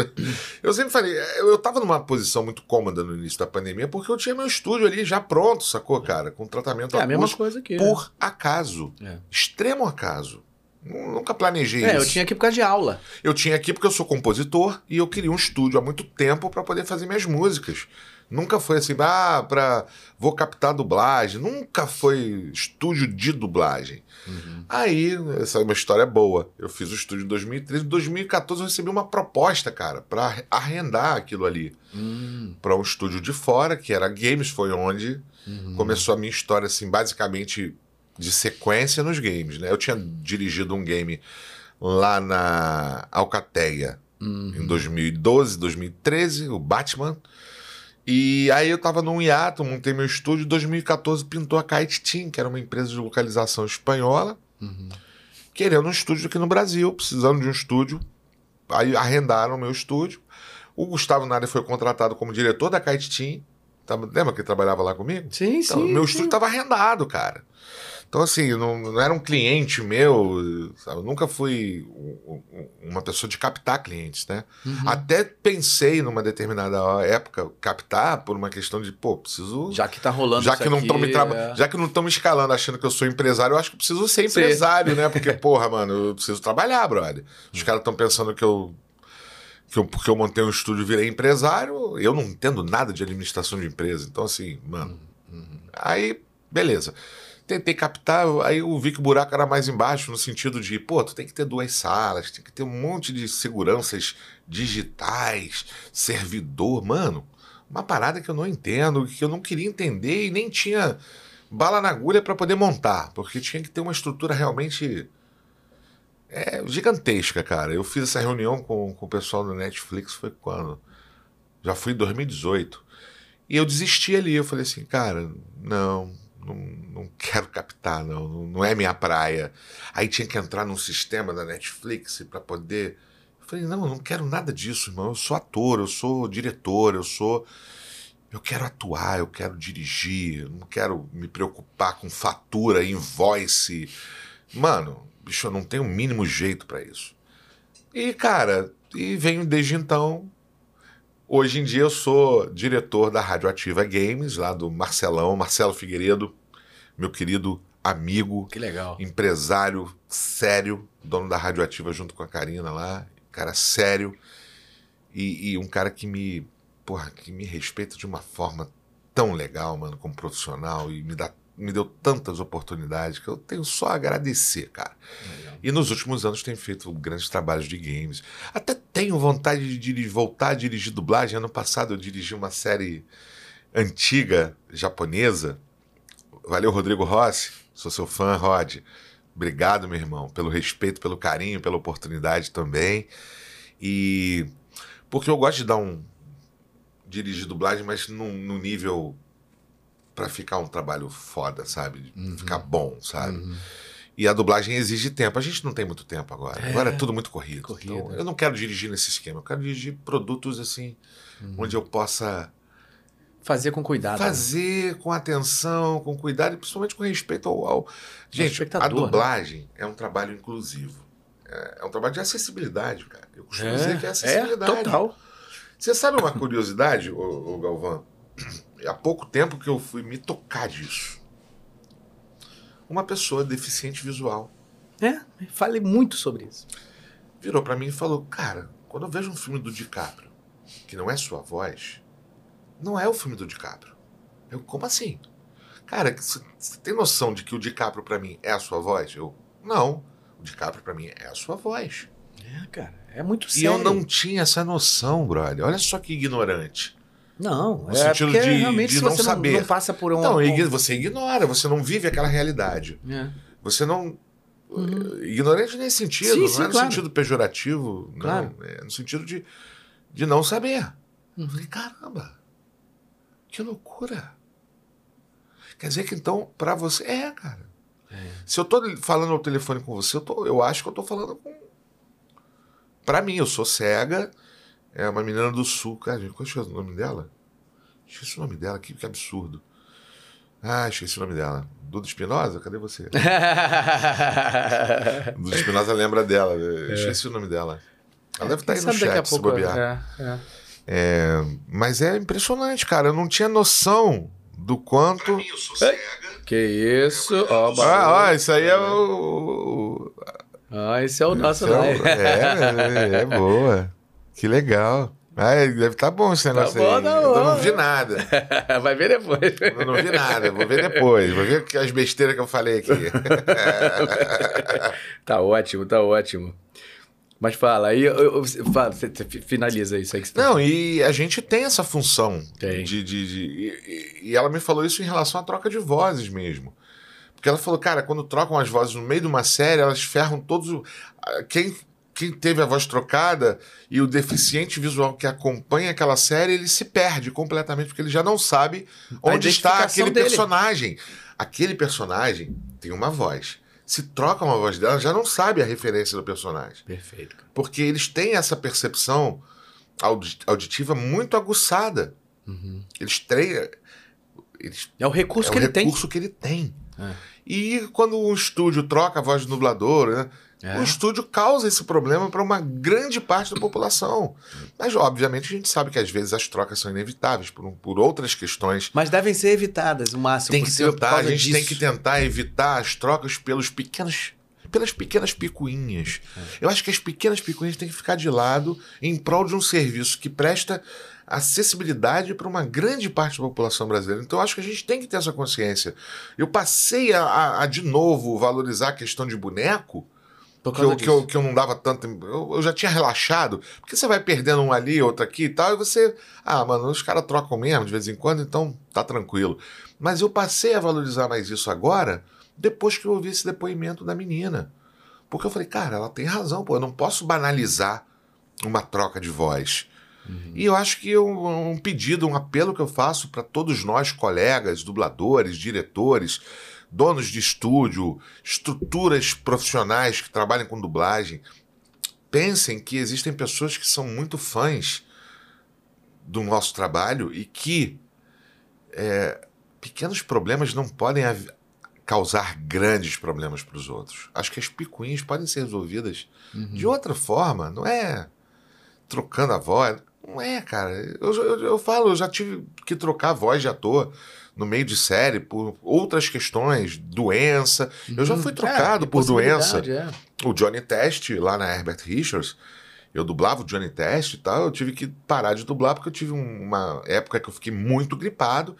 eu sempre falei. Eu, eu tava numa posição muito cômoda no início da pandemia porque eu tinha meu estúdio ali já pronto, sacou, cara? Com tratamento É a mesma acústico coisa aqui. por acaso. É. Extremo acaso. Nu- Nunca planejei É, eu isso. tinha aqui por causa de aula. Eu tinha aqui porque eu sou compositor e eu queria um estúdio há muito tempo para poder fazer minhas músicas. Nunca foi assim, ah, pra, vou captar dublagem. Nunca foi estúdio de dublagem. Aí, essa é uma história boa. Eu fiz o estúdio em 2013. Em 2014 eu recebi uma proposta, cara, para arrendar aquilo ali Hum, para um estúdio de fora, que era Games, foi onde uhum. começou a minha história, assim, basicamente de sequência nos games, né? Eu tinha dirigido um game lá na Alcateia Uhum. em 2012, 2013, o Batman. E aí eu tava num hiato, montei meu estúdio. Em 2014 pintou a Kite Team, que era uma empresa de localização espanhola, Uhum. querendo um estúdio aqui no Brasil, precisando de um estúdio. Aí arrendaram o meu estúdio. O Gustavo Nader foi contratado como diretor da Kite Team. Tava- Lembra que ele trabalhava lá comigo? Sim, Então, sim. meu sim. estúdio estava arrendado, cara. Então, assim, não, não era um cliente meu, sabe? Eu nunca fui um- um- uma pessoa de captar clientes, né? Uhum. Até pensei numa determinada época captar por uma questão de, pô, preciso. Já que tá rolando Já que, não aqui, estão me é. já que não estão me escalando achando que eu sou empresário, eu acho que preciso ser Sim. empresário, né? Porque, porra, mano, eu preciso trabalhar, brother. Os caras estão pensando que eu, que eu. Porque eu montei um estúdio e virei empresário, eu não entendo nada de administração de empresa. Então, assim, mano. Aí, beleza. Tentei captar, aí eu vi que o buraco era mais embaixo, no sentido de, pô, tu tem que ter duas salas, tem que ter um monte de seguranças digitais, servidor, mano. Uma parada que eu não entendo, que eu não queria entender e nem tinha bala na agulha para poder montar, porque tinha que ter uma estrutura realmente é, gigantesca, cara. Eu fiz essa reunião com, com o pessoal do Netflix, foi quando? Já fui em 2018. E eu desisti ali, eu falei assim, cara, não, não, não quero captar, não, não, é minha praia. Aí tinha que entrar num sistema da Netflix para poder. Eu falei, não, eu não quero nada disso, irmão. Eu sou ator, eu sou diretor, eu sou. Eu quero atuar, eu quero dirigir, eu não quero me preocupar com fatura, invoice. Mano, bicho, eu não tenho o mínimo jeito para isso. E, cara, e venho desde então. Hoje em dia eu sou diretor da Radioativa Games, lá do Marcelão, Marcelo Figueiredo, meu querido amigo, Que legal. empresário sério, dono da Radioativa junto com a Karina lá, cara sério e, e um cara que me, porra, que me respeita de uma forma tão legal, mano, como profissional e me dá me deu tantas oportunidades que eu tenho só a agradecer, cara. Legal. E nos últimos anos tem feito grandes trabalhos de games. Até tenho vontade de diri- voltar a dirigir dublagem. Ano passado eu dirigi uma série antiga japonesa. Valeu, Rodrigo Rossi. Sou seu fã, Rod. Obrigado, meu irmão, pelo respeito, pelo carinho, pela oportunidade também. E porque eu gosto de dar um dirigir dublagem, mas num, num nível para ficar um trabalho foda, sabe? Uhum. Ficar bom, sabe? Uhum. E a dublagem exige tempo. A gente não tem muito tempo agora. É. Agora é tudo muito corrido. Corrido. Então, eu não quero dirigir nesse esquema. Eu quero dirigir produtos assim, Uhum. onde eu possa Fazer com cuidado. né? fazer com atenção, com cuidado e principalmente com respeito ao. ao... Gente, a né? dublagem é um trabalho inclusivo. É, é um trabalho de acessibilidade, cara. Eu costumo dizer que é É, acessibilidade. total. Você sabe uma curiosidade, ô, ô Galvão? Há pouco tempo que eu fui me tocar disso. Uma pessoa deficiente visual É, falei muito sobre isso. virou pra mim e falou: Cara, quando eu vejo um filme do DiCaprio, que não é sua voz, não é o filme do DiCaprio. Eu, como assim? Cara, você tem noção de que o DiCaprio pra mim é a sua voz? Eu, não. O DiCaprio pra mim é a sua voz. É, cara, é muito E sério. eu não tinha essa noção, brother. Olha só que ignorante. Não, No é sentido porque de- realmente de se não você saber. não passa por um... Ign- você ignora, você não vive aquela realidade. É. Você não. Ignorante nesse sentido, Sim, não sim, é no claro. sentido pejorativo, não. Claro. É no sentido de, de não saber. Uhum. Falei, caramba, que loucura. Quer dizer que então, pra você. É, cara. Se eu tô falando ao telefone com você, eu, tô, eu acho que eu tô falando com. Pra mim, eu sou cega. É uma menina do sul. Cara, gente, qual é o nome dela? Esqueci o nome dela, que, que absurdo. Ah, esqueci o nome dela. Duda Espinosa? Cadê você? Duda Espinosa lembra dela. Eu Esqueci o nome dela. Ela deve estar aí no É. Sabe daqui a chat se bobear. é, é. É, mas é impressionante, cara. Eu não tinha noção do quanto. Que isso, ó, Ah, isso aí é o. Ah, esse é o nosso é, o- é, é boa. Que legal. Ah, deve estar bom esse negócio bom, aí. tá Eu bom. não vi nada. Vai ver depois. Eu não vi nada. Vou ver depois. Vou ver as besteiras que eu falei aqui. Tá ótimo, tá ótimo. Mas fala, aí eu, eu- eu- fala, você, você finaliza isso aí que você tá Não, e a gente tem essa função. Tem. De, de, de- e, e ela me falou isso em relação à troca de vozes mesmo. Porque ela falou, cara, quando trocam as vozes no meio de uma série, elas ferram todos. Quem, quem teve a voz trocada e o deficiente visual que acompanha aquela série, ele se perde completamente, porque ele já não sabe onde está aquele dele. personagem. Aquele personagem tem uma voz. Se troca uma voz dela, já não sabe a referência do personagem. Perfeito. Porque eles têm essa percepção audi- auditiva muito aguçada. Eles treinam. Eles, É o recurso é que o ele tem. recurso que ele tem. É. E quando um estúdio troca a voz do dublador, né, É. o estúdio causa esse problema para uma grande parte da população. Mas, obviamente, a gente sabe que às vezes as trocas são inevitáveis por, por outras questões. Mas devem ser evitadas o máximo Tem que possível tentar, a gente tem disso. que tentar evitar as trocas pelos pequenos. Pelas pequenas picuinhas. É. Eu acho que as pequenas picuinhas têm que ficar de lado em prol de um serviço que presta acessibilidade para uma grande parte da população brasileira. Então, eu acho que a gente tem que ter essa consciência. Eu passei a, a- a, de novo, valorizar a questão de boneco, que eu, que, eu, que eu não dava tanto. Eu, eu já tinha relaxado. Porque você vai perdendo um ali, outro aqui e tal, e você. Ah, mano, os caras trocam mesmo de vez em quando, então tá tranquilo. Mas eu passei a valorizar mais isso agora, depois que eu ouvi esse depoimento da menina. Porque eu falei, cara, ela tem razão, pô, eu não posso banalizar uma troca de voz. E eu acho que um, um pedido, um apelo que eu faço para todos nós, colegas, dubladores, diretores, donos de estúdio, estruturas profissionais que trabalham com dublagem, pensem que existem pessoas que são muito fãs do nosso trabalho e que é, pequenos problemas não podem causar grandes problemas para os outros. Acho que as picuinhas podem ser resolvidas de outra forma, não é trocando a voz. Não é, cara. Eu, eu, eu falo, eu já tive que trocar a voz de ator no meio de série por outras questões, doença. Eu já fui trocado É, por doença. é. O Johnny Test, lá na Herbert Richards, eu dublava o Johnny Test e tal, eu tive que parar de dublar porque eu tive um- uma época que eu fiquei muito gripado.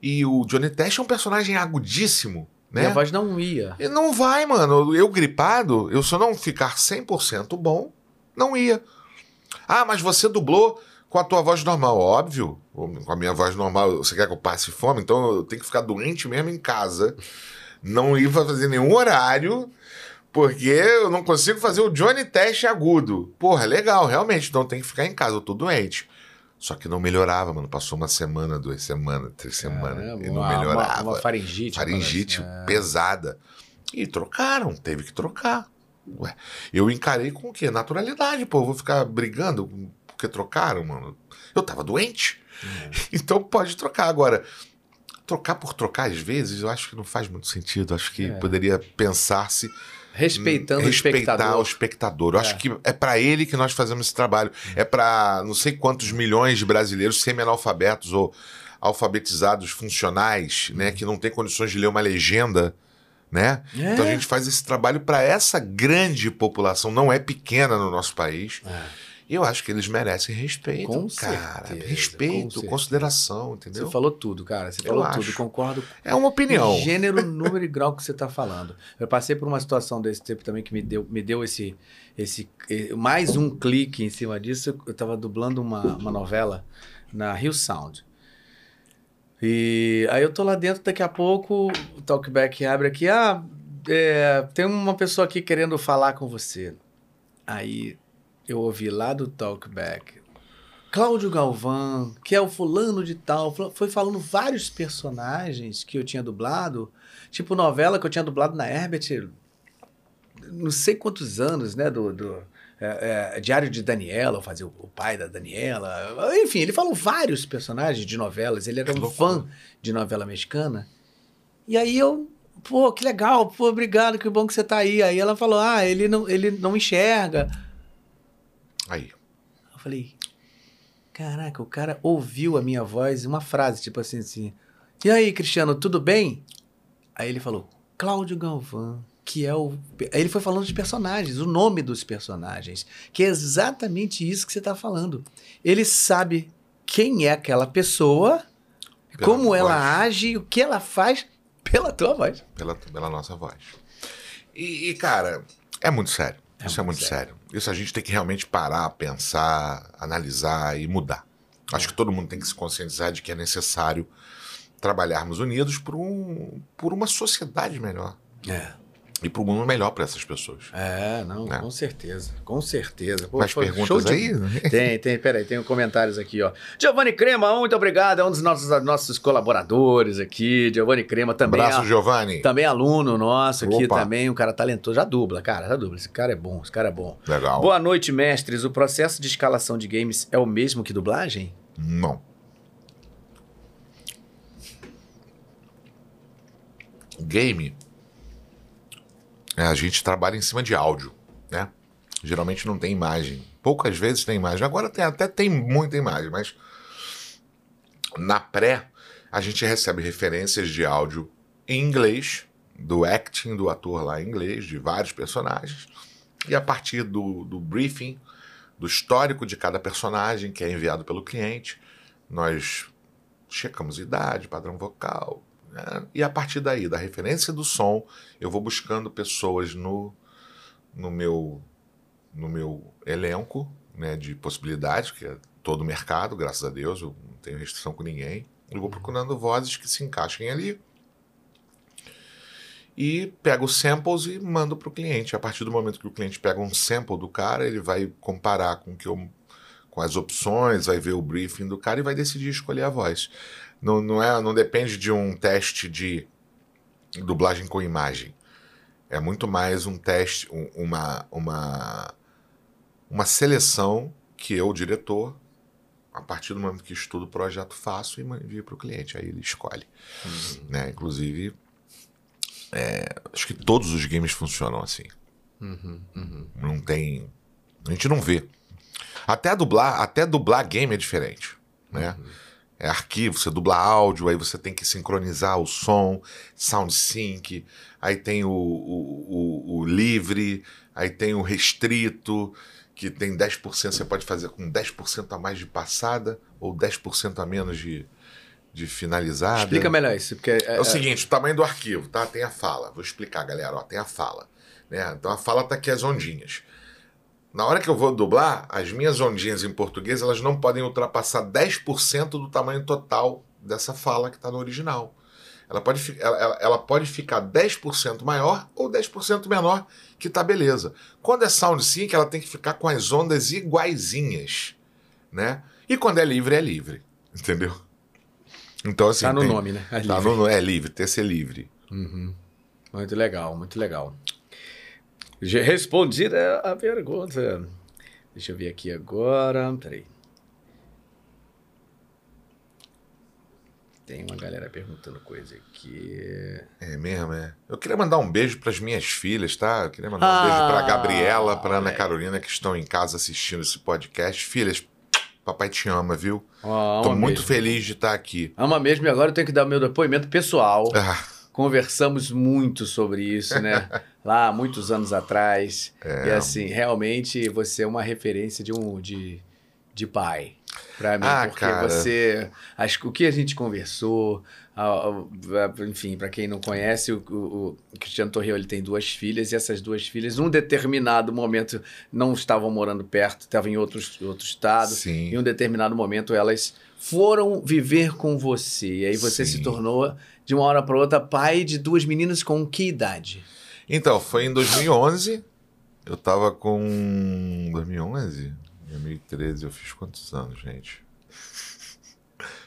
E o Johnny Test é um personagem agudíssimo, né? Minha voz não ia. E não vai, mano. Eu gripado, eu se eu não ficar 100% bom, não ia. Ah, mas você dublou com a tua voz normal. Óbvio, com a minha voz normal. Você quer que eu passe fome? Então eu tenho que ficar doente mesmo em casa. Não ir fazer nenhum horário, porque eu não consigo fazer o Johnny Teste agudo. Porra, legal, realmente. Então tem que ficar em casa. Eu tô doente. Só que não melhorava, mano. Passou uma semana, duas semanas, três semanas. E não uma- melhorava Uma, uma faringite. faringite assim. pesada. E trocaram, teve que trocar. Ué, eu encarei com o quê? Naturalidade, pô. Eu vou ficar brigando porque trocaram, mano. Eu tava doente. É. Então pode trocar. Agora, trocar por trocar, às vezes, eu acho que não faz muito sentido. Acho que é. poderia pensar-se. Respeitando respeitar o espectador. o espectador. Eu é. acho que é para ele que nós fazemos esse trabalho. É para não sei quantos milhões de brasileiros semi-analfabetos ou alfabetizados funcionais, né, que não têm condições de ler uma legenda, né? É. Então a gente faz esse trabalho para essa grande população, não é pequena no nosso país. É. E eu acho que eles merecem respeito, com cara. Certeza, respeito, com consideração, entendeu? Você falou tudo, cara. Você falou eu tudo, acho. concordo. É uma opinião. Gênero, número e grau que você está falando. Eu passei por uma situação desse tipo também que me deu, me deu esse, esse mais um clique em cima disso. Eu estava dublando uma, uma novela na Rio Sound. E aí eu tô lá dentro, daqui a pouco o talkback abre aqui, ah, é, tem uma pessoa aqui querendo falar com você. Aí eu ouvi lá do talkback, Cláudio Galvão, que é o fulano de tal, foi falando vários personagens que eu tinha dublado, tipo novela que eu tinha dublado na Herbert, não sei quantos anos, né, do, do é, é, Diário de Daniela, eu fazia o, o, pai da Daniela. Enfim, ele falou vários personagens de novelas. Ele era um fã de novela mexicana. E aí eu, pô, que legal, pô, obrigado, que bom que você tá aí. Aí ela falou, ah, ele não, ele não enxerga. Aí. Eu falei, caraca, o cara ouviu a minha voz, uma frase, tipo assim, assim. E aí, Cristiano, tudo bem? Aí ele falou, Cláudio Galvão que é o. Ele foi falando de personagens, o nome dos personagens, que é exatamente isso que você está falando. Ele sabe quem é aquela pessoa, pela como ela age, o que ela faz pela tua voz. Pela, pela nossa voz. E, e cara, é muito sério. É isso é muito é muito sério. sério. Isso a gente tem que realmente parar, pensar, analisar e mudar. Acho que todo mundo tem que se conscientizar de que é necessário trabalharmos unidos por, um, por uma sociedade melhor. É e para o mundo melhor para essas pessoas. É, não, né? com certeza, com certeza. Pô, Mais perguntas de... aí? Tem, tem, peraí, tem comentários aqui, ó. Giovanni Crema, muito obrigado, é um dos nossos, nossos colaboradores aqui, Giovanni Crema também. Abraço, Giovanni. Também aluno nosso aqui Opa. também, um cara talentoso, já dubla, cara, já dubla, esse cara é bom, esse cara é bom. Legal. Boa noite, mestres, o processo de escalação de games é o mesmo que dublagem? Não. Game a gente trabalha em cima de áudio, né? Geralmente não tem imagem. Poucas vezes tem imagem. Agora tem, até tem muita imagem, mas na pré a gente recebe referências de áudio em inglês, do acting do ator lá em inglês, de vários personagens. E a partir do, do briefing, do histórico de cada personagem que é enviado pelo cliente, nós checamos idade, padrão vocal? E a partir daí, da referência do som, eu vou buscando pessoas no, no, meu, no meu elenco né, de possibilidades, que é todo o mercado, graças a Deus, eu não tenho restrição com ninguém. Eu vou procurando vozes que se encaixem ali. E pego samples e mando para o cliente. A partir do momento que o cliente pega um sample do cara, ele vai comparar com que eu, com as opções, vai ver o briefing do cara e vai decidir escolher a voz. Não, não, é, não depende de um teste de dublagem com imagem. É muito mais um teste, um, uma, uma, uma seleção que eu, diretor, a partir do momento que estudo o projeto, faço e envio para o cliente. Aí ele escolhe. Uhum. Né? Inclusive, é, acho que todos os games funcionam assim. Uhum, uhum. Não tem. A gente não vê. Até dublar, até dublar game é diferente. Né? É arquivo, você dubla áudio, aí você tem que sincronizar o som, sound sync, aí tem o, o, o, o livre, aí tem o restrito, que tem 10%, você pode fazer com 10% a mais de passada ou 10% a menos de, de finalizada. Explica melhor isso. Porque é, é o é seguinte, o tamanho do arquivo, tá? Tem a fala. Vou explicar, galera. Ó, tem a fala. Né? Então a fala tá aqui as ondinhas. Na hora que eu vou dublar, as minhas ondinhas em português elas não podem ultrapassar 10% do tamanho total dessa fala que está no original. Ela pode, ela, ela pode ficar 10% maior ou 10% menor, que tá beleza. Quando é sound sync, ela tem que ficar com as ondas iguaizinhas, né? E quando é livre, é livre, entendeu? Então, assim. Tá no tem, nome, né? É livre. Tá no, é livre, ter ser livre. Uhum. Muito legal, muito legal. Respondida a pergunta. Deixa eu ver aqui agora. Peraí. Tem uma galera perguntando coisa aqui. É mesmo, é. Eu queria mandar um beijo para as minhas filhas, tá? Eu queria mandar um beijo para Ah, Gabriela, para Ana é. Carolina que estão em casa assistindo esse podcast. Filhas, papai te ama, viu? Tô ama muito mesmo. feliz de estar aqui. Ama mesmo e agora eu tenho que dar o meu depoimento pessoal. Ah, Conversamos muito sobre isso, né? Lá muitos anos atrás. É. E assim, realmente você é uma referência de um de, de pai para mim, Ah, porque cara. você, acho que o que a gente conversou, a- a- enfim, para quem não conhece, o, o- o Cristiano Torreão ele tem duas filhas e essas duas filhas, num determinado momento, não estavam morando perto, estavam em outros outro estado. sim. Em um determinado momento, elas foram viver com você. E aí você Sim. se tornou, de uma hora para outra, pai de duas meninas com que idade? Então, foi em 2011. Eu tava com. 2011? 2013, eu fiz quantos anos, gente?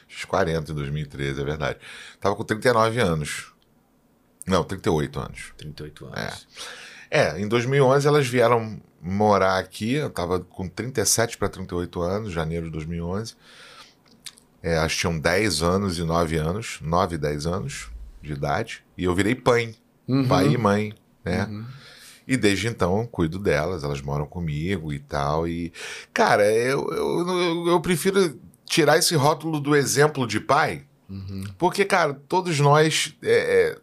Fiz 40 em 2013, é verdade. Tava com 39 anos. Não, 38 anos. 38 anos. É, em 2011 elas vieram morar aqui. Eu tava com 37 para 38 anos, janeiro de 2011. É, elas tinham 10 anos e 9 anos, 9 e 10 anos de idade. E eu virei pai, Uhum. pai e mãe, né? Uhum. E desde então eu cuido delas, elas moram comigo e tal. E, cara, eu, eu, eu, eu prefiro tirar esse rótulo do exemplo de pai, Uhum. porque, cara, todos nós é,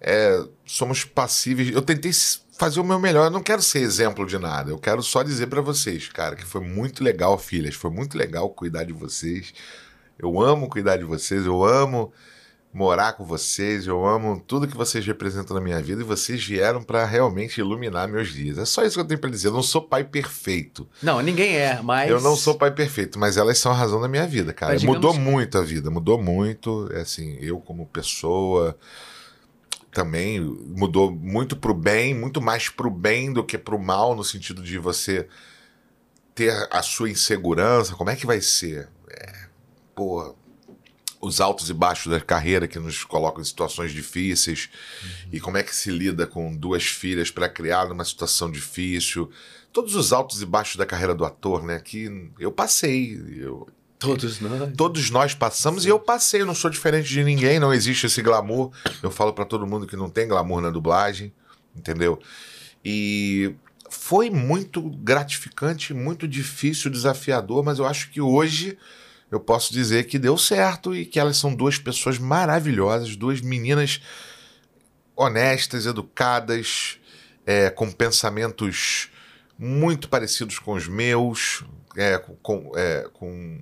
é, é, somos passíveis. Eu tentei fazer o meu melhor, eu não quero ser exemplo de nada, eu quero só dizer pra vocês, cara, que foi muito legal, filhas, foi muito legal cuidar de vocês. Eu amo cuidar de vocês, eu amo morar com vocês, eu amo tudo que vocês representam na minha vida e vocês vieram pra realmente iluminar meus dias. É só isso que eu tenho pra dizer. Eu não sou pai perfeito. Não, ninguém é, mas. Eu não sou pai perfeito, mas elas são a razão da minha vida, cara. Mas Mudou que- muito a vida, mudou muito. É assim, eu como pessoa também mudou muito pro bem, muito mais pro bem do que pro mal, no sentido de você ter a sua insegurança. Como é que vai ser? É, pô, os altos e baixos da carreira que nos colocam em situações difíceis e como é que se lida com duas filhas para criar numa situação difícil. Todos os altos e baixos da carreira do ator, né? Que eu passei, eu, Todos nós. todos nós passamos e eu passei, eu não sou diferente de ninguém, não existe esse glamour. Eu falo pra todo mundo que não tem glamour na dublagem, entendeu? E foi muito gratificante, muito difícil, desafiador, mas eu acho que hoje eu posso dizer que deu certo e que elas são duas pessoas maravilhosas, duas meninas honestas, educadas, é, com pensamentos muito parecidos com os meus, é, com, é, com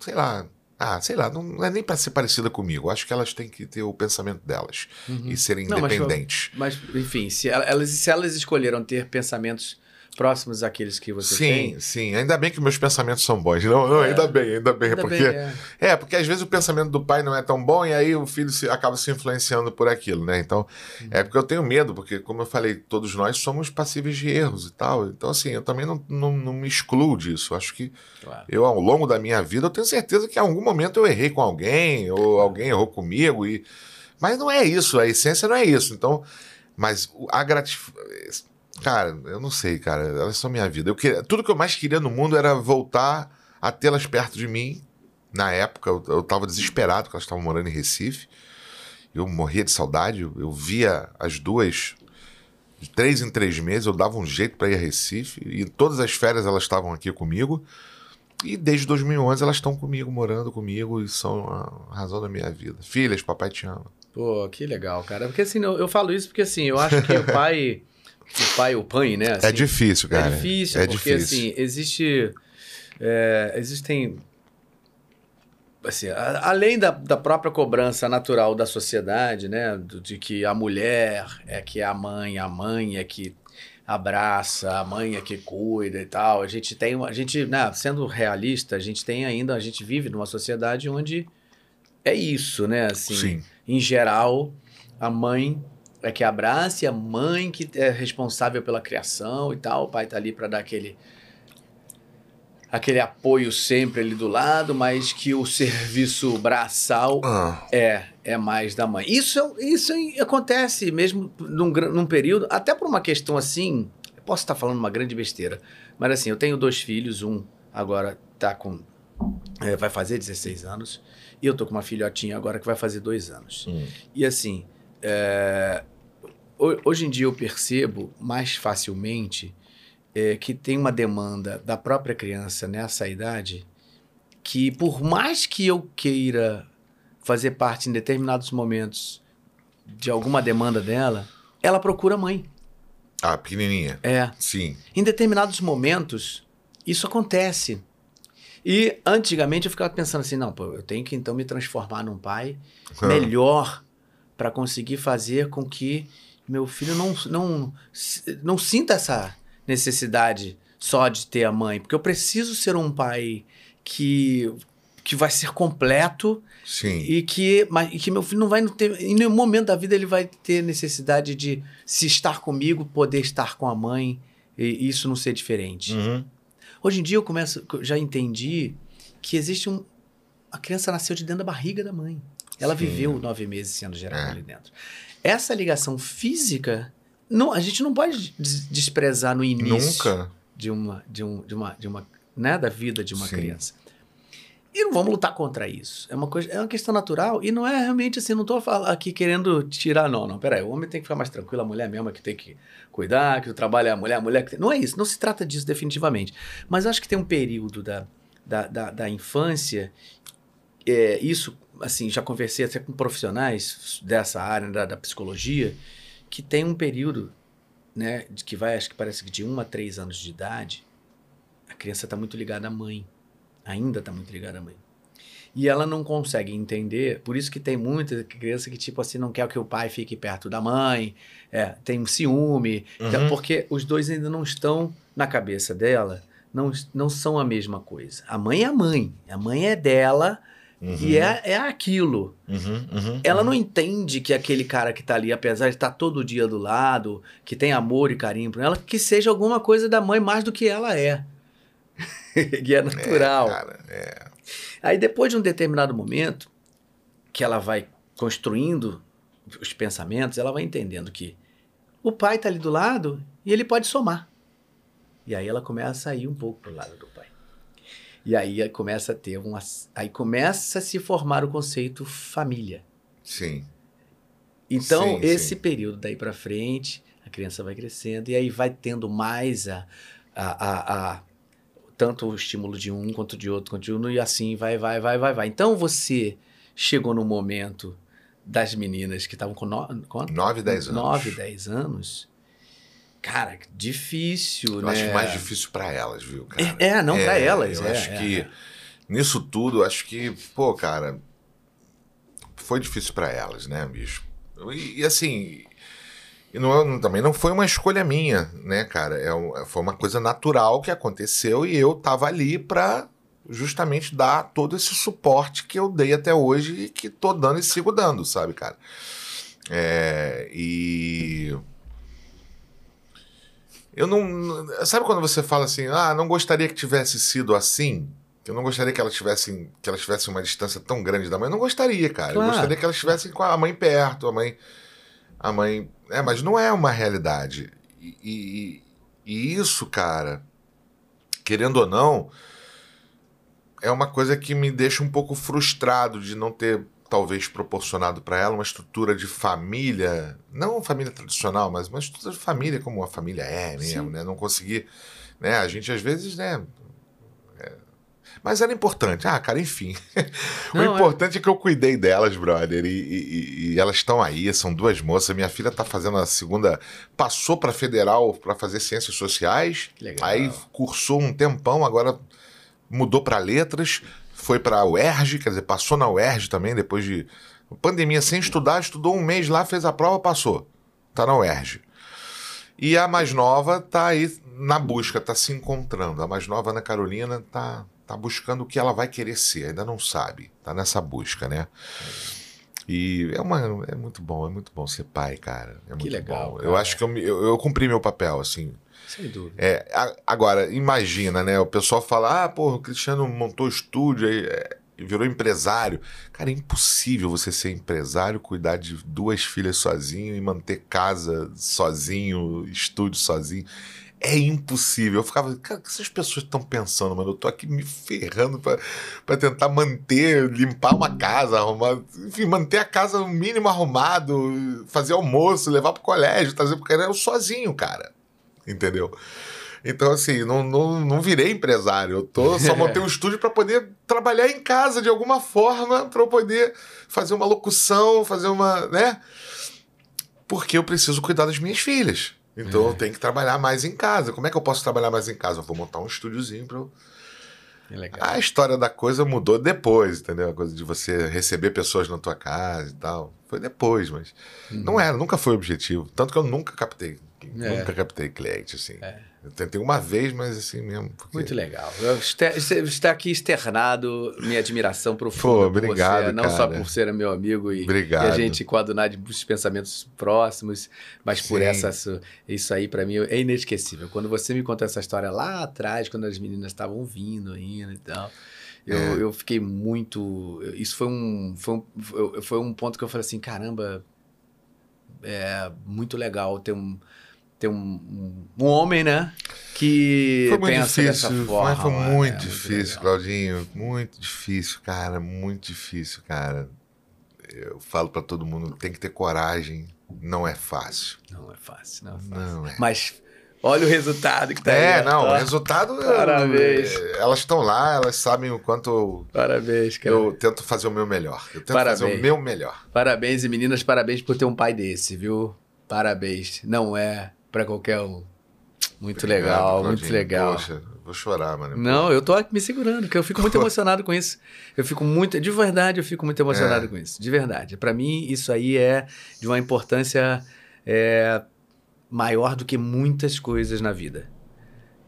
sei lá, ah, sei lá, não é nem para ser parecida comigo. Acho que elas têm que ter o pensamento delas e serem Não, mas- independentes. Mas, enfim, se ela- elas, se elas escolheram ter pensamentos próximos àqueles que você sim, tem. sim. Ainda bem que meus pensamentos são bons. Não, não, É. ainda bem, ainda bem. ainda porque bem, é. É, porque às vezes o pensamento do pai não é tão bom e aí o filho se- acaba se influenciando por aquilo, né? Então, é porque eu tenho medo, porque, como eu falei, todos nós somos passíveis de erros e tal. Então, assim, eu também não, não, não me excluo disso. Acho que Claro. eu, ao longo da minha vida, eu tenho certeza que em algum momento eu errei com alguém, ou alguém errou comigo. E... Mas não é isso, a essência não é isso. Então, mas a gratificação. Cara, eu não sei, cara. Elas são minha vida. Eu queria... Tudo que eu mais queria no mundo era voltar a tê-las perto de mim. Na época, eu, eu tava desesperado, porque elas estavam morando em Recife. Eu morria de saudade. Eu, eu via as duas de três em três meses. Eu dava um jeito para ir a Recife. E todas as férias elas estavam aqui comigo. E desde 2011 elas estão comigo, morando comigo e são a razão da minha vida. Filhas, papai te ama. Pô, que legal, cara. Porque assim, eu, eu falo isso porque assim, eu acho que o pai, o pai, o pai, né? é assim, difícil, cara. É difícil, é porque difícil. assim, existe. é, existem. Assim, a- além da, da própria cobrança natural da sociedade, né? de que a mulher é que é a mãe, a mãe é que abraça, a mãe é que cuida e tal. A gente tem. uma- A gente, né, sendo realista, a gente tem ainda. A gente vive numa sociedade onde é isso, né? Assim, Sim. em geral, a mãe é que abraça e a mãe que é responsável pela criação e tal. O pai tá ali para dar aquele aquele apoio sempre ali do lado, mas que o serviço braçal ah. é é mais da mãe. Isso, isso acontece mesmo num, num período, até por uma questão assim, eu posso estar falando uma grande besteira, mas assim, eu tenho dois filhos, um agora tá com é, vai fazer 16 anos, e eu tô com uma filhotinha agora que vai fazer dois anos. Hum. E assim, é, hoje em dia eu percebo mais facilmente é, que tem uma demanda da própria criança nessa idade que, por mais que eu queira fazer parte em determinados momentos de alguma demanda dela, ela procura a mãe. Ah, pequenininha. É. Sim. Em determinados momentos, isso acontece. E antigamente eu ficava pensando assim, não, pô, eu tenho que então me transformar num pai melhor para conseguir fazer com que meu filho não, não, não sinta essa necessidade só de ter a mãe, porque eu preciso ser um pai que que vai ser completo Sim. e que mas, e que meu filho não vai ter em nenhum momento da vida ele vai ter necessidade de se estar comigo poder estar com a mãe e isso não ser diferente uhum. hoje em dia eu começo já entendi que existe um a criança nasceu de dentro da barriga da mãe ela Sim. viveu nove meses sendo gerada é. ali dentro essa ligação física não, a gente não pode desprezar no início Nunca. de uma de um, de uma de uma né, da vida de uma Sim. criança. E não vamos lutar contra isso. É uma coisa, é uma questão natural e não é realmente assim, não estou aqui querendo tirar não, não. Peraí, o homem tem que ficar mais tranquilo, a mulher mesmo é que tem que cuidar, que o trabalho é a mulher, a mulher que tem... Não é isso, não se trata disso definitivamente. Mas acho que tem um período da, da, da, da infância, é, isso, assim, já conversei até com profissionais dessa área, da, da psicologia, que tem um período, né, de que vai, acho que parece que de 1 a 3 anos de idade, a criança está muito ligada à mãe. Ainda está muito ligada à mãe. E ela não consegue entender, por isso que tem muita criança que, tipo assim, não quer que o pai fique perto da mãe, é, tem um ciúme, uhum. então, porque os dois ainda não estão na cabeça dela, não, não são a mesma coisa. A mãe é a mãe, a mãe é dela, Uhum. E é, é aquilo. Uhum, uhum, ela não entende que aquele cara que tá ali, apesar de estar todo dia do lado, que tem amor e carinho por ela, que seja alguma coisa da mãe mais do que ela é. e é natural. É, cara, é. Aí depois de um determinado momento, que ela vai construindo os pensamentos, ela vai entendendo que o pai tá ali do lado e ele pode somar. E aí ela começa a sair um pouco pro lado do pai. E aí começa a ter uma. Aí começa a se formar o conceito família. Sim. Então, sim, esse sim. período daí para frente, a criança vai crescendo e aí vai tendo mais a, a, a, a tanto o estímulo de um quanto de outro, quanto de outro, e assim vai, vai, vai, vai, vai. Então você chegou no momento das meninas que estavam com, no, com 9, 10 anos. 9, 10 anos Cara, difícil, eu né? acho mais difícil para elas, viu, cara? É, é não é, para elas. Eu é, acho é, que é. nisso tudo, acho que, pô, cara, foi difícil para elas, né, bicho? E, e assim, e não, também não foi uma escolha minha, né, cara? É, foi uma coisa natural que aconteceu e eu tava ali pra justamente dar todo esse suporte que eu dei até hoje e que tô dando e sigo dando, sabe, cara? É, e eu não. Sabe quando você fala assim, ah, não gostaria que tivesse sido assim? Eu não gostaria que ela tivesse que ela tivesse uma distância tão grande da mãe. Eu não gostaria, cara. Claro. Eu gostaria que ela estivesse com a mãe perto, a mãe. A mãe. É, mas não é uma realidade. E, e, e isso, cara, querendo ou não, é uma coisa que me deixa um pouco frustrado de não ter talvez proporcionado para ela uma estrutura de família, não família tradicional, mas uma estrutura de família como a família é mesmo, Sim. né? Não conseguir, né? A gente às vezes, né? É... Mas era importante. Ah, cara, enfim. Não, o é. importante é... é... que eu cuidei delas, brother. E, e, e elas estão aí, são duas moças. Minha filha está fazendo a segunda. Passou para federal para fazer ciências sociais. Aí cursou um tempão, agora mudou para letras foi para a UERJ, quer dizer, passou na UERJ também, depois de pandemia, sem estudar, estudou um mês lá, fez a prova, passou. Tá na UERJ. E a mais nova tá aí na busca, tá se encontrando. A mais nova, Ana Carolina, tá, tá buscando o que ela vai querer ser, ainda não sabe. Tá nessa busca, né? E é, uma, é muito bom, é muito bom ser pai, cara. É Que legal. Eu acho que eu, eu, eu cumpri meu papel, assim. Sem dúvida. É, a- agora, imagina, né? O pessoal fala, ah, pô, o Cristiano montou estúdio aí, é, e virou empresário. Cara, é impossível você ser empresário, cuidar de duas filhas sozinho e manter casa sozinho, estúdio sozinho. É impossível. Eu ficava, cara, o que essas pessoas estão pensando, mano? Eu tô aqui me ferrando pra tentar manter, limpar uma casa, arrumar, enfim, manter a casa o mínimo arrumado, fazer almoço, levar pro colégio, trazer pro cara. Eu sozinho, cara. Entendeu? Então, assim, não, não, não virei empresário. Eu tô, só montei um estúdio para poder trabalhar em casa de alguma forma, para eu poder fazer uma locução, fazer uma. né? Porque eu preciso cuidar das minhas filhas. Então eu tenho que trabalhar mais em casa. Como é que eu posso trabalhar mais em casa? Eu vou montar um estúdiozinho para eu. Que legal. A história da coisa mudou depois, entendeu? A coisa de você receber pessoas na tua casa e tal. Foi depois, mas não era, nunca foi o objetivo. Tanto que eu nunca captei. É. Nunca captei cliente, assim. É. Eu tentei uma vez, mas assim mesmo. porque- Muito legal. Está aqui externado minha admiração profunda Pô, por obrigado, você, não só cara. por ser meu amigo e, e a gente coadunar de muitos pensamentos próximos, mas por Sim. essa su- isso aí para mim é inesquecível. Quando você me contou essa história lá atrás, quando as meninas estavam vindo ainda e tal, eu, É. eu fiquei muito. Isso foi um, foi um foi um ponto que eu falei assim, caramba, é muito legal ter um ter um, um, um homem, né? Que Foi muito difícil, forma. foi é, muito é difícil. Claudinho. Muito difícil, cara. Muito difícil, cara. Eu falo pra todo mundo, tem que ter coragem. Não é fácil. Não é fácil, não é fácil. Não é. Mas olha o resultado que tá aí. É, não, Ó, o resultado. Parabéns. é, Elas estão lá, elas sabem o quanto eu, Parabéns, cara. eu tento fazer o meu melhor. Eu tento fazer Parabéns. o meu melhor. Parabéns e meninas, parabéns por ter um pai desse, viu? Parabéns. Não é pra qualquer um. Muito Obrigado, legal, muito Claudinho. legal. Poxa, vou chorar, mano. Não, eu tô me segurando, porque eu fico muito emocionado com isso. Eu fico muito, de verdade, eu fico muito emocionado É. com isso. De verdade. Pra mim, isso aí é de uma importância é, maior do que muitas coisas na vida.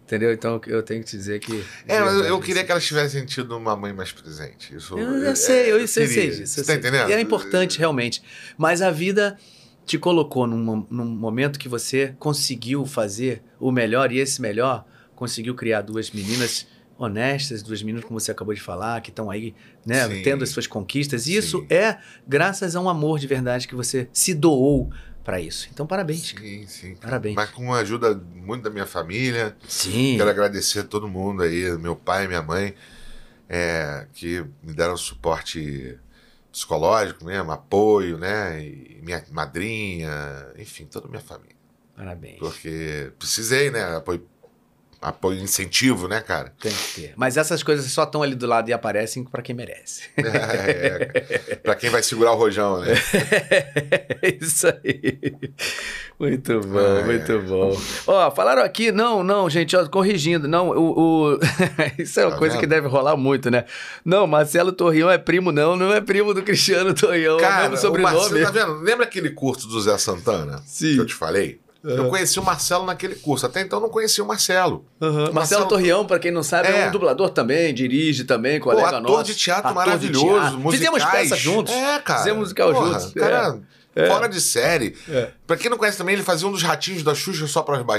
Entendeu? Então eu tenho que te dizer que. É, mas eu- eu queria que elas tivessem tido uma mãe mais presente. Isso, Eu, eu sei, eu, sei, sei queria. disso. Você eu tá sei. entendendo? E é importante, realmente. Mas a vida te colocou num, num momento que você conseguiu fazer o melhor, e esse melhor conseguiu criar duas meninas honestas, duas meninas, como você acabou de falar, que estão aí, né, Sim. tendo as suas conquistas. E isso Sim. é graças a um amor de verdade que você se doou para isso. Então, parabéns. Sim, sim. Parabéns. Mas com a ajuda muito da minha família. Sim. Quero agradecer a todo mundo aí, meu pai e minha mãe, é, que me deram suporte psicológico mesmo, apoio, né? E minha madrinha, enfim, toda a minha família. Parabéns. Porque precisei, né? Apoio, apoio incentivo, né, cara? Tem que ter. Mas essas coisas só estão ali do lado e aparecem para quem merece. É, pra quem vai segurar o rojão, né? É isso aí. Muito bom, muito bom. Ó, falaram aqui, não, não, gente, ó, corrigindo, não, o, o- isso é uma Tá coisa vendo? que deve rolar muito, né? Não, Marcelo Torrião é primo, não, não é primo do Cristiano Torrião, é o Cara, mesmo o sobrenome. Marcelo, tá vendo? Lembra aquele curso do Zé Santana? Sim. Que eu te falei? Eu conheci o Marcelo naquele curso. Até então eu não conhecia o Marcelo. Aham. Marcelo, Marcelo- Torrião, pra quem não sabe, é. É. um dublador também, dirige também, colega Pô, ator nosso. de teatro Ator de maravilhoso, teatro. musicais. Fizemos peça juntos. É, cara. Fizemos musical Porra, juntos. Cara, É. fora de série. É. Pra quem não conhece também, ele fazia um dos ratinhos da Xuxa só pras ba...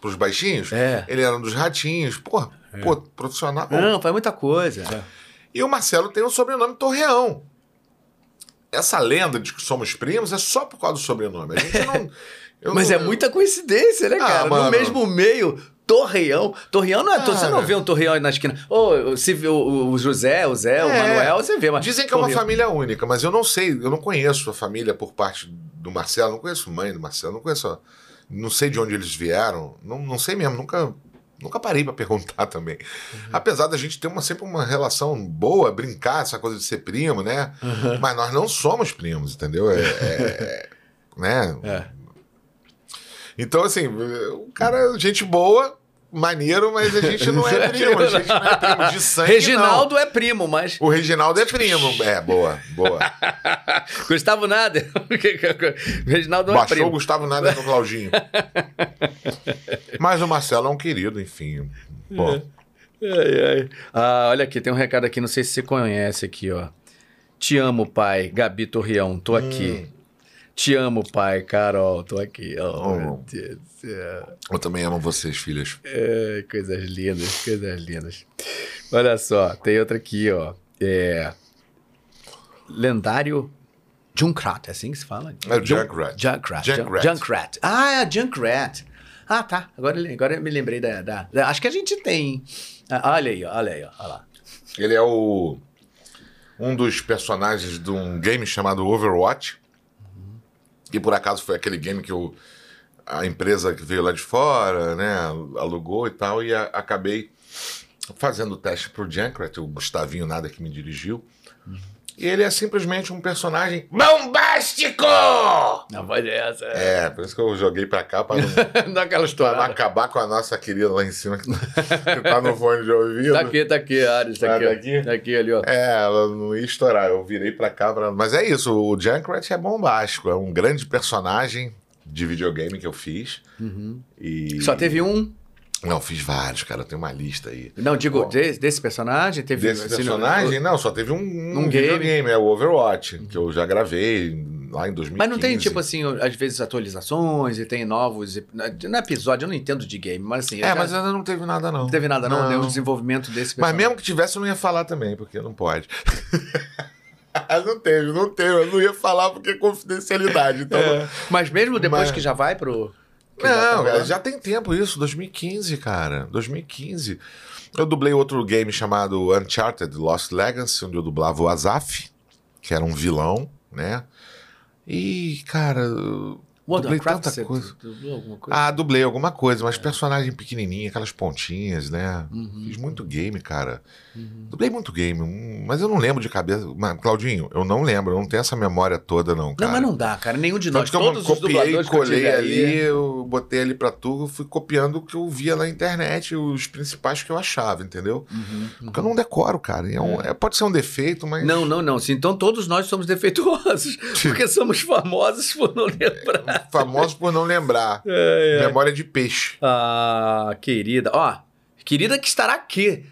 pros baixinhos. É. Ele era um dos ratinhos. Porra, pô, profissional. Não, faz muita coisa. E o Marcelo tem o sobrenome Torreão. Essa lenda de que somos primos é só por causa do sobrenome. A gente não. Eu Mas não- é muita coincidência, né, Ah, cara? No mano. mesmo meio, Torreão. Torreão não é. Você Cara. não vê um Torreão aí na esquina. Ou se vê o, o José, o Zé, o É. Manuel, você vê, mas. Dizem que é uma Torreão. família única, mas eu não sei, eu não conheço a família por parte do Marcelo, não conheço mãe do Marcelo, não conheço. a- Não sei de onde eles vieram, não, não sei mesmo, nunca, nunca parei pra perguntar também. Uhum. Apesar da gente ter uma, sempre uma relação boa, brincar, essa coisa de ser primo, né? Uhum. Mas nós não somos primos, entendeu? É, é- né? É. Então, assim, o cara, gente boa, maneiro, mas a gente não é primo, a gente não é primo de sangue. Reginaldo é primo, mas. não. O Reginaldo é primo. É, boa, boa. Gustavo Nader. Reginaldo não é Baixou o primo. Gustavo Nada no Claudinho. Mas o Marcelo é um querido, enfim. Pô, Ai, ai. Ah, olha aqui, tem um recado aqui, não sei se você conhece aqui, ó. Te amo, pai. Gabi Torreão, tô aqui. Te amo, pai. Carol, tô aqui. Oh, Oh. meu Deus do céu. Eu também amo vocês, filhas. É, coisas lindas, coisas lindas. Olha só, tem outra aqui, ó. É. Lendário Junkrat, é assim que se fala? É o Junkrat. Junkrat. Junkrat. Junkrat. Ah, é Junkrat. Ah, tá. Agora, agora eu me lembrei da, da- da- Acho que a gente tem. Ah, olha aí, olha aí, ó. Olha lá. Ele é o um dos personagens de um game chamado Overwatch. Que por acaso foi aquele game que eu, a empresa que veio lá de fora, né, alugou e tal, e a- acabei fazendo o teste pro Junkrat, o Gustavinho nada que me dirigiu. E ele é simplesmente um personagem bombástico! A voz é essa. É, por isso que eu joguei pra cá pra não, Dá aquela pra não acabar com a nossa querida lá em cima, que que tá no fone de ouvido. Tá aqui, tá aqui, Ares, tá Ah, aqui. tá ó. aqui? Tá aqui ali, ó. É, ela não ia estourar. Eu virei pra cá. Pra... Mas é isso, o Junkrat é bombástico. É um grande personagem de videogame que eu fiz. E... Só teve um. Não, fiz vários, cara. Eu tenho uma lista aí. Não, digo, Bom. desse, desse personagem, teve Desse assim, personagem, não, só teve um, um, Um game. videogame, é o Overwatch, que eu já gravei lá em 2015. Mas não tem, tipo assim, às vezes atualizações e tem novos. No episódio, eu não entendo de game, mas assim. É, já- mas ainda não teve nada, não. não teve nada, não, Não. deu o desenvolvimento desse Mas personagem. mesmo que tivesse, eu não ia falar também, porque não pode. não teve, não teve. Eu não ia falar porque é confidencialidade. Então, É. Mas mesmo depois Mas- que já vai pro. Já Não, já tem tempo isso, 2015, cara. 2015. Eu dublei outro game chamado Uncharted Lost Legacy, onde eu dublava o Azaf, que era um vilão, né? E, cara, World dublei tanta você coisa. dublou alguma coisa? Ah, dublei alguma coisa, mas personagem pequenininho, aquelas pontinhas, né? Uhum. Fiz muito game, cara. Dublei muito game, hum, mas eu não lembro de cabeça. Mas, Claudinho, eu não lembro, eu não tenho essa memória toda, não, cara. Não, mas não dá, cara. Nenhum de Tanto nós. que eu Todos copiei, que eu colei tive ali, aí- eu botei ali pra tu, fui copiando o que eu via na internet, os principais que eu achava, entendeu? Porque eu não decoro, cara. É um- é- pode ser um defeito, mas. Não, não, não. Então todos nós somos defeituosos. Porque somos famosos por não lembrar. Famosos por não lembrar. É, é. Memória de peixe. Ah, querida. Ó, querida que estará aqui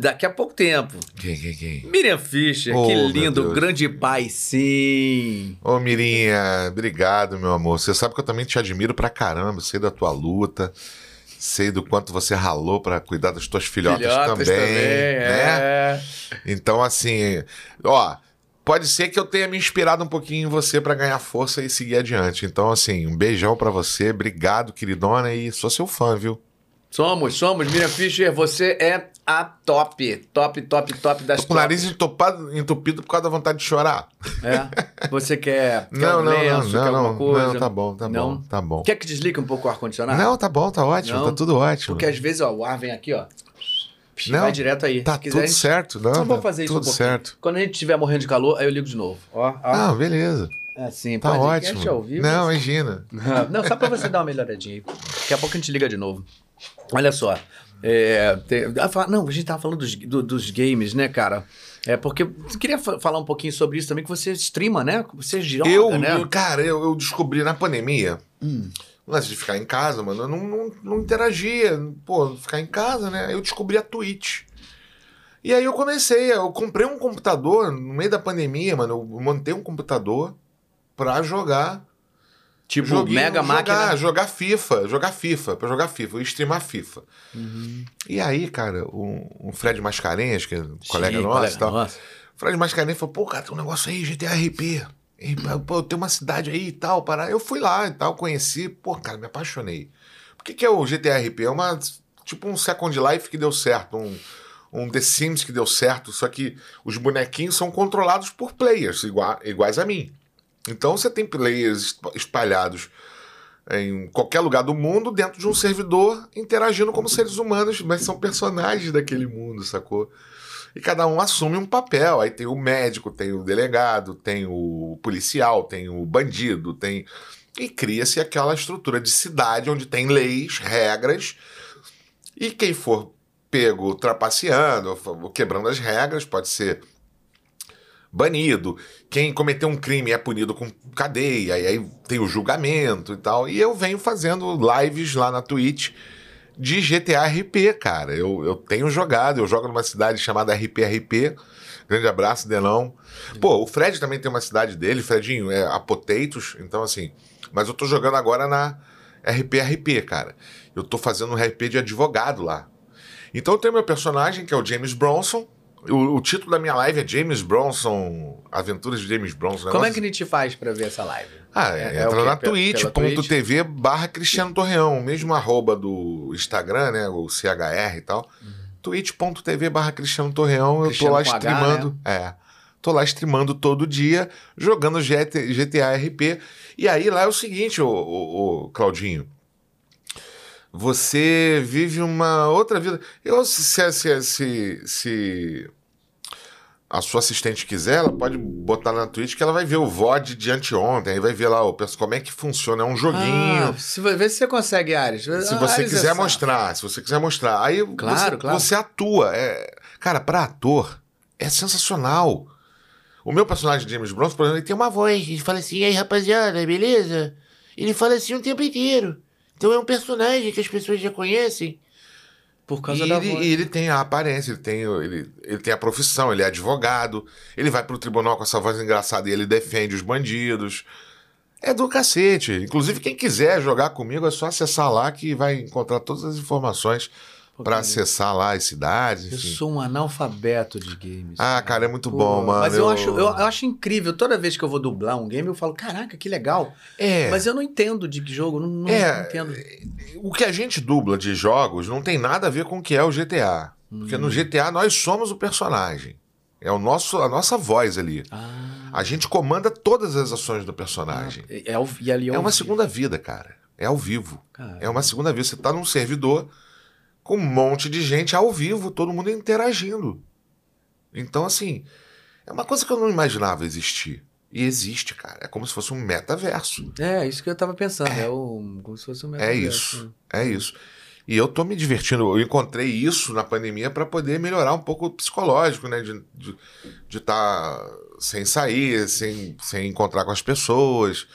daqui a pouco tempo. Quem, quem, quem? Miriam Fischer, Oh, que lindo, grande pai, sim. Ô, Mirinha, obrigado, meu amor. Você sabe que eu também te admiro pra caramba, sei da tua luta. Sei do quanto você ralou pra cuidar das tuas filhotas, Filhotas também, também, né? é. Então, assim, ó, pode ser que eu tenha me inspirado um pouquinho em você pra ganhar força e seguir adiante. Então, assim, um beijão pra você, obrigado, queridona, e sou seu fã, viu? Somos, somos. Miriam Fischer, você é a top. Top, top, top das Tô com o nariz entupado, entupido por causa da vontade de chorar. É. Você quer, quer Não, um não, não, lenço, quer não, alguma não, coisa? não, tá bom, tá Não? bom, tá bom. Quer que desligue um pouco o ar-condicionado? Não, tá bom, tá ótimo, Não? tá tudo ótimo. Porque às vezes, ó, o ar vem aqui, ó. Não, vai direto aí. Tá Se quiser, tudo gente- certo, não? Só vou tá fazer isso um tudo pouquinho. certo. Quando a gente estiver morrendo de calor, aí eu ligo de novo. Ó, ó. Ah, beleza. Assim, Tá ótimo. ao vivo. Não, imagina. Não, só pra você dar uma melhoradinha aí. Daqui a pouco a gente liga de novo. Olha só. É, tem- ah, não, a gente tava falando dos, do- dos games, né, cara? É porque eu queria fa- falar um pouquinho sobre isso também, que você streama, né? Você joga, eu, né? eu- cara, eu, eu descobri na pandemia. O lance de ficar em casa, mano, eu não, não, não interagia. Pô, ficar em casa, né? Aí eu descobri a Twitch. E aí eu comecei, eu comprei um computador no meio da pandemia, mano. Eu montei um computador pra jogar. tipo, joguinho, mega jogar, máquina. Jogar FIFA, jogar FIFA, pra jogar FIFA, eu ia streamar FIFA. Uhum. E aí, cara, o, o Fred Mascarenhas, que é um colega Sim, nosso colega e tal, nosso. o Fred Mascarenhas falou, pô, cara, tem um negócio aí, GTRP. E, pô, tem uma cidade aí e tal, para Eu fui lá e tal, conheci, pô, cara, me apaixonei. O que, que é o GTRP? É uma, tipo um Second Life que deu certo, um, um The Sims que deu certo, só que os bonequinhos são controlados por players igua- iguais a mim. Então você tem players esp- espalhados em qualquer lugar do mundo dentro de um servidor interagindo como seres humanos, mas são personagens daquele mundo, sacou? E cada um assume um papel. Aí tem o médico, tem o delegado, tem o policial, tem o bandido, tem. E cria-se aquela estrutura de cidade onde tem leis, regras, e quem for pego trapaceando, quebrando as regras, pode ser banido. Quem cometeu um crime é punido com cadeia, e aí tem o julgamento e tal. E eu venho fazendo lives lá na Twitch de GTA RP, cara. Eu, eu tenho jogado, eu jogo numa cidade chamada RPRP, Grande abraço, Denão. Pô, o Fred também tem uma cidade dele, Fredinho, é a Potatoes, então assim. Mas eu tô jogando agora na RPRP, cara. Eu tô fazendo um RP de advogado lá. Então tem meu personagem, que é o James Bronson. O, o título da minha live é James Bronson, Aventuras de James Bronson. Como é que a gente faz pra ver essa live? Ah, é, É- é entra quê? na twitch.tv barra Cristiano Torreão, mesmo arroba do Instagram, né? O CHR e tal. twitch.tv barra Cristiano Torreão, eu Uhum. Tô lá com H, streamando. É. Tô lá streamando todo dia, jogando GT, GTA RP. E aí lá é o seguinte, ô, ô, ô, Claudinho. Você vive uma outra vida. Eu, se, se, se, se a sua assistente quiser, ela pode botar na Twitch que ela vai ver o VOD de anteontem, aí vai ver lá o, como é que funciona, é um joguinho. Ah, se, vê se você consegue, Ares. Se Ah, você Ares quiser é safo. mostrar, se você quiser mostrar. Aí Claro, você, claro. você atua. É... Cara, pra ator, é sensacional. O meu personagem, James Bronson, por exemplo, ele tem uma voz. Ele fala assim, e aí, rapaziada, beleza? Ele fala assim o tempo inteiro. Então é um personagem que as pessoas já conhecem. Por causa E da ele, voz. e ele tem a aparência, ele tem, ele, ele tem a profissão, ele é advogado, ele vai pro tribunal com essa voz engraçada e ele defende os bandidos. É do cacete. Inclusive, quem quiser jogar comigo é só acessar lá que vai encontrar todas as informações Cara, acessar lá as cidades, Eu enfim. sou um analfabeto de games. Ah, cara, é muito Pô, bom, mano. Mas eu, acho, eu, eu acho incrível. Toda vez que eu vou dublar um game, eu falo, caraca, que legal. É. Mas eu não entendo de que jogo, não, não É, entendo. O que a gente dubla de jogos não tem nada a ver com o que é o GTA. Porque Hum. no GTA nós somos o personagem. É o nosso, a nossa voz ali. Ah, A gente comanda todas as ações do personagem. é, e ali É ao uma segunda vida, cara. É ao vivo. Cara, É uma segunda vida. Você tá num servidor com um monte de gente ao vivo, todo mundo interagindo. Então, assim, é uma coisa que eu não imaginava existir. E existe, cara. É como se fosse um metaverso. É, isso que eu tava pensando. É, um, como se fosse um É metaverso, isso. né? É isso. E eu tô me divertindo. Eu encontrei isso na pandemia para poder melhorar um pouco o psicológico, né? De estar de, tá sem sair, sem, sem encontrar com as pessoas.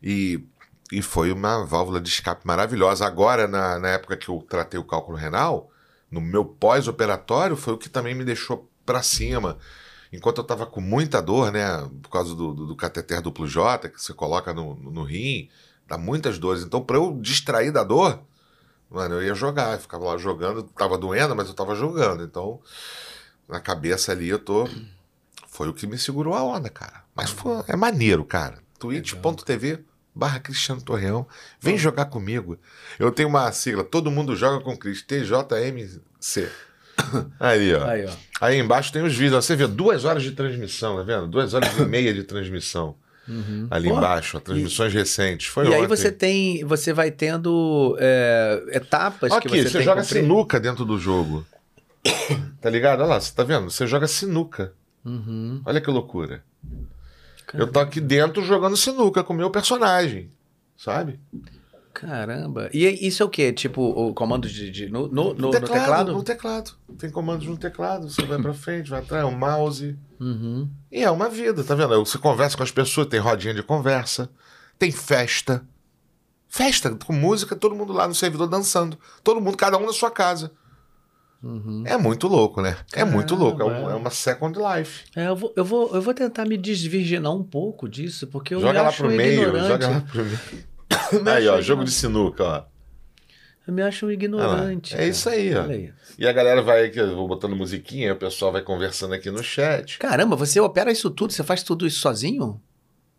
E, e foi uma válvula de escape maravilhosa. Agora, na, na época que eu tratei o cálculo renal, no meu pós-operatório, foi o que também me deixou para cima. Enquanto eu tava com muita dor, né? Por causa do, do, do cateter duplo J, que você coloca no, no rim, dá muitas dores. Então, para eu distrair da dor, mano, eu ia jogar. Eu ficava lá jogando, tava doendo, mas eu tava jogando. Então, na cabeça ali, eu tô. Foi o que me segurou a onda, cara. Mas foi, é maneiro, cara. twitch.tv barra Cristiano Torreão. Vem jogar comigo. Eu tenho uma sigla, todo mundo joga com Cris, TJMC. Aí, ó. Aí, ó. Aí embaixo tem os vídeos. ó. Você vê duas horas de transmissão, tá vendo? Duas horas e meia de transmissão. Ali Pô, embaixo, ó, transmissões recentes. Foi e aí ontem. você tem, você vai tendo é, etapas Aqui, que você, você, joga cumprir. sinuca dentro do jogo. tá ligado? Olha lá, você tá vendo? Você joga sinuca. Uhum. Olha que loucura. Eu tô aqui dentro jogando sinuca com o meu personagem. Sabe? Caramba. E isso é o quê? Tipo, o comando de, de- no, no, no- no teclado? No teclado. Tem comandos no teclado. Você vai pra frente, vai atrás, um mouse. Uhum. E é uma vida, tá vendo? Você conversa com as pessoas, tem rodinha de conversa, tem festa. Festa, com música, todo mundo lá no servidor dançando. Todo mundo, cada um na sua casa. Uhum. É muito louco, né? é muito louco. É, um- Caramba, é. é uma second life. É, eu, vou, eu, vou, eu vou tentar me desvirginar um pouco disso, porque eu me joga lá acho pro meio, ignorante. joga lá pro meio. Me Aí, ó, jogo de sinuca, ó. Eu me acho um ignorante. É isso aí, ó. Aí. E a galera vai aqui, eu vou botando musiquinha, o pessoal vai conversando aqui no chat. Caramba, você opera isso tudo? Você faz tudo isso sozinho?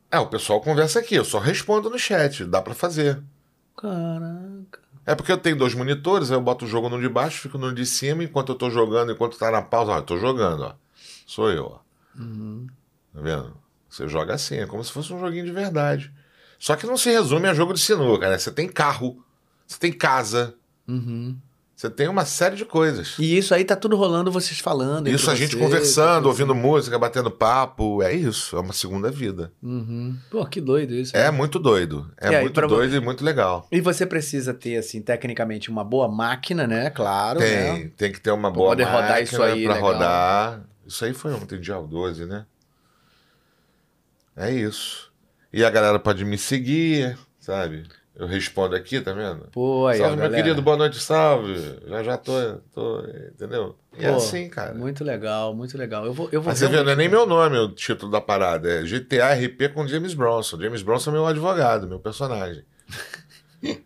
É, o pessoal conversa aqui, eu só respondo no chat, dá pra fazer. Caraca. É porque eu tenho dois monitores, aí eu boto o jogo no de baixo, fico no de cima, enquanto eu tô jogando, enquanto tá na pausa, ó, eu tô jogando, ó. Sou eu, ó. Uhum. Tá vendo? Você joga assim, é como se fosse um joguinho de verdade. Só que não se resume a jogo de sinuca, né? Você tem carro, você tem casa, Uhum. Você tem uma série de coisas. E isso aí tá tudo rolando, vocês falando. Isso a gente vocês, conversando, ouvindo música, batendo papo, é isso, é uma segunda vida. Uhum. Pô, que doido isso. É né? muito doido, é aí, muito doido e muito legal. E você precisa ter, assim, tecnicamente, uma boa máquina, né? Claro. Tem, Né? tem que ter uma Pra boa poder rodar máquina isso aí, pra legal. rodar. Isso aí foi ontem, dia 12, né? É isso. E a galera pode me seguir, sabe? Eu respondo aqui, tá vendo? Pô, aí, salve, ó, meu galera. querido, boa noite, salve. Já já tô, tô entendeu? E é Pô, assim, cara. Muito legal, muito legal. Eu vou, eu vou Mas você vê, não é nem meu nome o título da parada, é GTA RP com James Bronson. James Bronson é meu advogado, meu personagem.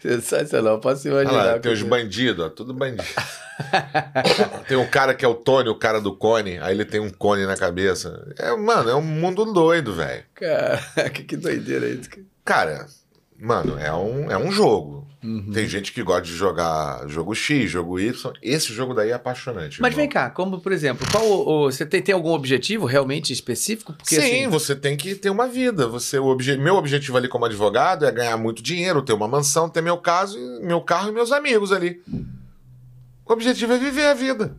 Sensacional, posso Olha imaginar. lá, tem os bandidos, ó, tudo bandido. tem um cara que é o Tony, o cara do cone, aí ele tem um cone na cabeça. É, mano, é um mundo doido, velho. Caraca, que doideira isso. Cara, mano, é um, é um jogo. Uhum. Tem gente que gosta de jogar jogo X, jogo Y. Esse jogo daí é apaixonante. Mas irmão. vem cá, como por exemplo, qual o, o- você tem, tem algum objetivo realmente específico? Porque, Sim, assim, você tem que ter uma vida. Você, o obje... Meu objetivo ali como advogado é ganhar muito dinheiro, ter uma mansão, ter meu caso, meu carro e meus amigos ali. O objetivo é viver a vida.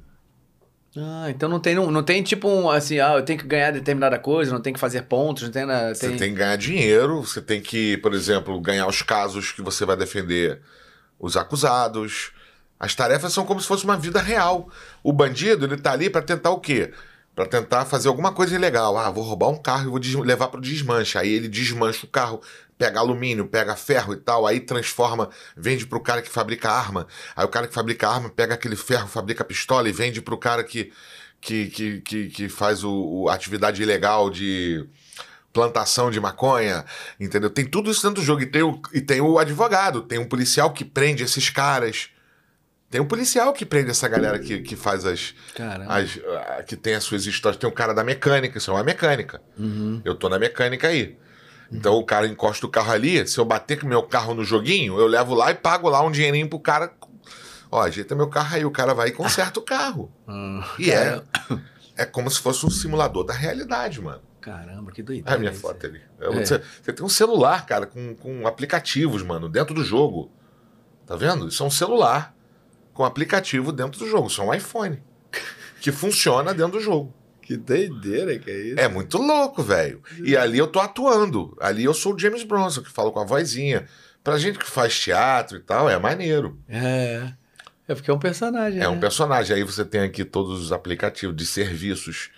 Ah, então não tem, não, não tem tipo um assim, ah, eu tenho que ganhar determinada coisa, não tem que fazer pontos, não tem nada. Você tem que ganhar dinheiro, você tem que, por exemplo, ganhar os casos que você vai defender os acusados. As tarefas são como se fosse uma vida real. O bandido, ele tá ali para tentar o quê? Para tentar fazer alguma coisa ilegal. Ah, vou roubar um carro e vou levar pro desmanche. Aí ele desmancha o carro, pega alumínio, pega ferro e tal, aí transforma, vende pro cara que fabrica arma. Aí o cara que fabrica arma pega aquele ferro, fabrica pistola e vende pro cara que que, que, que, que faz o, o- a atividade ilegal de plantação de maconha, entendeu? Tem tudo isso dentro do jogo. E tem o, e tem o advogado, tem um policial que prende esses caras. Tem um policial que prende essa galera que, que faz as, as. ah, que tem as suas histórias. Tem um cara da mecânica, isso é uma mecânica. Uhum. Eu tô na mecânica aí. Então o cara encosta o carro ali, se eu bater com o meu carro no joguinho, eu levo lá e pago lá um dinheirinho pro cara. Ó, ajeita meu carro aí, o cara vai e conserta o carro. Hum, E é, é como se fosse um simulador da realidade, mano. Caramba, que doideira. É a minha foto ali. É, É. Você, você tem um celular, cara, com, com aplicativos, mano, dentro do jogo. Tá vendo? Isso é um celular com aplicativo dentro do jogo. Isso é um iPhone. Que funciona dentro do jogo. Que doideira que é isso. É muito louco, velho. E ali eu tô atuando. Ali eu sou o James Bronson, que falo com a vozinha. Pra gente que faz teatro e tal, é maneiro. É. É porque é um personagem. É um né? personagem. Aí você tem aqui todos os aplicativos de serviços.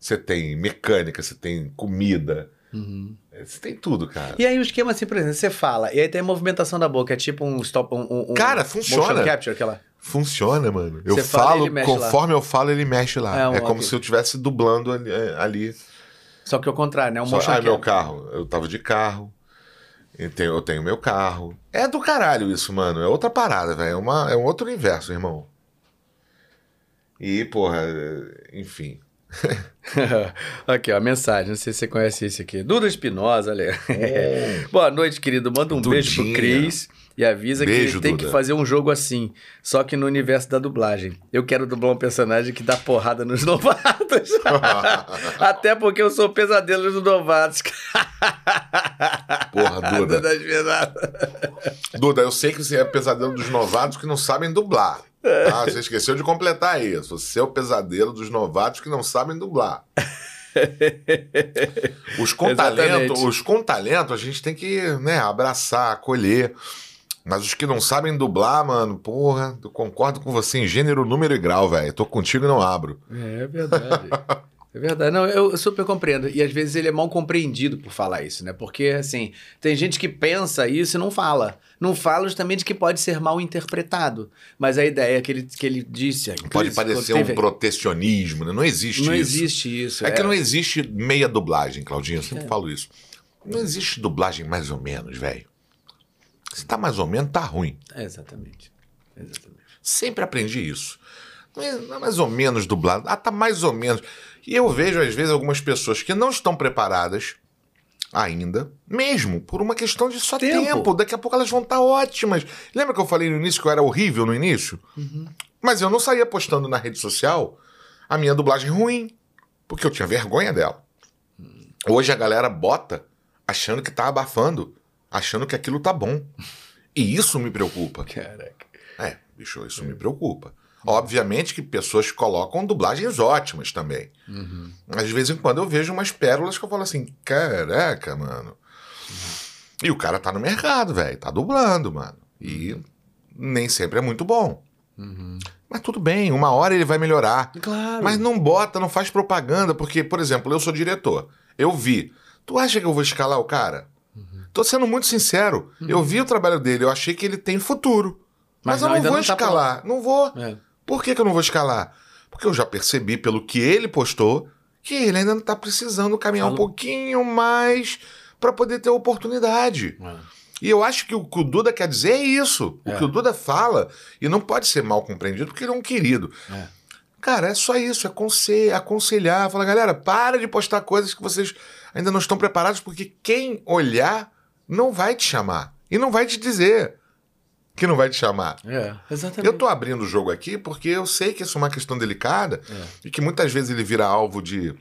Você tem mecânica, você tem comida. Uhum. Você tem tudo, cara. E aí o esquema assim, por exemplo, você fala, e aí tem a movimentação da boca, é tipo um stop, um, um- um Cara, funciona. motion capture, aquela. Funciona, mano. Eu Você fala, falo, mexe conforme eu falo, ele mexe lá. É É, um- como ok. se eu estivesse dublando ali. ali. Só que ao contrário, né? Um Só, ah, meu capture. carro. Eu tava de carro. Eu tenho, eu tenho meu carro. É do caralho isso, mano. É outra parada, velho. É, uma- é um outro universo, irmão. E, porra, enfim. aqui, ó, a mensagem, não sei se você conhece esse aqui. Duda Espinosa, olha. Boa noite, querido. Manda um beijo pro Dudinha. Cris e avisa que Beijo, ele tem Duda. que fazer um jogo assim, só que no universo da dublagem. Eu quero dublar um personagem que dá porrada nos novatos. Até porque eu sou pesadelo dos novatos. Porra, Duda. Duda. Duda, eu sei que você é pesadelo dos novatos que não sabem dublar. Tá? Você esqueceu de completar isso. Você é o pesadelo dos novatos que não sabem dublar. Os com talento, os com talento, a gente tem que né, abraçar, acolher. Mas os que não sabem dublar, mano, porra, eu concordo com você em gênero, número e grau, velho. Tô contigo e não abro. É verdade. É verdade. Não, eu super compreendo. E às vezes ele é mal compreendido por falar isso, né? Porque, assim, tem gente que pensa isso e não fala. Não fala justamente que pode ser mal interpretado. Mas a ideia que ele, que ele disse. a Pode Cris, parecer um protecionismo, né? Não existe Não isso. existe isso. É, que não existe meia dublagem, Claudinho. Eu sempre falo isso. Não existe dublagem mais ou menos, velho. Se tá mais ou menos, tá ruim. É, exatamente. Exatamente. Sempre aprendi isso. Não é, é mais ou menos dublado. Ah, tá mais ou menos. E eu vejo, às vezes, algumas pessoas que não estão preparadas ainda, mesmo por uma questão de só Tempo. tempo. Daqui a pouco elas vão estar ótimas. Lembra que eu falei no início que eu era horrível no início? Mas eu não saía postando na rede social a minha dublagem ruim, porque eu tinha vergonha dela. Hoje a galera bota achando que tá abafando, achando que aquilo tá bom. E isso me preocupa. Caraca. É, bicho, isso me preocupa. Obviamente que pessoas colocam dublagens ótimas também. Mas de vez em quando eu vejo umas pérolas que eu falo assim: caraca, mano. E o cara tá no mercado, velho, tá dublando, mano. E nem sempre é muito bom. Mas tudo bem, uma hora ele vai melhorar. Claro. Mas não bota, não faz propaganda, porque, por exemplo, eu sou diretor. Eu vi. Tu acha que eu vou escalar o cara? Tô sendo muito sincero. Eu vi o trabalho dele, eu achei que ele tem futuro. Mas, Mas eu não, não ainda vou não tá escalar. não vou. É. Por que, que eu não vou escalar? Porque eu já percebi pelo que ele postou que ele ainda não tá precisando caminhar um Falou. pouquinho mais para poder ter oportunidade. E eu acho que o que o Duda quer dizer é isso. É. O que o Duda fala, e não pode ser mal compreendido, porque ele é um querido. É. Cara, é só isso, é conse- aconselhar. Fala, galera, para de postar coisas que vocês ainda não estão preparados, porque quem olhar não vai te chamar. E não vai te dizer que não vai te chamar. É, exatamente. Eu tô abrindo o jogo aqui porque eu sei que isso é uma questão delicada É. e que muitas vezes ele vira alvo de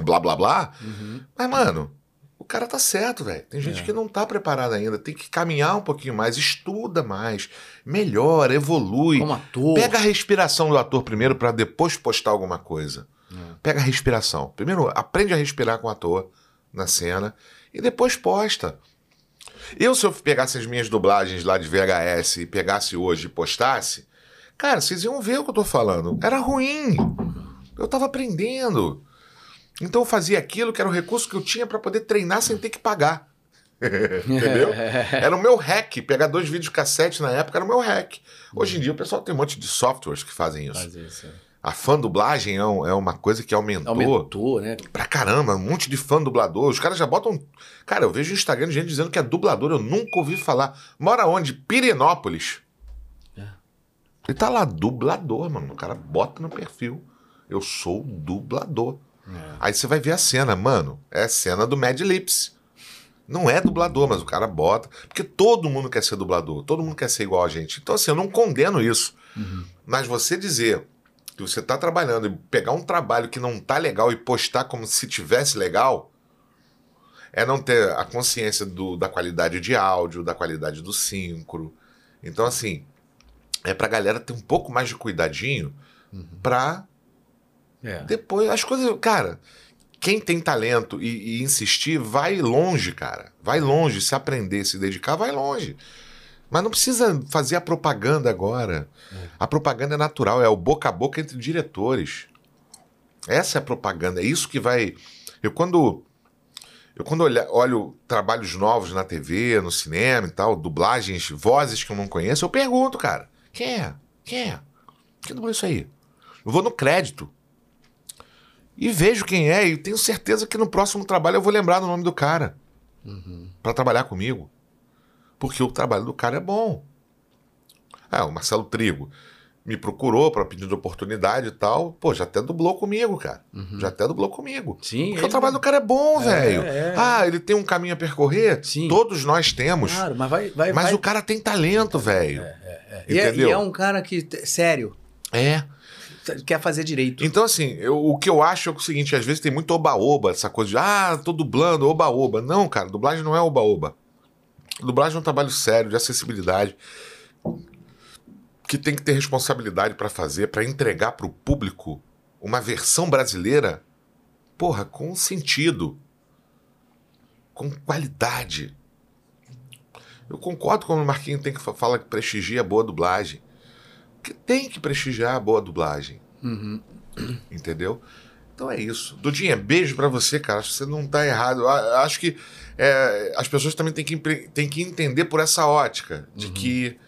blá blá blá. Uhum. Mas, mano, o cara tá certo, velho. Tem gente É. que não tá preparada ainda. Tem que caminhar um pouquinho mais, estuda mais, melhora, evolui. Como ator. Pega a respiração do ator primeiro pra depois postar alguma coisa. É. Pega a respiração. Primeiro, aprende a respirar com o ator na cena e depois posta. Eu, se eu pegasse as minhas dublagens lá de VHS e pegasse hoje e postasse, cara, vocês iam ver o que eu tô falando. Era ruim. Eu tava aprendendo. Então eu fazia aquilo que era o recurso que eu tinha pra poder treinar sem ter que pagar. Entendeu? Era o meu hack. Pegar dois vídeos cassete na época era o meu hack. Hoje em dia o pessoal tem um monte de softwares que fazem isso. Faz isso. é. A fã dublagem é, um- é uma coisa que aumentou, Aumentou, né? pra caramba. Um monte de fã dublador. Os caras já botam. Cara, eu vejo no Instagram de gente dizendo que é dublador. Eu nunca ouvi falar. Mora onde? Pirenópolis. É. Ele tá lá, dublador, mano. O cara bota no perfil. Eu sou dublador. É. Aí você vai ver a cena, mano. É a cena do Mad Lips. Não é dublador, mas o cara bota. Porque todo mundo quer ser dublador. Todo mundo quer ser igual a gente. Então, assim, eu não condeno isso. Mas você dizer que você tá trabalhando e pegar um trabalho que não tá legal e postar como se tivesse legal, é não ter a consciência do- da qualidade de áudio, da qualidade do sincro. Então, assim, é pra galera ter um pouco mais de cuidadinho pra É. depois, as coisas. Cara, quem tem talento e, e insistir, vai longe, cara. Vai longe. Se aprender, se dedicar, vai longe. Mas não precisa fazer a propaganda agora. A propaganda é natural, é o boca a boca entre diretores. Essa é a propaganda, é isso que vai. Eu quando. Eu quando olha- olho trabalhos novos na TV, no cinema e tal, dublagens, vozes que eu não conheço, eu pergunto, cara, quem é? Quem é? Quem dublou isso aí? Eu vou no crédito e vejo quem é e tenho certeza que no próximo trabalho eu vou lembrar do nome do cara Pra trabalhar comigo, porque o trabalho do cara é bom. Ah, o Marcelo Trigo me procurou para pedir oportunidade e tal, pô, já até dublou comigo, cara, já até dublou comigo. Sim, Porque ele- o trabalho do cara é bom, velho. é. Ah, ele tem um caminho a percorrer? Sim. Todos nós temos. Claro, mas vai. vai Mas vai... o cara tem talento, velho. E é, Entendeu? e é um cara que, sério, É. quer fazer direito. Então, assim, eu- o que eu acho é o seguinte: às vezes tem muito oba-oba, essa coisa de, ah, tô dublando, oba-oba. Não, cara, dublagem não é oba-oba. Dublagem é um trabalho sério, de acessibilidade, que tem que ter responsabilidade pra fazer, pra entregar pro público uma versão brasileira, porra, com sentido, com qualidade. Eu concordo com o Marquinhos tem que fa- fala que prestigia a boa dublagem. Que tem que prestigiar a boa dublagem. Uhum. Entendeu? Então é isso. Dudinha, beijo pra você, cara. Acho que você não tá errado. Acho que é, as pessoas também têm que, têm que entender por essa ótica de que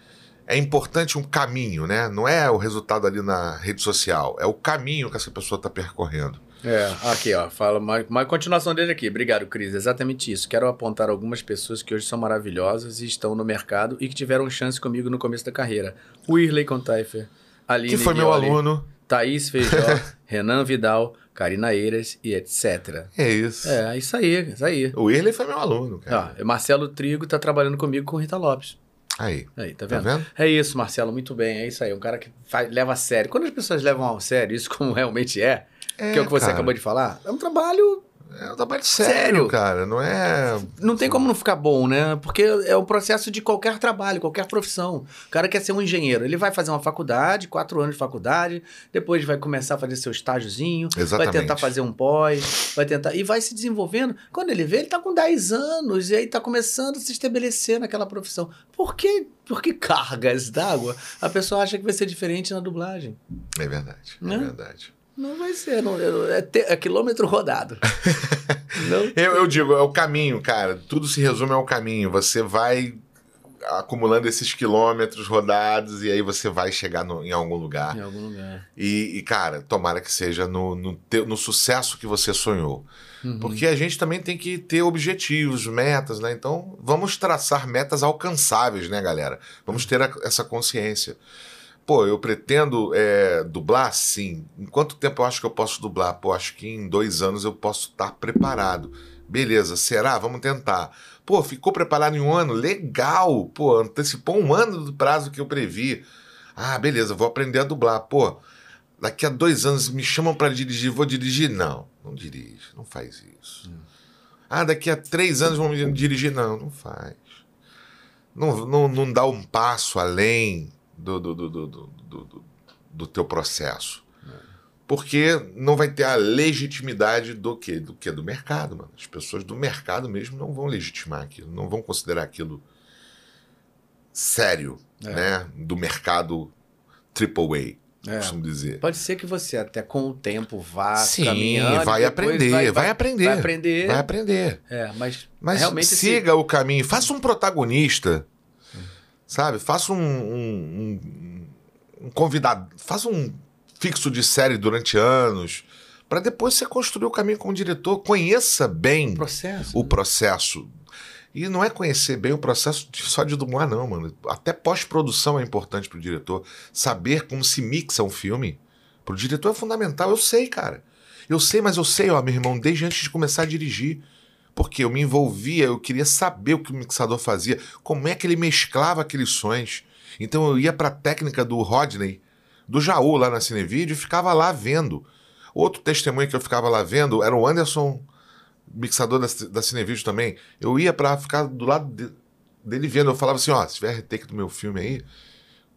é importante um caminho, né? Não é o resultado ali na rede social, é o caminho que essa pessoa tá percorrendo. É, aqui, ó, fala mais, mais continuação dele aqui. Obrigado, Cris. Exatamente isso. Quero apontar algumas pessoas que hoje são maravilhosas e estão no mercado e que tiveram chance comigo no começo da carreira. O Irley Contaifer, Aline Que foi meu Guioli, aluno. Thaís Feijó, Renan Vidal, Karina Eiras e etc. É isso. É, isso aí, isso aí. O Irley foi meu aluno, cara. Ó, Marcelo Trigo tá trabalhando comigo com Rita Lopes. Aí. Aí, tá Tá vendo? vendo? É isso, Marcelo, muito bem. É isso aí. Um cara que faz- leva a sério. Quando as pessoas levam a sério isso como realmente é, É, que é o que você cara. acabou de falar, é um trabalho. É um trabalho sério, Sério? cara. Não é. Não tem como não ficar bom, né? Porque é um processo de qualquer trabalho, qualquer profissão. O cara quer ser um engenheiro. Ele vai fazer uma faculdade, quatro anos de faculdade, depois vai começar a fazer seu estágiozinho, vai Exatamente. tentar fazer um pós, vai tentar. E vai se desenvolvendo. Quando ele vê, ele tá com 10 anos e aí tá começando a se estabelecer naquela profissão. Por que, por que cargas d'água a pessoa acha que vai ser diferente na dublagem? É verdade. É Né? verdade. Não vai ser, não, é, te, é quilômetro rodado. eu, eu digo, é o caminho, cara. Tudo se resume ao caminho. Você vai acumulando esses quilômetros rodados e aí você vai chegar no, em algum lugar. Em algum lugar. E, e cara, tomara que seja no, no, teu, no sucesso que você sonhou. Uhum. Porque a gente também tem que ter objetivos, metas, né? Então, vamos traçar metas alcançáveis, né, galera? Vamos ter a, essa consciência. Pô, eu pretendo é, dublar? Sim. Em quanto tempo eu acho que eu posso dublar? Pô, acho que em dois anos eu posso estar preparado. Beleza, será? Vamos tentar. Pô, ficou preparado em um ano? Legal! Pô, antecipou um ano do prazo que eu previ. Ah, beleza, vou aprender a dublar. Pô, daqui a dois anos me chamam para dirigir, vou dirigir? Não, não dirige, não faz isso. Hum. Ah, daqui a três anos vão me dirigir? Não, não faz. Não, não, não dá um passo além do, do, do, do, do, teu processo. Porque não vai ter a legitimidade do que? Do que? Do mercado, mano. As pessoas do mercado mesmo não vão legitimar aquilo, não vão considerar aquilo sério, é. né? Do mercado AAA. É. Costumo dizer. Pode ser que você até com o tempo vá Sim, caminhando. Vai aprender, vai, vai, vai, aprender. Vai aprender. Vai aprender. É, mas, mas realmente siga esse... o caminho. Faça um protagonista Sabe? Faça um, um, um, convidado, faça um fixo de série durante anos, para depois você construir o caminho como diretor. Conheça bem o processo. O né? processo. E não é conhecer bem o processo só de dublar, não, mano. Até pós-produção é importante para o diretor. Saber como se mixa um filme. Para o diretor é fundamental. Eu sei, cara. Eu sei, mas eu sei, ó, meu irmão, desde antes de começar a dirigir porque eu me envolvia, eu queria saber o que o mixador fazia, como é que ele mesclava aqueles sons. Então eu ia para a técnica do Rodney, do Jaú lá na Cinevídeo e ficava lá vendo. Outro testemunho que eu ficava lá vendo era o Anderson, mixador da, da também. Eu ia para ficar do lado de, dele vendo. Eu falava assim: ó, se tiver retake do meu filme aí,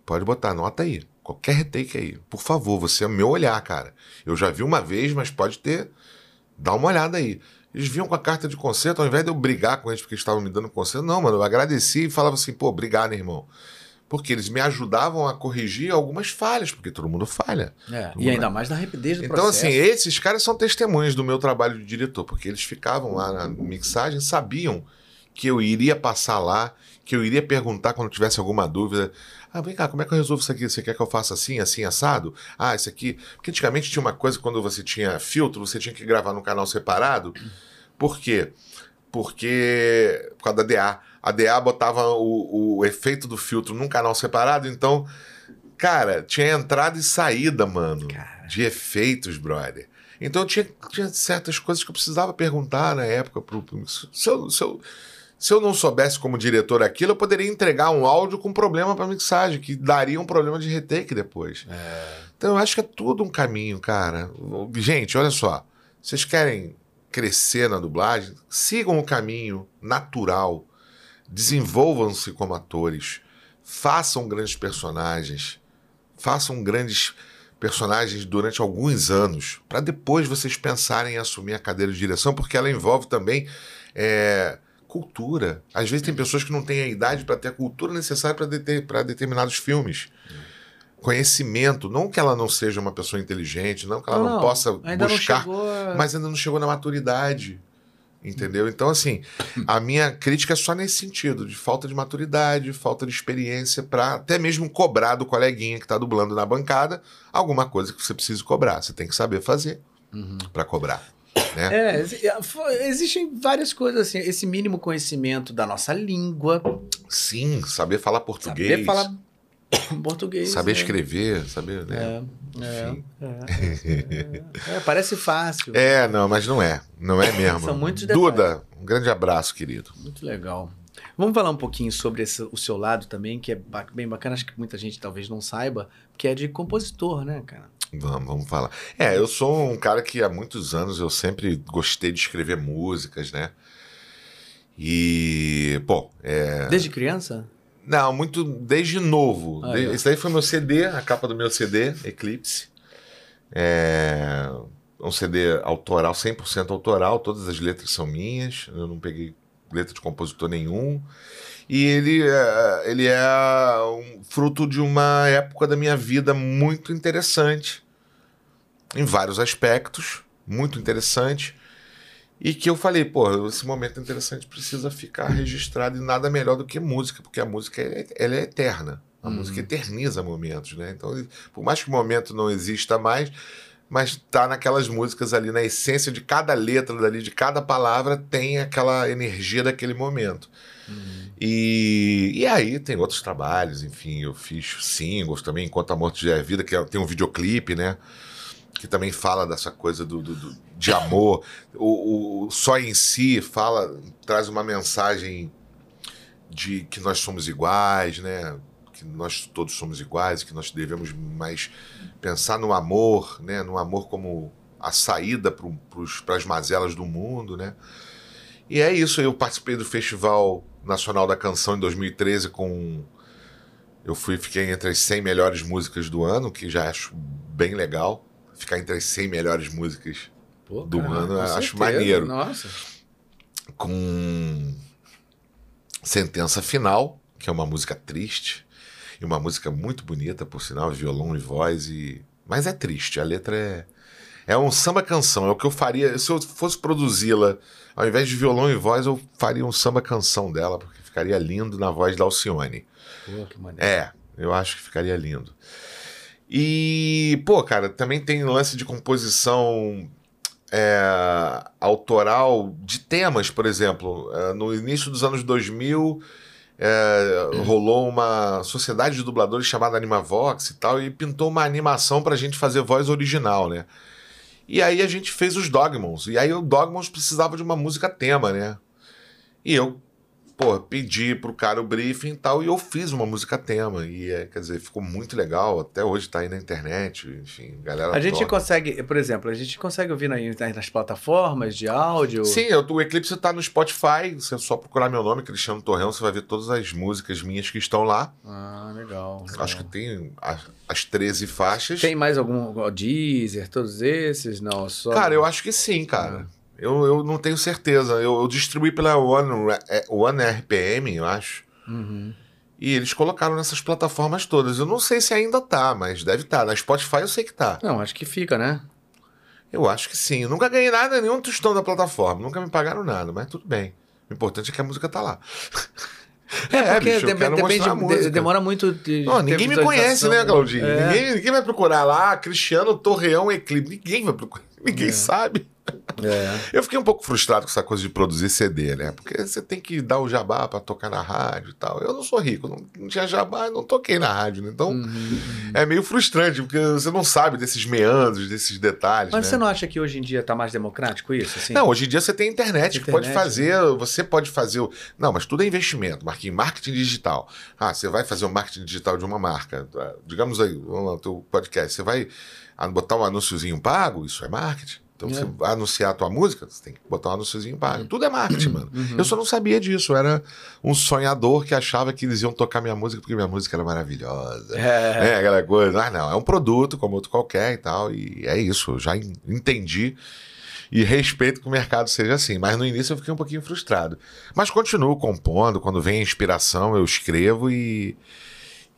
pode botar, nota aí. Qualquer retake aí. Por favor, você é meu olhar, cara. Eu já vi uma vez, mas pode ter. Dá uma olhada aí. Eles vinham com a carta de conserto, ao invés de eu brigar com eles porque eles estavam me dando conserto, não, mano, eu agradeci e falava assim, pô, obrigado, irmão. Porque eles me ajudavam a corrigir algumas falhas, porque todo mundo falha. É, e ainda mais na rapidez do então, processo. Então, assim, esses caras são testemunhas do meu trabalho de diretor, porque eles ficavam lá na mixagem, sabiam que eu iria passar lá, que eu iria perguntar quando tivesse alguma dúvida. Ah, vem cá, como é que eu resolvo isso aqui? Você quer que eu faça assim, assim, assado? Ah, isso aqui. Porque antigamente tinha uma coisa, quando você tinha filtro, você tinha que gravar num canal separado. Por quê? Porque. Por causa da DA. A DA botava o, o efeito do filtro num canal separado, então. Cara, tinha entrada e saída, mano. Cara. De efeitos, brother. Então tinha, tinha certas coisas que eu precisava perguntar na época pro. pro se eu, se eu se eu não soubesse como diretor aquilo, eu poderia entregar um áudio com problema para mixagem, que daria um problema de retake depois. É. Então eu acho que é tudo um caminho, cara. Gente, olha só. Vocês querem crescer na dublagem? Sigam o caminho natural. Desenvolvam-se como atores. Façam grandes personagens. Façam grandes personagens durante alguns anos, para depois vocês pensarem em assumir a cadeira de direção, porque ela envolve também. É, cultura. Às vezes tem pessoas que não têm a idade para ter a cultura necessária para deter, determinados filmes. Conhecimento, não que ela não seja uma pessoa inteligente, não que ela não, não possa buscar, a... mas ainda não chegou na maturidade. Entendeu? Então, assim, a minha crítica é só nesse sentido, de falta de maturidade, falta de experiência, para até mesmo cobrar do coleguinha que está dublando na bancada alguma coisa que você precisa cobrar. Você tem que saber fazer uhum. para cobrar. Né? É, é existem várias coisas assim. Esse mínimo conhecimento da nossa língua. Sim, saber falar português. Saber falar português. Saber é. escrever, saber. Né? É, é, é, é, parece fácil. É, não, mas não é. Não é mesmo. São muitos detalhes. Duda, um grande abraço, querido. Muito legal. Vamos falar um pouquinho sobre esse, o seu lado também, que é bem bacana, acho que muita gente talvez não saiba, que é de compositor, né, cara? Vamos, vamos falar. É, eu sou um cara que há muitos anos eu sempre gostei de escrever músicas, né? E, bom, é... Desde criança? Não, muito desde novo. Ah, Esse daí foi meu CD, a capa do meu CD, Eclipse. É um CD autoral, 100% autoral, todas as letras são minhas, eu não peguei letra de compositor nenhum. E ele, é, ele é um fruto de uma época da minha vida muito interessante. em vários aspectos, muito interessante. E que eu falei, pô, esse momento interessante precisa ficar registrado e nada melhor do que música, porque a música ela é eterna. A uhum. música eterniza momentos, né? Então, por mais que o momento não exista mais, mas tá naquelas músicas ali, na essência de cada letra dali, de cada palavra, tem aquela energia daquele momento. Uhum. E, e aí tem outros trabalhos, enfim, eu fiz singles também, Enquanto a Morte Já é Vida, que é, tem um videoclipe, né? Que também fala dessa coisa do, do, do de amor. O, o só em si fala, traz uma mensagem de que nós somos iguais, né? que nós todos somos iguais, que nós devemos mais pensar no amor, né? no amor como a saída para as mazelas do mundo. Né? E é isso, eu participei do Festival Nacional da Canção em 2013 com... Eu fui, fiquei entre as 100 melhores músicas do ano, que já acho bem legal. Ficar entre as 100 melhores músicas Pô, do cara, ano, acho certeza. maneiro. Nossa. Com Sentença Final, que é uma música triste. E uma música muito bonita, por sinal, violão e voz. E... Mas é triste, a letra é. É um samba canção, é o que eu faria. Se eu fosse produzi-la, ao invés de violão e voz, eu faria um samba canção dela, porque ficaria lindo na voz da Alcione. Pô, que maneiro. É, eu acho que ficaria lindo. E, pô, cara, também tem lance de composição é, autoral de temas, por exemplo. É, no início dos anos 2000, é, rolou uma sociedade de dubladores chamada Animavox e tal, e pintou uma animação pra gente fazer voz original, né? E aí a gente fez os Dogmons. E aí o Dogmons precisava de uma música tema, né? E eu pô, pedi pro cara o briefing e tal, e eu fiz uma música tema. E, é, quer dizer, ficou muito legal. Até hoje tá aí na internet, enfim, galera. A gente consegue, por exemplo, a gente consegue ouvir nas plataformas de áudio? Sim, eu, o Eclipse tá no Spotify. Você é só procurar meu nome, Cristiano Torrão, você vai ver todas as músicas minhas que estão lá. Ah, legal. legal. Acho que tem as, as 13 faixas. Tem mais algum Deezer, todos esses? Não, só. Cara, eu acho que sim, cara. Ah. Eu, eu não tenho certeza. Eu, eu distribuí pela One, é, One RPM, eu acho. Uhum. E eles colocaram nessas plataformas todas. Eu não sei se ainda tá, mas deve estar. Tá. Na Spotify eu sei que tá. Não, acho que fica, né? Eu acho que sim. Eu nunca ganhei nada, nenhum tostão da plataforma. Nunca me pagaram nada, mas tudo bem. O importante é que a música tá lá. É, é porque bicho, depende, demora muito. De, não, ninguém me conhece, né, Claudinho? É. Ninguém, ninguém vai procurar lá Cristiano Torreão Eclipse. Ninguém vai procurar. Ninguém é. sabe. É. Eu fiquei um pouco frustrado com essa coisa de produzir CD, né? Porque você tem que dar o jabá para tocar na rádio e tal. Eu não sou rico, não, não tinha jabá, não toquei na rádio, né? Então uhum, uhum. é meio frustrante, porque você não sabe desses meandros, desses detalhes. Mas né? você não acha que hoje em dia tá mais democrático isso? Assim? Não, hoje em dia você tem internet, internet que pode fazer, né? você pode fazer. O... Não, mas tudo é investimento, marketing, marketing digital. Ah, você vai fazer o marketing digital de uma marca. Digamos aí, vamos lá, teu podcast, você vai botar um anúnciozinho pago, isso é marketing. Então, é. você anunciar a tua música, você tem que botar um anúnciozinho pago. Tudo é marketing, mano. Uhum. Eu só não sabia disso. Eu era um sonhador que achava que eles iam tocar minha música porque minha música era maravilhosa. É, é aquela coisa. Ah, não, é um produto como outro qualquer e tal. E é isso. Eu já entendi e respeito que o mercado seja assim. Mas no início eu fiquei um pouquinho frustrado. Mas continuo compondo. Quando vem a inspiração, eu escrevo e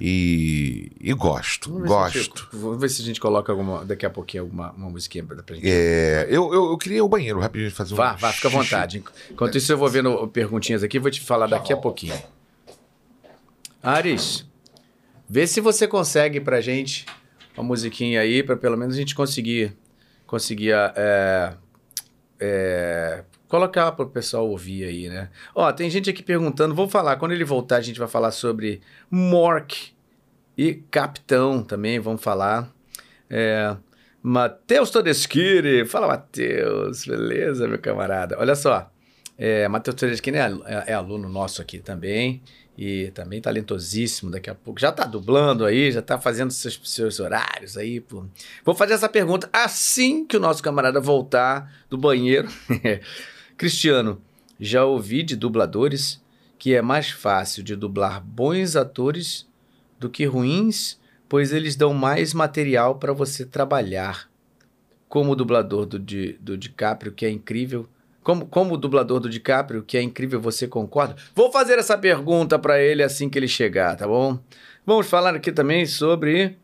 e, e gosto, vamos gosto. Gente, vamos ver se a gente coloca alguma, daqui a pouquinho alguma uma musiquinha pra gente. É, eu, eu, eu queria o banheiro rapidinho fazer um. Vá, vá, fica à vontade. Enquanto isso, eu vou vendo perguntinhas aqui vou te falar daqui a pouquinho. Ares, vê se você consegue pra gente uma musiquinha aí, pra pelo menos a gente conseguir, conseguir é, é, colocar para o pessoal ouvir aí, né? Ó, tem gente aqui perguntando, vou falar, quando ele voltar a gente vai falar sobre Mork e Capitão também, vamos falar. É, Matheus Todeschini, fala Matheus, beleza, meu camarada? Olha só, é, Matheus Todeschini é, é, é aluno nosso aqui também, e também talentosíssimo daqui a pouco. Já está dublando aí, já está fazendo seus, seus horários aí. Pô. Vou fazer essa pergunta assim que o nosso camarada voltar do banheiro. Cristiano, já ouvi de dubladores que é mais fácil de dublar bons atores do que ruins, pois eles dão mais material para você trabalhar. Como o dublador do, Di, do DiCaprio, que é incrível. Como, como o dublador do DiCaprio, que é incrível, você concorda? Vou fazer essa pergunta para ele assim que ele chegar, tá bom? Vamos falar aqui também sobre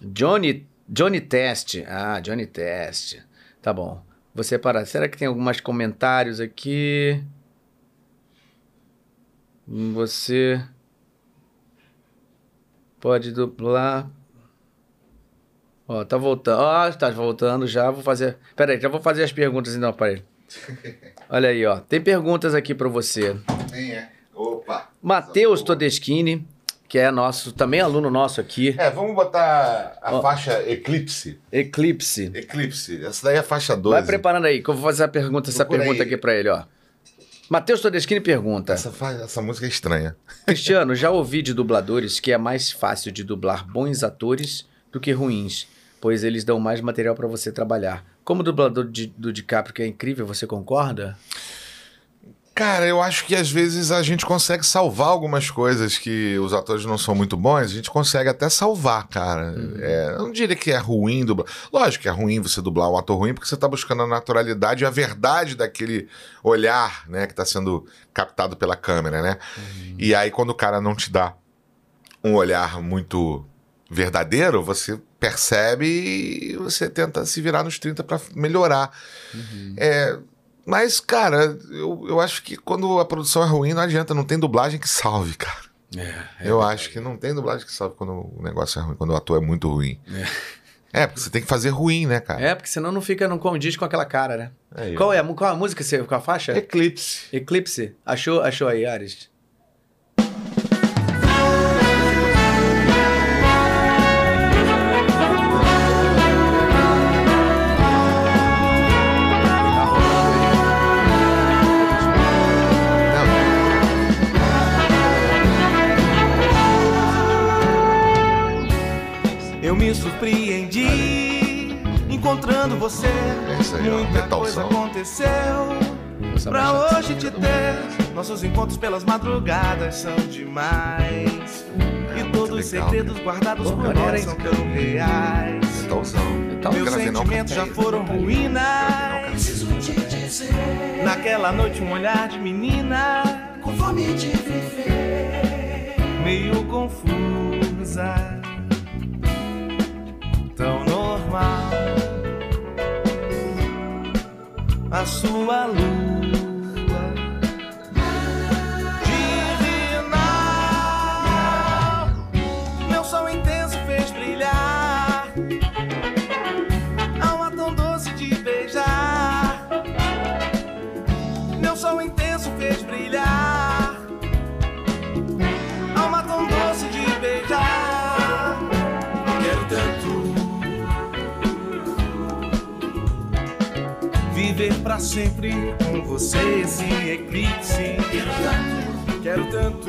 Johnny Johnny Test. Ah, Johnny Test. Tá bom. Você para. Será que tem alguns comentários aqui? Você pode dublar. Ó, tá voltando. Ó, tá voltando já. Vou fazer. Pera aí, já vou fazer as perguntas então para ele. Olha aí, ó. Tem perguntas aqui para você. Quem é? Opa! Matheus Todeschini, que é nosso, também aluno nosso aqui. É, vamos botar a Ó. faixa Eclipse. Eclipse. Eclipse. Essa daí é a faixa 12. Vai preparando aí, que eu vou fazer a pergunta, essa pergunta aí. aqui para ele, ó. Matheus Todeschini pergunta: Essa, essa música é estranha. Cristiano, já ouvi de dubladores que é mais fácil de dublar bons atores do que ruins, pois eles dão mais material para você trabalhar. Como dublador de- do DiCaprio, que é incrível, você concorda? Cara, eu acho que às vezes a gente consegue salvar algumas coisas que os atores não são muito bons, a gente consegue até salvar, cara. É, eu não diria que é ruim dublar. Lógico que é ruim você dublar um ator ruim, porque você tá buscando a naturalidade e a verdade daquele olhar, né, que tá sendo captado pela câmera, né? E aí, quando o cara não te dá um olhar muito verdadeiro, você percebe e você tenta se virar nos 30 para melhorar. É, mas, cara, eu, eu acho que quando a produção é ruim, não adianta, não tem dublagem que salve, cara. É, eu acho que não tem dublagem que salve quando o negócio é ruim, quando o ator é muito ruim. É, porque você tem que fazer ruim, né, cara? É, porque senão não fica, não condiz com aquela cara, né? É, Qual é, a qual a música, qual a faixa? Eclipse. Eclipse. Achou, achou aí, Ares? Me surpreendi encontrando você. É isso aí, ó, Muita coisa metalzão. aconteceu pra hoje te ter. Nossos encontros pelas madrugadas são demais. É, e muito todos os segredos guardados Pô, por nós são tão reais. Metalzão. Metal- Meus sentimentos já foram ruínas. Naquela noite, um olhar de menina. Com fome de viver. Meio confusa. Tão normal. A sua lua. Pra sempre com você esse eclipse. Quero tanto, quero tanto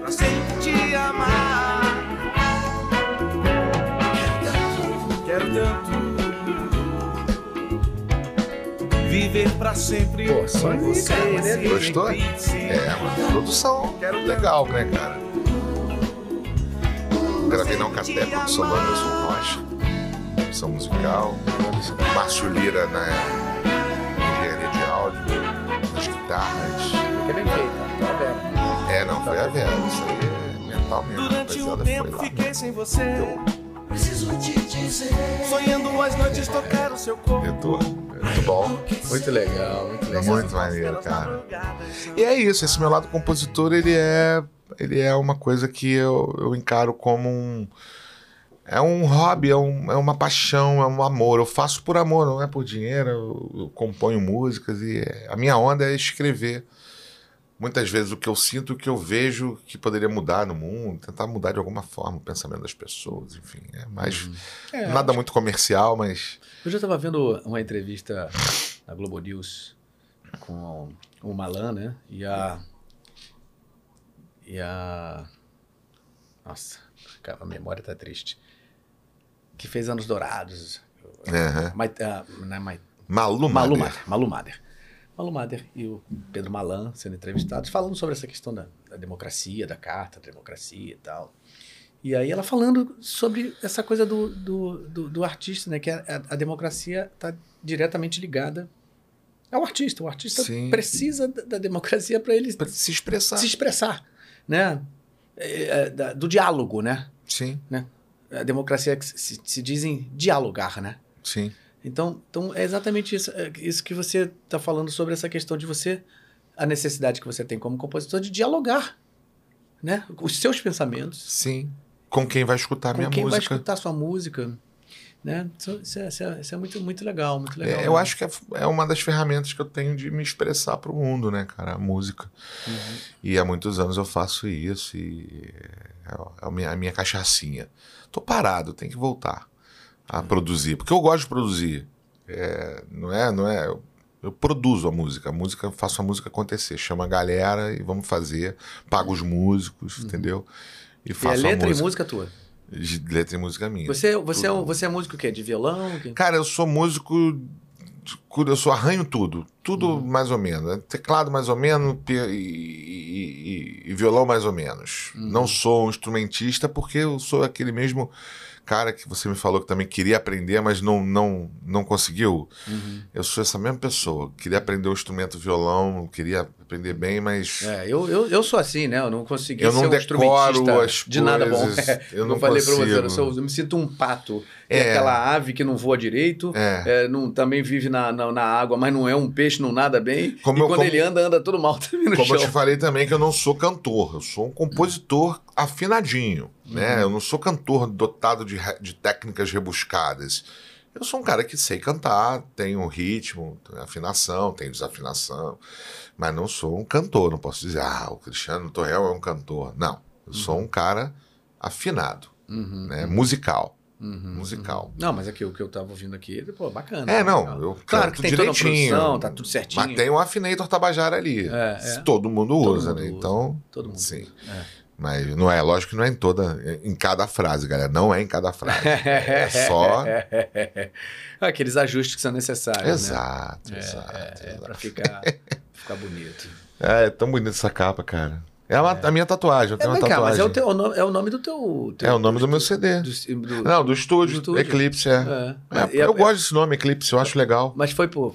pra sempre te amar. Quero tanto viver pra sempre Pô, só com você cara. Gostou? eclipse. É, uma produção Quero legal, né, cara? Gravei na Alcaté, produção Anderson Rocha. Produção musical. Márcio Lira na engenharia de áudio, nas guitarras. Fica bem feito, tá aberto. É, não, foi a Vera. Isso aí é mental mesmo. Durante um tempo lá. fiquei sem você. Sonhando as noites tocar o seu corpo. Retorno. Muito bom. Muito legal, muito legal. Muito maneiro, cara. E é isso, esse meu lado compositor, ele é, ele é uma coisa que eu, eu encaro como um. É um hobby, é, um- é uma paixão, é um amor. Eu faço por amor, não é por dinheiro. Eu, eu componho músicas e é- a minha onda é escrever. Muitas vezes o que eu sinto, o que eu vejo que poderia mudar no mundo, tentar mudar de alguma forma o pensamento das pessoas, enfim. É mais. É, nada muito comercial, mas. Hoje eu tava vendo uma entrevista na Globo News com o Malan, né? E a. E a. Nossa, cara, a memória tá triste. Que fez Anos Dourados. Ah, não é Mai- Malu Malu Mader. Malu Mader. Malu Mader e o Pedro Malan sendo entrevistados, falando sobre essa questão da, da democracia, da carta da democracia e tal. E aí ela falando sobre essa coisa do, do, do, do artista, né? Que a, a- a democracia está diretamente ligada ao artista. O artista Sim. precisa da, da democracia para ele Pra se expressar. se expressar, né? É, é, da- do diálogo, né? Sim. né? A democracia que se, se dizem dialogar, né? Sim. Então, então é exatamente isso, é isso que você está falando sobre essa questão de você, a necessidade que você tem como compositor de dialogar, né? Os seus pensamentos Sim. Com quem vai escutar a com minha quem vai música. escutar sua música, né? Isso, isso é, isso é- isso é muito, muito legal, muito legal. É, eu acho que é, é uma das ferramentas que eu tenho de me expressar pro mundo, né, cara? A música. Uhum. E há muitos anos eu faço isso e é a minha, a minha cachaçinha. Tô parado, tem que voltar a produzir. Porque eu gosto de produzir. É, não é, não é. Eu, eu produzo a música. A música, faço a música acontecer. Chama a galera e vamos fazer. Pago os músicos, entendeu? E E é faço letra a e música. música tua. De Letra e música minha. Você, você, é, um- Tudo. você é músico o quê? De violão? Que- Cara, eu sou músico. Eu sou arranho tudo. Tudo Uhum. mais ou menos. né? Teclado mais ou menos e, e- e- e violão mais ou menos. Uhum. Não sou um instrumentista porque eu sou aquele mesmo cara que você me falou que também queria aprender, mas não, não, não conseguiu. Uhum. Eu sou essa mesma pessoa. Queria aprender o instrumento violão, queria aprender bem, mas. É, eu, eu, eu sou assim, né? Eu não consegui Eu não ser um decoro instrumentista as de nada bom. É, eu eu não falei pra você, eu, sou- eu me sinto um pato. É. É. aquela ave que não voa direito, É. é, não, também vive na, na, na água, mas não é um peixe, não nada bem. Como e eu- quando como- ele anda, anda tudo mal também no Como eu chão. te falei também que eu não sou cantor, eu sou um compositor afinadinho, né? Eu não sou cantor dotado de, de técnicas rebuscadas. Eu sou um cara que sei cantar, tenho ritmo, tenho afinação, tenho desafinação, mas não sou um cantor, não posso dizer, ah, o Cristiano Torrel é um cantor. Não, eu sou um cara afinado, Uhum, né? Musical, uhum, musical. uhum. Não, mas aqui o que eu tava ouvindo aqui, pô, bacana. É, não, legal. eu Claro canto que tem toda a direitinho, produção, tá tudo certinho. Mas tem um afinator tabajara ali. É, é. Todo mundo Todo usa, mundo né? usa. Então, Todo mundo sim. usa. É. Mas não é, lógico que não é em toda, em cada frase, galera. Não é em cada frase. É só. Aqueles ajustes que são necessários, né? Exato, É, exato. é, é, exato. pra ficar, ficar bonito. É, é tão bonita essa capa, cara. É, uma- a minha tatuagem, eu É, tenho uma vem cá, mas tatuagem. é o, teu, o nome, é o nome do teu... teu É o nome do meu CD. do- do- Não, do estúdio, do estúdio. Eclipse, é. É. É, eu gosto desse nome, Eclipse, eu acho legal. Mas foi por,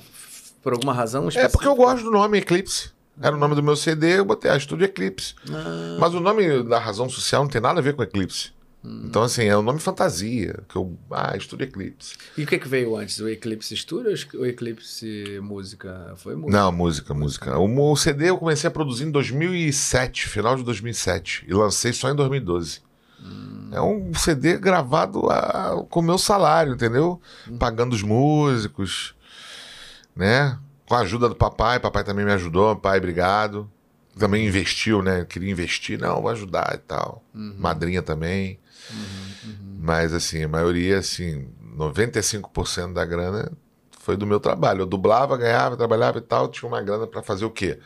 por alguma razão É porque eu gosto do nome Eclipse. Era o nome do meu CD, eu botei, ah, Estúdio Eclipse. Ah, Mas o nome da razão social não tem nada a ver com Eclipse. Hum. Então, assim, é um nome fantasia. Que eu, ah, Estúdio Eclipse. E o que, que veio antes? O Eclipse Studio ou o Eclipse Música? Foi música? Não, música, música. O, o CD eu comecei a produzir em 2007, final de 2007. E lancei só em 2012. É um CD gravado a- com o meu salário, entendeu? Pagando os músicos, né? Com a ajuda do papai. Papai também me ajudou. Pai, obrigado. Também investiu, né? Queria investir. Não, vou ajudar e tal. Madrinha também. Mas, assim, a maioria, assim, 95% da grana foi do meu trabalho. Eu dublava, ganhava, trabalhava e tal, tinha uma grana pra fazer o quê?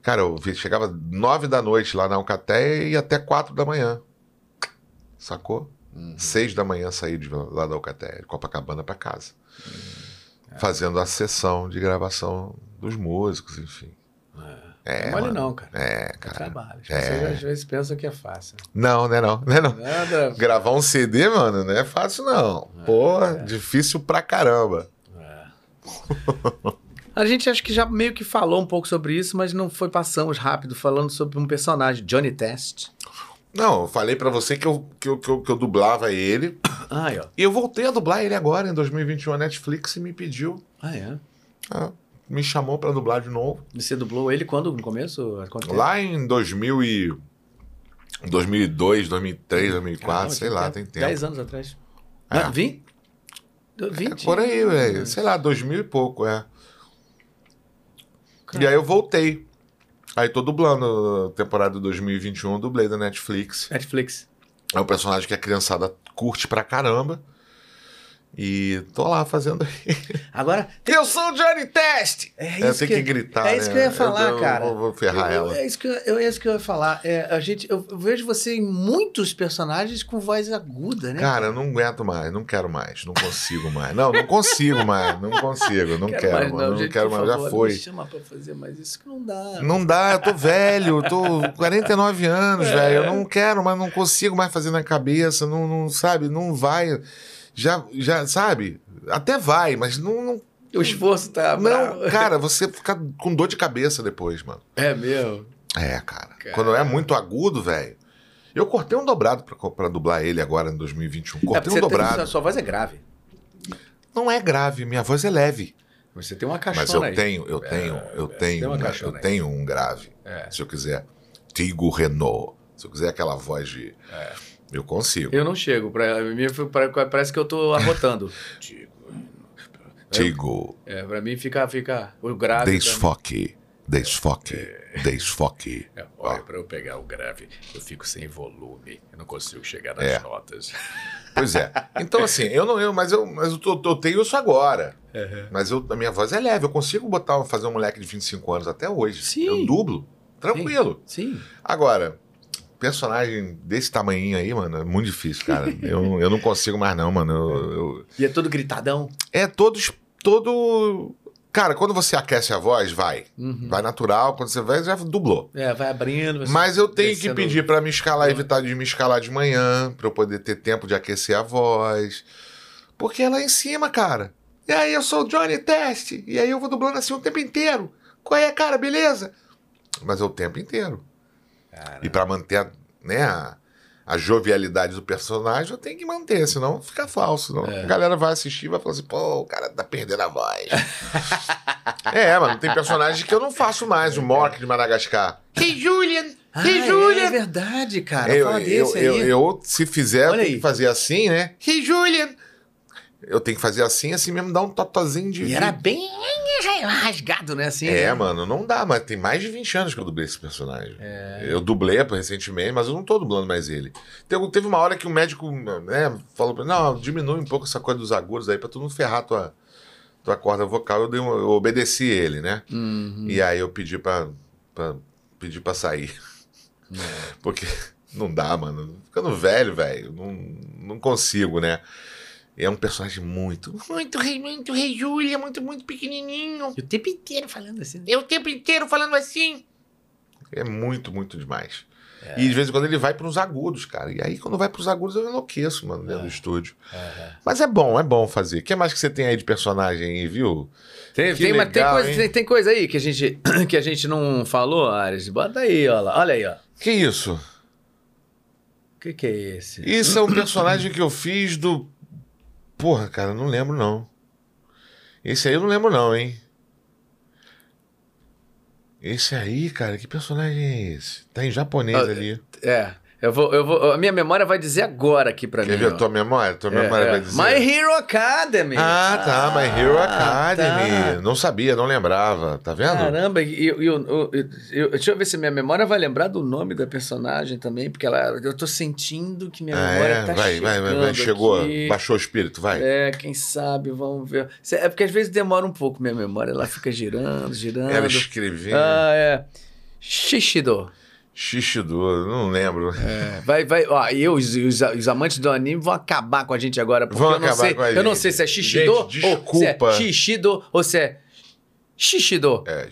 Cara, eu chegava nove da noite lá na Alcateia e até quatro da manhã. Sacou? Seis da manhã saí de lá da Alcateia, de Copacabana pra casa. Fazendo a sessão de gravação dos músicos, enfim. É, não mole mano. não, cara. É, É cara. trabalho. As É. pessoas às vezes pensam que é fácil. Não, né não, né não. Nada. Gravar um CD, mano, não é fácil não. Porra, difícil pra caramba. A gente acho que já meio que falou um pouco sobre isso, mas não foi passamos rápido falando sobre um personagem, Johnny Test. Não, eu falei pra você que eu, que, eu, que, eu, que eu dublava ele. Ah, ó. E eu voltei a dublar ele agora, em 2021. A Netflix me pediu, Ah, é. ah, me chamou pra dublar de novo. Você dublou ele quando? No começo? Lá em 2000 e... 2002, 2003, 2004, Caramba, sei lá, tem tempo. 10 anos atrás. É. Não, 20? É 20? por aí, velho. Sei lá, 2000 e pouco, é. E aí eu voltei. Aí tô dublando a temporada de 2021, eu dublei da Netflix. Netflix. É um personagem que a criançada curte pra caramba. E tô lá fazendo. Agora, Eu sou o Johnny Test! é Eu isso tenho que, gritar. É isso né? que eu ia falar, eu, eu cara. Vou, vou ferrar Eu- ela. É isso que eu, eu- é isso que eu ia falar. É, a gente, eu vejo você em muitos personagens com voz aguda, né? Cara, eu não aguento mais, não quero mais, não consigo mais. Não, não consigo mais, não consigo, não quero, mais mano, não, gente, quero por mais, já favor, foi. Me chama pra fazer mais isso que não dá. Não dá, eu tô velho, eu tô 49 anos, É. velho. Eu não quero, mas não consigo mais fazer na cabeça, não, não sabe, não vai. Já, já, sabe? Até vai, mas não. Não, O esforço tá não, bravo. cara, você fica com dor de cabeça depois, mano. É mesmo. É, cara. Cara. Quando é muito agudo, velho, Eu cortei um dobrado pra, pra dublar ele agora em 2021. É, Cortei porque um você tem- dobrado. sua, sua voz é grave. Não é grave, minha voz é leve. Você tem uma caixona Mas eu aí. tenho, eu tenho, eu tem tenho, uma caixona eu aí. tenho um grave. É. Se eu quiser. Tigo Renault. Se eu quiser aquela voz de. Eu consigo. Eu não chego. Pra, pra- parece que eu tô arrotando. Tigo. É, pra mim fica, fica o grave. mim- Desfoque. Desfoque. Desfoque. É, olha, pra eu pegar o grave, eu fico sem volume. Eu não consigo chegar nas É. notas. Pois é. Então, assim, eu não. Eu, mas eu, mas eu, tô- eu tenho isso agora. Mas eu, a minha voz é leve. Eu consigo botar, fazer um moleque de 25 anos até hoje. Sim. Eu dublo. Tranquilo. Sim. Agora, personagem desse tamanhinho aí, mano, é muito difícil, cara. eu, eu não consigo mais, não, mano. Eu- eu, E é todo gritadão. É todos. Todo. Cara, quando você aquece a voz, vai. Uhum. Vai natural. Quando você vai, já dublou. É, vai abrindo. Mas eu tenho que pedir pra me escalar, evitar de me escalar de manhã, pra eu poder ter tempo de aquecer a voz. Porque é lá em cima, cara. E aí, eu sou o Johnny Test. E aí eu vou dublando assim o tempo inteiro. Qual é, cara? Beleza? Mas é o tempo inteiro. E pra manter a, né, a, a jovialidade do personagem, eu tenho que manter, senão fica falso. Senão É. a galera vai assistir e vai falar assim, pô, o cara tá perdendo a voz. é, mano, tem personagens que eu não faço mais, o Mork de Madagascar. Hey, Julian! Ah, Hey, é, Julian! verdade, cara. eu, Fala eu, desse eu, aí. eu, se fizer, eu Olha tenho aí. que fazer assim, né? Hey, Julian! Eu tenho que fazer assim, assim mesmo, dar um totozinho de... E era bem rasgado, né? Assim, É, né? mano, não dá, mas tem mais de 20 anos que eu dublei esse personagem. É. Eu dublei recentemente, mas eu não tô dublando mais ele. Teve, uma hora que o médico né, falou pra mim, não, diminui um pouco essa coisa dos agudos aí pra tu não ferrar tua, tua corda vocal. Eu, dei eu obedeci ele, né? Uhum. E aí eu pedi pra, pra, pedi pra sair. É. Porque não dá, mano. Ficando velho, velho, não, não consigo, né? É um personagem muito, muito rei, muito rei Júlia, muito, muito pequenininho. E o tempo inteiro falando assim. É o tempo inteiro falando assim. É muito, muito demais. E de vez em quando ele vai pros agudos, cara. E aí, quando vai pros agudos, eu enlouqueço, mano, dentro do estúdio. Mas é bom, é bom fazer. O que mais que você tem aí de personagem aí, viu? Tem, tem, mas tem, legal, coisa, tem, tem coisa aí que a, gente, que a gente não falou, Ares. Bota aí, lá. Olha aí, ó. Que isso? O que, que é esse? Isso é um personagem que eu fiz do. Porra, cara, não lembro não. Esse aí eu não lembro não, hein? Esse aí, cara, que personagem é esse? Tá em japonês Ah, ali. É. Eu vou, eu vou, a minha memória vai dizer agora aqui pra Quer mim. ver a tua memória? Tua É, memória é. vai dizer. My Hero Academy. Ah, tá, My Hero Ah, Academy. tá. Não sabia, não lembrava. Tá vendo? Caramba, e eu, eu, eu- eu- deixa eu ver se minha memória vai lembrar do nome da personagem também, porque ela, eu tô sentindo que minha Ah, memória é? tá vai, vai, vai, vai. chegando Chegou, aqui. baixou o espírito, vai. É, quem sabe, vamos ver. É porque às vezes demora um pouco minha memória, ela fica girando, girando. Ela escrevendo. Ah, é. Shishido. Xixidor, não lembro. É, vai, vai, ó, e eu, os, os, os amantes do anime vão acabar com a gente agora, porque Vão eu não sei, eu não sei se é Gente, ou se é ou se é Shishido. É.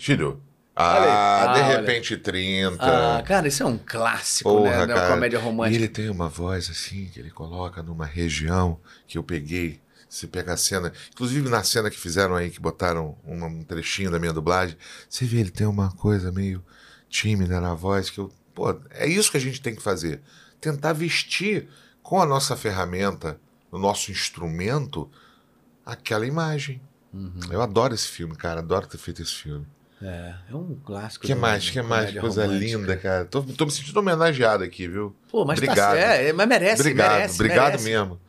Olha aí. Ah, Ah, de olha. repente 30. Ah, cara, isso é um clássico, Porra, né, cara. comédia E romântica. ele tem uma voz assim, que ele coloca numa região que eu peguei. Se pega a cena, inclusive na cena que fizeram aí, que botaram um, um trechinho da minha dublagem, você vê, ele tem uma coisa meio tímida na voz que eu. Pô, é isso que a gente tem que fazer. Tentar vestir com a nossa ferramenta, o nosso instrumento, aquela imagem. Uhum. Eu adoro esse filme, cara. Adoro ter feito esse filme. É, é um clássico. que mais? que mais? Coisa romântica. linda, cara. Tô, tô me sentindo homenageado aqui, viu? Pô, mas Obrigado. tá é, mas merece, obrigado, merece, obrigado merece. mesmo.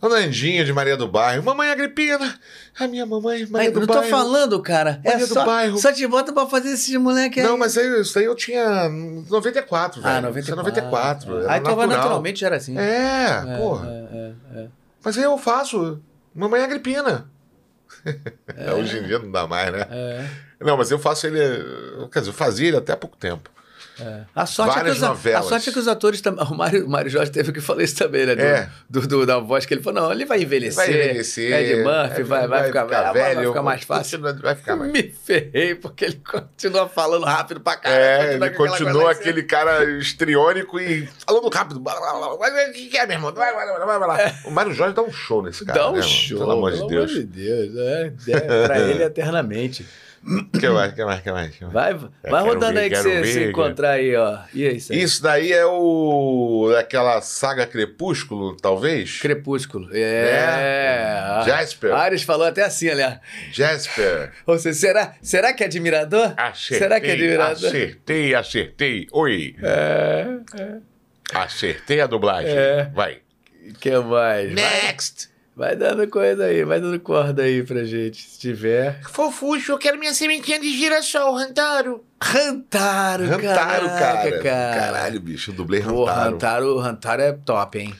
A Nandinha de Maria do Bairro. Mamãe Agripina. A minha mamãe, Maria do não Bairro. tô falando, cara. É Maria do só, Bairro. só te bota pra fazer esses moleque aí. Não, mas aí, isso aí eu tinha 94, velho. Ah, Isso 94. é 94. Era Aí tava natural. naturalmente, era assim. É, porra. É, é, é. Mas aí eu faço. Mamãe Agripina. Hoje em dia não dá mais, né? É, Não, mas eu faço ele. Quer dizer, eu fazia ele até há pouco tempo. É. A sorte, é que Várias os, a novelas. sorte é que os atores também. O Mário, o Mário Jorge teve que falar isso também, né? Do, É. do, do- da voz que ele falou: não, ele vai envelhecer. Vai envelhecer. Ed Murphy vai, vai, ficar, vai, velho. vai ficar mais fácil. Vai ficar mais Me ferrei, porque ele continua falando rápido pra caralho. É, ele continua coisa assim. aquele cara histriônico e falando rápido. O que é, meu irmão? Vai, vai, vai, vai, vai. O Mário Jorge dá um show nesse cara. Dá um né, show. Pelo amor de Deus. de Deus. É, é, pra ele eternamente. Que mais, que mais, que mais? que mais? Vai, vai rodando ver, aí que você ver, se encontrar aí, ó. E é isso aí. Isso daí é o. daquela saga Crepúsculo, talvez? Crepúsculo. É. Jasper. Ares falou até assim, aliás. Jasper. Ou seja, será, será que é admirador? Acertei, será que é admirador? Acertei, acertei. Oi. É. Acertei a dublagem. É. Vai. que mais? Next. vai dando coisa aí, vai dando corda aí pra gente, se tiver. Fofuxo, eu quero minha sementinha de girassol, Rantaro. Rantaro, Rantaro, caraca, cara. cara. Caralho, bicho, eu dublei Pô, Rantaro. Rantaro, Rantaro é top, hein?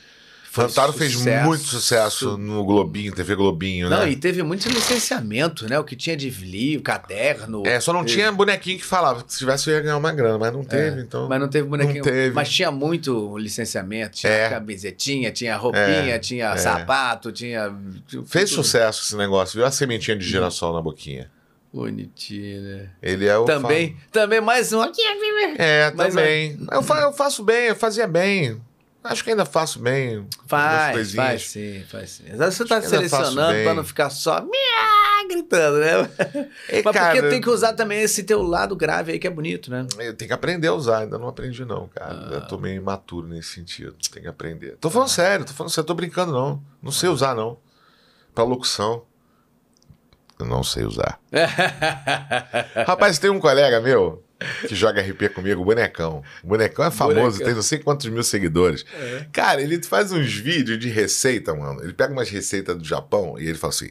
Foi Rantaro fez sucesso. muito sucesso no Globinho, TV Globinho, Não, né? e teve muito licenciamento, né? O que tinha de livro, caderno. É, só não tinha bonequinho que falava. Se tivesse, eu ia ganhar uma grana, mas não teve, então. É, Mas não teve bonequinho. Não teve. Mas tinha muito licenciamento. Tinha É. camisetinha, tinha roupinha, É, tinha é. sapato, tinha. Fez tudo. sucesso esse negócio, viu? A sementinha de girassol na boquinha. Bonitinho, né? Ele é o. Também, também mais um aqui. É, Mas, também. Eu, fa- eu faço bem, eu fazia bem. Acho que ainda faço bem. Faz, faz sim, faz sim. Você tá faço selecionando pra não ficar só miá, gritando, né? E, Mas cara, porque tem que usar também esse teu lado grave aí que é bonito, né? Eu tenho que aprender a usar, ainda não aprendi, não, cara. Ah. Eu tô meio imaturo nesse sentido. Tem que aprender. Tô falando sério, tô falando sério, tô brincando, não. Não sei usar, não. Pra locução. Eu não sei usar. Rapaz, tem um colega meu que joga RP comigo, o Bonecão. O Bonecão é famoso, Bonecão. tem não sei quantos mil seguidores. Cara, ele faz uns vídeos de receita, mano. Ele pega umas receitas do Japão e ele fala assim: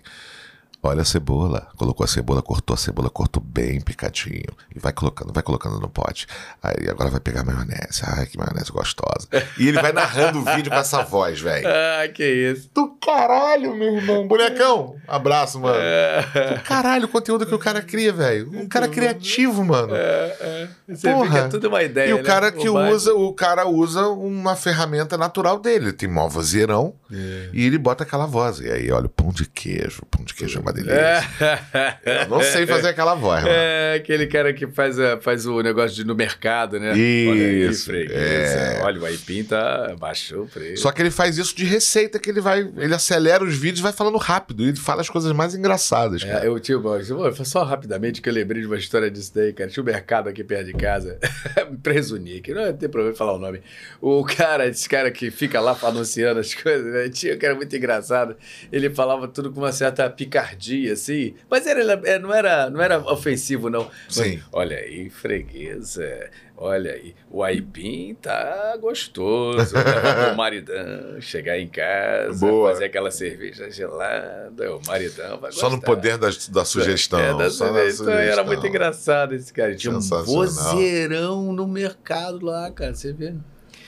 Olha a cebola. Colocou a cebola, cortou a cebola, cortou bem picadinho. E vai colocando, vai colocando no pote. Aí agora vai pegar a maionese. Ai, que maionese gostosa. E ele vai narrando o vídeo com essa voz, velho. ah, que isso. Do caralho, meu irmão. Bonecão, abraço, mano. É, Do caralho o conteúdo que o cara cria, velho. Um cara criativo, mano. é, é. Você Porra. fica tudo uma ideia. E o né? cara que Bobagem. usa, o cara usa uma ferramenta natural dele. Ele tem mó vozeirão É. e ele bota aquela voz. E aí, olha, o pão de queijo. O pão de queijo é uma delícia. Eu não sei fazer aquela voz, mano. É, aquele cara que faz, a- faz o negócio de no mercado, né? Isso, Olha aí, é. Olha, o Aipim tá, baixou o preço. Só que ele faz isso de receita, que ele vai. Ele acelera os vídeos e vai falando rápido. E ele fala as coisas mais engraçadas, cara. É, eu tinha uma, eu- só rapidamente que eu lembrei de uma história disso daí, cara. Tinha um mercado aqui perto de casa, Presunique, não tem problema falar o nome. O cara, esse cara que fica lá anunciando as coisas, né? Tinha um cara muito engraçado. Ele falava tudo com uma certa picardia, assim. Mas era, é, não, era, não era ofensivo, não. Mas, Sim. olha aí, freguesa. Olha aí, o aipim tá gostoso. Levar pro maridão, chegar em casa, Boa. fazer aquela cerveja gelada, o maridão vai Só no poder da, da sugestão. É, da só sugestão. Era sugestão. muito engraçado esse cara. Tinha um vozeirão no mercado lá, cara. Você vê.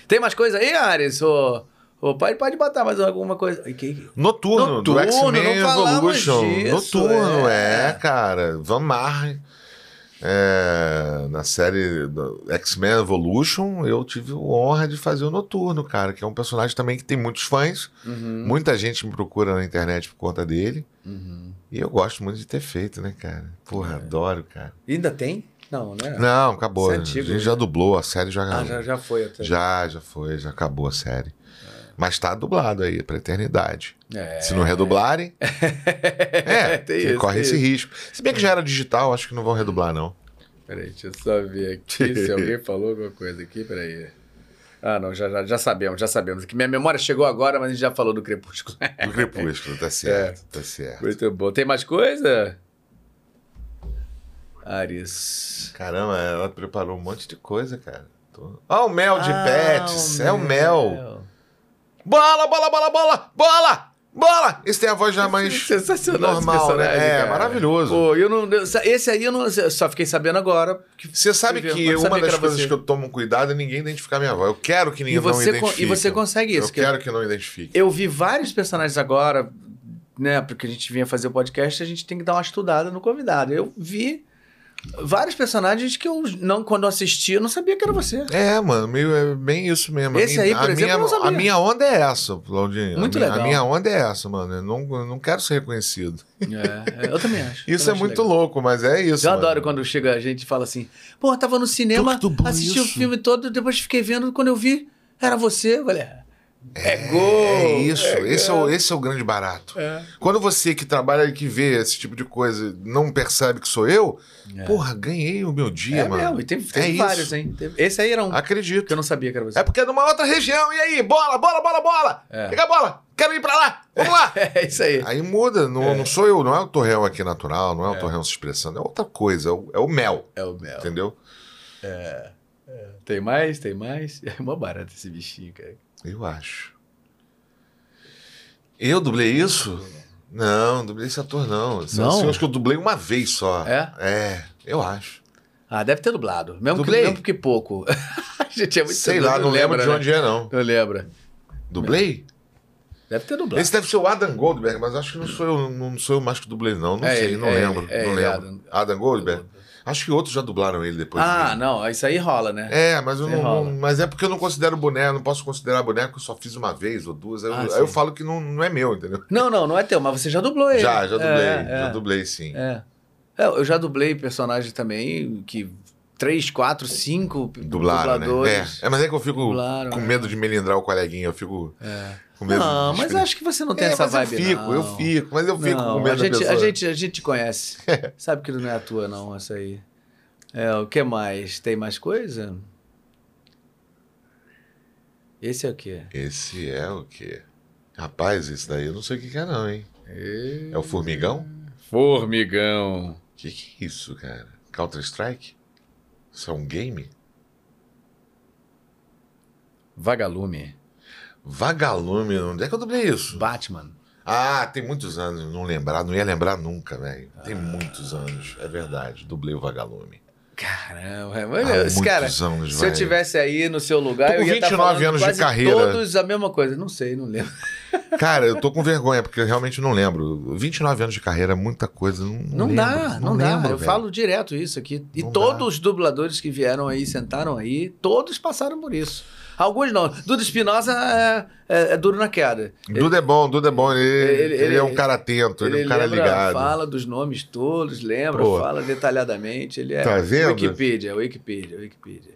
Tem mais coisa aí, Ares? Ô, ô, pai, pode botar mais alguma coisa. Que- Noturno, do Noturno, X-Men não falamos Evolution. disso, Noturno, é. é, cara. Van Marre. É, na série do X-Men Evolution, eu tive a honra de fazer o Noturno, cara, que é um personagem também que tem muitos fãs. Uhum, Muita gente me procura na internet por conta dele. uhum. E eu gosto muito de ter feito, né, cara? Porra, adoro, cara. Ainda tem? Não, né? Não, acabou. É a antigo, gente né? já dublou, a série já Ah, já, já foi até. já, já foi, já acabou a série. Mas tá dublado aí, pra eternidade. É. Se não redublarem, é, Tem isso, corre tem esse isso. risco. Se bem que já era digital, acho que não vão redublar, não. Peraí, deixa eu só ver aqui se alguém falou alguma coisa aqui. Peraí. Ah, não, já, já, já sabemos, já sabemos. Que minha memória chegou agora, mas a gente já falou do Crepúsculo. Do Crepúsculo, tá certo, tá certo. Muito bom. Tem mais coisa? Ares. Caramba, ela preparou um monte de coisa, cara. Tô- Ah, o mel de Ah, pets, é o mel. Bola, bola, bola, bola, bola, bola! Esse tem a voz já mais Sensacional normal, esse personagem, né? É, cara. maravilhoso. Pô, eu não, eu- esse aí eu não, eu só fiquei sabendo agora. que- Você sabe eu que sabia uma das era coisas você. que eu tomo cuidado é ninguém identificar minha voz. Eu quero que ninguém não identifique. e você consegue isso. Eu que quero que não identifique. Eu vi vários personagens agora, né? Porque a gente vinha fazer o podcast, a gente tem que dar uma estudada no convidado. Eu vi vários personagens que eu, não, quando eu assisti, eu não sabia que era você. É, mano, meio, é bem isso mesmo. Esse aí, por a exemplo, minha, eu não sabia. A minha onda é essa, Claudinho. Muito a minha, legal. A minha onda é essa, mano. Eu não, eu não quero ser reconhecido. É, é, eu também acho. Isso Eu é acho muito legal. louco, mas é isso. Eu mano. adoro quando chega a gente e fala assim: pô, eu tava no cinema, assisti o filme todo, depois fiquei vendo, quando eu vi, era você. Eu falei, "É, É, gol! É isso, é esse, é o, esse é o grande barato. É. Quando você que trabalha e que vê esse tipo de coisa não percebe que sou eu, porra, ganhei o meu dia, É mano. mesmo, e teve, É vários, hein? Teve- Esse aí era um que Acredito. eu não sabia que era você. É porque é numa outra região. E aí? Bola, bola, bola, bola! É. Pega a bola! Quero ir pra lá! Vamos lá! É isso aí. Aí muda, não, não sou eu, não é o torreão aqui natural, não é o torreão se expressando, é outra coisa, é o, é o mel, É o Mel. entendeu? Tem mais? Tem mais? É mó barato esse bichinho, cara. Eu acho. Eu dublei isso? Não, dublei esse ator não. Esse- Não? assim, eu acho que eu dublei uma vez só. É? É, eu acho. Ah, deve ter dublado. Mesmo, que, mesmo que pouco. A gente é muito Sei lá, não lembro lembra, de né? onde é, não. Não lembra. Dublei? Deve ter dublado. Esse deve ser o Adam Goldberg, mas acho que não sou eu, não sou eu mais que dublei, não. Não É sei, ele, não é lembro. ele, é não ele, lembro. Adam. Adam, Goldberg? Acho que outros já dublaram ele depois. Ah, dele. não. Isso aí rola, né? É, mas eu não, Mas é porque eu não considero boneco, não posso considerar boneco, eu só fiz uma vez ou duas. Aí, eu- Ah, aí eu falo que não, não é meu, entendeu? Não, não, não é teu, mas você já dublou ele. Já, já dublei. É, Já é, dublei, sim. É. É, eu já dublei personagem também que três, quatro, cinco Dublaram, né? dubladores. É. é, mas é que eu fico Dublaram, com é. medo de melindrar o coleguinha. Eu fico com medo Não, mas acho que você não tem É, essa mas vibe, eu fico, não. eu fico. Mas eu fico Não, com medo a gente, da a pessoa. gente, a gente te conhece. Sabe que não é a tua, não, essa aí. É, o que mais? Tem mais coisa? Esse é o quê? Esse é o quê? Rapaz, esse daí eu não sei o que que é não, hein? É o Formigão? Formigão. Que que é isso, cara? Counter-Strike? Isso é um game? Vagalume. Vagalume, onde é que eu dublei isso? Batman. Ah, tem muitos anos, não lembrar, não ia lembrar nunca, velho. Tem muitos anos, é verdade. Dublei o Vagalume. Caramba, Há mas, esse muitos cara, anos, se eu velho. tivesse aí no seu lugar, eu ia estar 29 falando anos de carreira. todos a mesma coisa. Não sei, não lembro. Cara, eu tô com vergonha, porque eu realmente não lembro. 29 anos de carreira é muita coisa. Não, Não, lembro, dá, não, dá. lembro, Eu velho. falo direto isso aqui. E Não todos dá. os dubladores que vieram aí, sentaram aí, todos passaram por isso. Alguns não. Duda Espinosa é, é- é duro na queda. Duda é bom, Duda é bom. Ele, Ele- ele, ele- é um cara atento, ele, é um cara lembra, ligado. fala dos nomes todos, lembra, Pô. fala detalhadamente. Ele é Tá vendo? Wikipedia, Wikipedia, Wikipedia.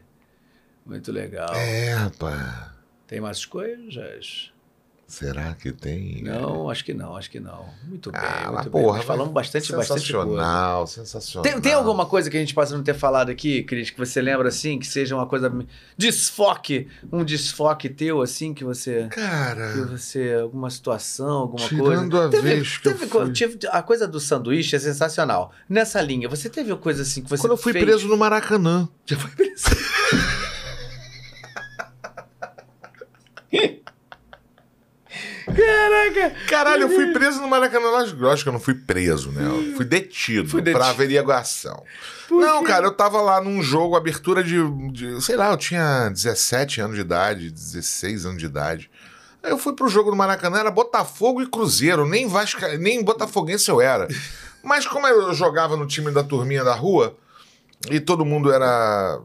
Muito legal. É, rapaz. Tem mais coisas? Será que tem? Não, acho que não, acho que não. Muito bem, Ah, muito bem. porra, Nós falamos bastante, bastante coisa. Sensacional, sensacional. Tem, tem alguma coisa que a gente possa não ter falado aqui, Cris, que você lembra assim, que seja uma coisa desfoque, um desfoque teu assim que você que Cara, você alguma situação, alguma Tirando coisa. a vez que eu teve fui- co- tive- a coisa do sanduíche é sensacional. Nessa linha, você teve coisa assim que você quando eu fui fez? preso no Maracanã. Já foi preso. Caraca! Caralho, eu fui preso no Maracanã. Lógico lógico que eu não fui preso, né? Eu fui detido, Fui detido. pra averiguação. Não, cara, eu tava lá num jogo, abertura de, de- Sei lá, eu tinha 17 anos de idade, 16 anos de idade. Aí eu fui pro jogo do Maracanã, era Botafogo e Cruzeiro, nem Vasca, nem Botafoguense eu era. Mas como eu jogava no time da turminha da rua, e todo mundo era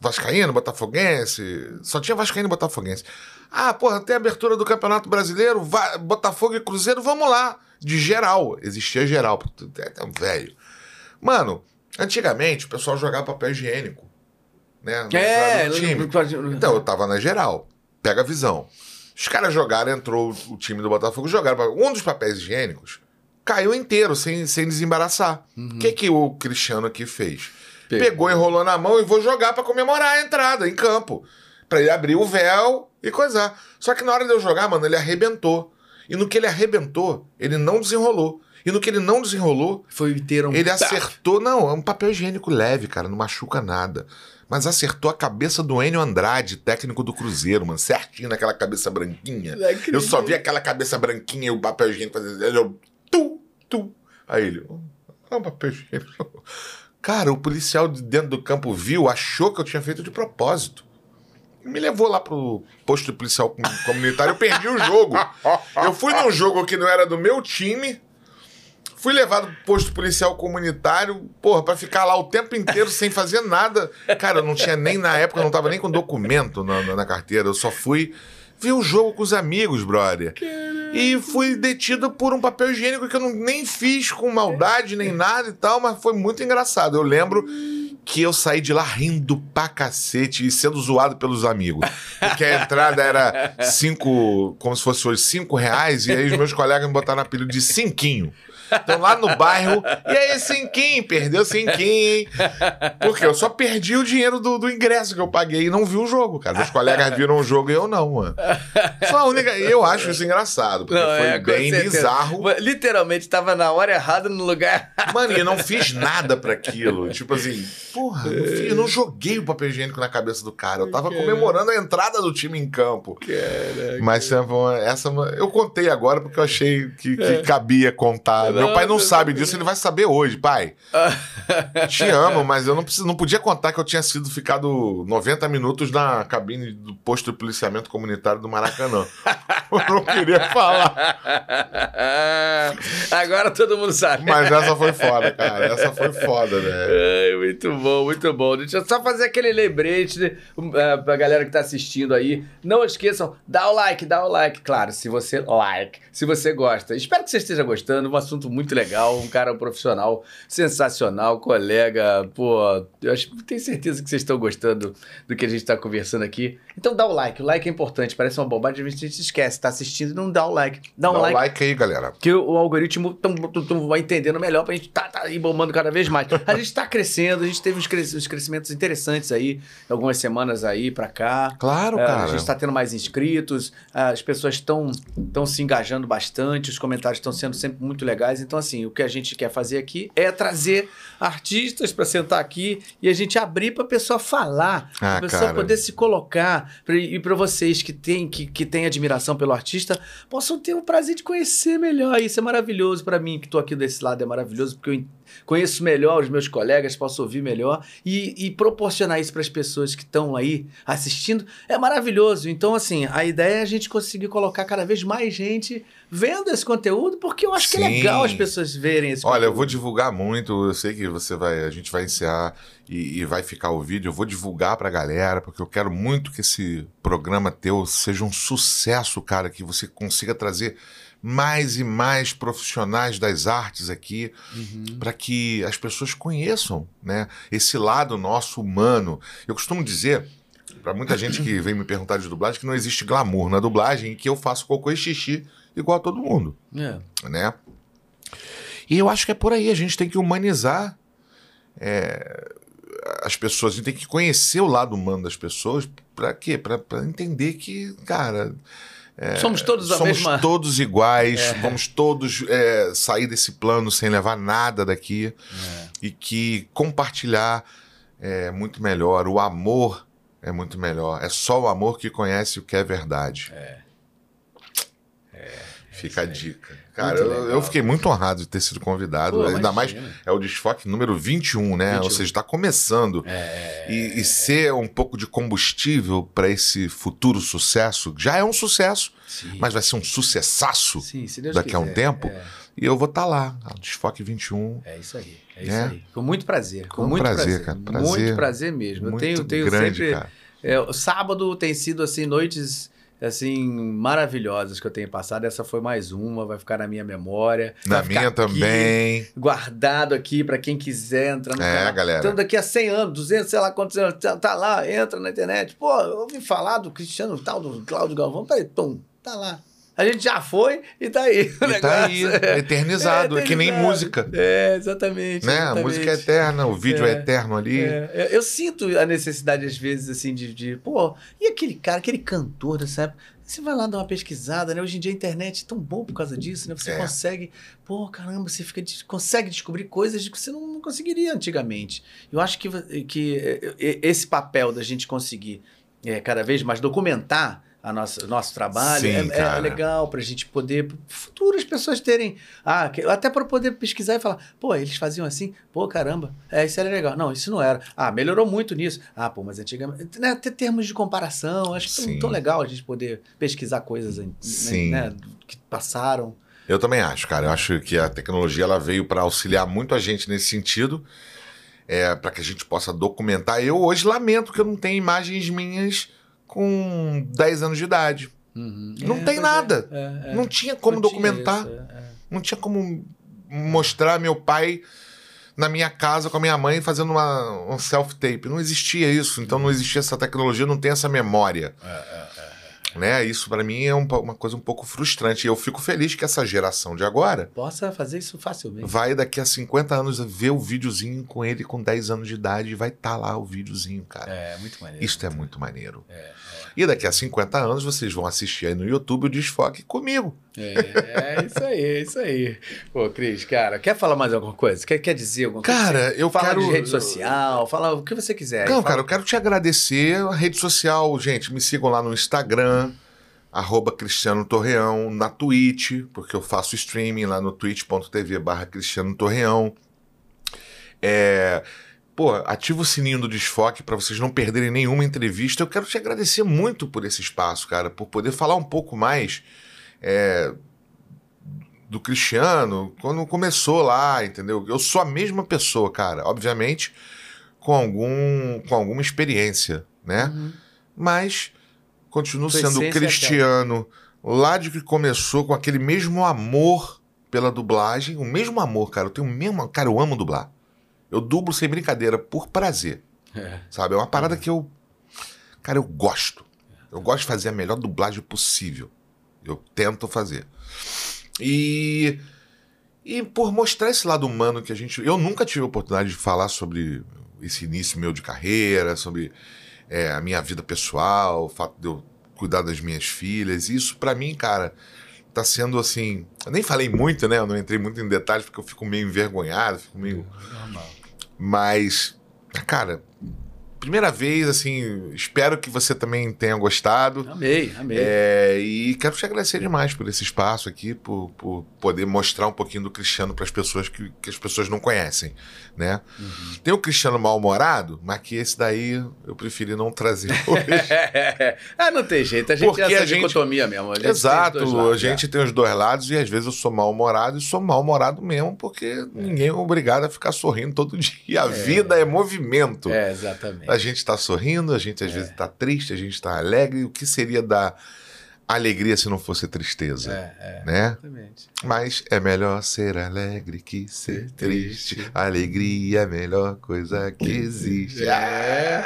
Vascaíno, Botafoguense, só tinha Vascaíno e Botafoguense. Ah, porra, tem abertura do Campeonato Brasileiro, Va- Botafogo e Cruzeiro, vamos lá. De geral, existia geral, tu é tão velho. Mano, antigamente o pessoal jogava papel higiênico, né? É, time. Então, eu tava na geral. Pega a visão. Os caras jogaram, entrou o time do Botafogo, jogaram. Um dos papéis higiênicos caiu inteiro, sem, sem desembaraçar. O que, que o Cristiano aqui fez? Pegou. Pegou, enrolou na mão e vou jogar pra comemorar a entrada em campo. Pra ele abrir o véu e coisar. Só que na hora de eu jogar, mano, ele arrebentou. E no que ele arrebentou, ele não desenrolou. E no que ele não desenrolou, Foi ter um ele acertou. Não, é um papel higiênico leve, cara, não machuca nada. Mas acertou a cabeça do Enio Andrade, técnico do Cruzeiro, mano, certinho naquela cabeça branquinha. Acredito. Eu só vi aquela cabeça branquinha e o papel higiênico fazendo. Ele, tu, tu. Aí ele, "Oh, é um papel higiênico. Cara, o policial de dentro do campo viu, achou que eu tinha feito de propósito. Me levou lá pro posto policial com- comunitário, eu perdi o jogo. Eu fui num jogo que não era do meu time, Fui levado pro posto policial comunitário, porra, pra ficar lá o tempo inteiro sem fazer nada. Cara, eu não tinha nem, na época, eu não tava nem com documento na, na- carteira. Eu só fui ver o jogo com os amigos, brother. E fui detido por um papel higiênico que eu não, nem fiz com maldade nem nada e tal, mas foi muito engraçado. Eu lembro que eu saí de lá rindo pra cacete e sendo zoado pelos amigos. Porque a entrada era cinco, como se fosse hoje, cinco reais, e aí os meus colegas me botaram apelido de cinquinho. Então lá no bairro, e aí, Cinquim, perdeu Cinquim, hein? Porque eu só perdi o dinheiro do, do ingresso que eu paguei e não vi o jogo, cara. Meus colegas viram o jogo e eu não, mano. Só a única. Eu acho isso engraçado, porque Não, foi é, bem certeza. bizarro. Literalmente, tava na hora errada no lugar. Mano, e eu não fiz nada pra aquilo. Tipo assim, porra, eu não, fiz- eu não joguei o papel higiênico na cabeça do cara. Eu tava comemorando a entrada do time em campo. Mas sempre uma- essa eu contei agora porque eu achei que, que cabia contar. Meu pai não sabe disso, ele vai saber hoje, pai. Te amo, mas eu não, preciso, não podia contar que eu tinha sido ficado 90 minutos na cabine do posto de policiamento comunitário do Maracanã. eu não queria falar. Agora todo mundo sabe. Mas essa foi foda, cara. Essa foi foda, velho. Ai, muito bom, muito bom. Deixa eu só fazer aquele lembrete né, é, pra galera que tá assistindo aí. Não esqueçam, dá o like, dá o like. Claro, se você like, se você gosta. Espero que você esteja gostando. Um assunto muito legal. Um cara profissional sensacional, colega. Pô, eu acho, tenho certeza que vocês estão gostando do que a gente tá conversando aqui. Então dá o like. O like é importante. Parece uma bobagem, a gente esquece. Tá assistindo e não dá o like. Dá um Dá like like aí, galera. que o, o algoritmo tão, tão- tão vai entendendo melhor pra gente tá, tá aí bombando cada vez mais. A gente tá crescendo, a gente teve uns, cres- uns crescimentos interessantes aí, algumas semanas aí pra cá. Claro, É, cara. a gente tá tendo mais inscritos, as pessoas estão se engajando bastante, os comentários estão sendo sempre muito legais. Então, assim, o que a gente quer fazer aqui é trazer artistas pra sentar aqui e a gente abrir pra pessoa falar, Ah, a pessoa cara. poder se colocar pra- e pra vocês que têm que, que têm admiração pelo artista possam ter o prazer de conhecer melhor. Isso é maravilhoso pra mim que tô aqui desse lado, é maravilhoso porque eu conheço melhor os meus colegas, posso ouvir melhor e, e proporcionar isso para as pessoas que estão aí assistindo é maravilhoso. Então, assim, a ideia é a gente conseguir colocar cada vez mais gente vendo esse conteúdo, porque eu acho que é Sim. legal as pessoas verem esse Olha, eu conteúdo. vou divulgar muito. Eu sei que você vai, a gente vai encerrar e, e vai ficar o vídeo. Eu vou divulgar pra galera, porque eu quero muito que esse programa teu seja um sucesso, cara, que você consiga trazer mais e mais profissionais das artes aqui para que as pessoas conheçam, né, esse lado nosso humano. Eu costumo dizer para muita gente que vem me perguntar de dublagem que não existe glamour na dublagem e que eu faço cocô e xixi igual a todo mundo É. né? E eu acho que é por aí, a gente tem que humanizar é, as pessoas, a gente tem que conhecer o lado humano das pessoas, pra quê? Pra entender que, cara, somos todos a somos mesma. todos iguais, vamos todos é, sair desse plano sem levar nada daqui e que compartilhar é muito melhor, o amor é muito melhor, é só o amor que conhece o que é verdade. Fica a dica. Cara, eu, eu fiquei muito honrado de ter sido convidado. Pô, Ainda mais imagina. é o desfoque número 21, né? 21. Ou seja, está começando. É. E, e ser um pouco de combustível para esse futuro sucesso. Já é um sucesso, Sim. mas vai ser um sucessaço Sim, se Deus daqui a um quiser. tempo. É. E eu vou estar lá. Desfoque 21. É isso aí, é É. isso aí. Com muito prazer, com, Com muito prazer, prazer, cara, prazer muito prazer mesmo. Eu muito tenho, tenho grande, sempre. cara. É, o sábado tem sido assim noites assim maravilhosas que eu tenho passado. Essa foi mais uma, vai ficar na minha memória. Na minha aqui, também. guardado aqui pra quem quiser entrar no É, canal. galera. Então daqui a 100 anos, 200, sei lá quantos anos, tá, tá lá, entra na internet. Pô, eu ouvi falar do Cristiano tal, do Cláudio Galvão. Peraí, pum, tá lá. A gente já foi e tá aí. o E tá aí, negócio. eternizado. É, que nem música. É, exatamente. Né? A exatamente. música é eterna, o vídeo é, É. eterno ali. É, eu, sinto a necessidade, às vezes, assim, de, de, pô, e aquele cara, aquele cantor dessa época? Você vai lá dar uma pesquisada, né? Hoje em dia a internet é tão bom por causa disso, né? Você É. consegue, pô, caramba, você fica, consegue descobrir coisas que você não, conseguiria antigamente. Eu acho que, que é, é, esse papel da gente conseguir é, cada vez mais documentar a nossa, o nosso trabalho Sim, é, é- é legal pra gente poder, futuras pessoas terem, ah, até para poder pesquisar e falar, pô, eles faziam assim, pô, caramba, é, isso era legal. Não, isso não era. Ah, melhorou muito nisso. Ah, pô, mas antigamente, né, ter termos de comparação, acho que tão, tão legal a gente poder pesquisar coisas né, Sim. né, que passaram. Eu também acho, cara. Eu acho que a tecnologia ela veio para auxiliar muito a gente nesse sentido, é, para que a gente possa documentar. Eu hoje lamento que eu não tenho imagens minhas com 10 anos de idade. Não tem pois é, nada. é, é. Não tinha como Não tinha documentar. isso, é, é. Não tinha como mostrar meu pai na minha casa com a minha mãe fazendo uma, um self-tape. Não existia isso, então não existia essa tecnologia, não tem essa memória. Né? Isso pra mim é um uma coisa um pouco frustrante. E eu fico feliz que essa geração de agora Possa fazer isso facilmente. vai daqui a 50 anos ver o videozinho com ele com 10 anos de idade e vai estar lá o videozinho, cara. É, muito maneiro. Isso é muito maneiro. E daqui a 50 anos vocês vão assistir aí no YouTube o Desfoque comigo. É, é isso aí, é isso aí. Pô, Cris, cara, quer falar mais alguma coisa? Quer, quer dizer alguma coisa? Cara, eu Fala quero. de rede social, fala o que você quiser. Não, Fala- cara, eu quero te agradecer. A rede social, gente, me sigam lá no Instagram, arroba Cristiano Torreão, na Twitch, porque eu faço streaming lá no twitch.tv barra Cristiano Torreão. É, Pô, ativa o sininho do Desfoque para vocês não perderem nenhuma entrevista. Eu quero te agradecer muito por esse espaço, cara, por poder falar um pouco mais é, do Cristiano quando começou lá, entendeu? Eu sou a mesma pessoa, cara. Obviamente, com algum com alguma experiência, né? Uhum. Mas continuo Tua sendo é cristiano lá de que começou com aquele mesmo amor pela dublagem, o mesmo amor, cara. Eu tenho o mesmo, cara, eu amo dublar. Eu dublo sem brincadeira por prazer, É. sabe? É uma parada que eu cara, eu gosto. Eu gosto de fazer a melhor dublagem possível. Eu tento fazer. E e por mostrar esse lado humano que a gente. Eu nunca tive a oportunidade de falar sobre esse início meu de carreira, sobre é, a minha vida pessoal, o fato de eu cuidar das minhas filhas. Isso, pra mim, cara, tá sendo assim. Eu nem falei muito, né? Eu não entrei muito em detalhes porque eu fico meio envergonhado, fico meio. Normal. Mas, cara, primeira vez, assim, espero que você também tenha gostado. Amei, amei. É, e quero te agradecer demais por esse espaço aqui, por, por poder mostrar um pouquinho do Cristiano para as pessoas que, que as pessoas não conhecem, né? Uhum. Tem o Cristiano mal-humorado, mas que esse daí eu preferi não trazer hoje. ah, não tem jeito. A gente Porque é essa a gente- dicotomia mesmo. A gente tem Exato, lados, a gente tem os dois lados e às vezes eu sou mal-humorado e sou mal-humorado mesmo, porque ninguém é obrigado a ficar sorrindo todo dia. A vida é movimento. É, É, exatamente. A gente está sorrindo, a gente às vezes está triste, a gente está alegre. O que seria da alegria se não fosse tristeza? É, é. Né? Exatamente. Mas é melhor ser alegre que ser Ser triste. triste. Alegria é a melhor coisa que existe. É.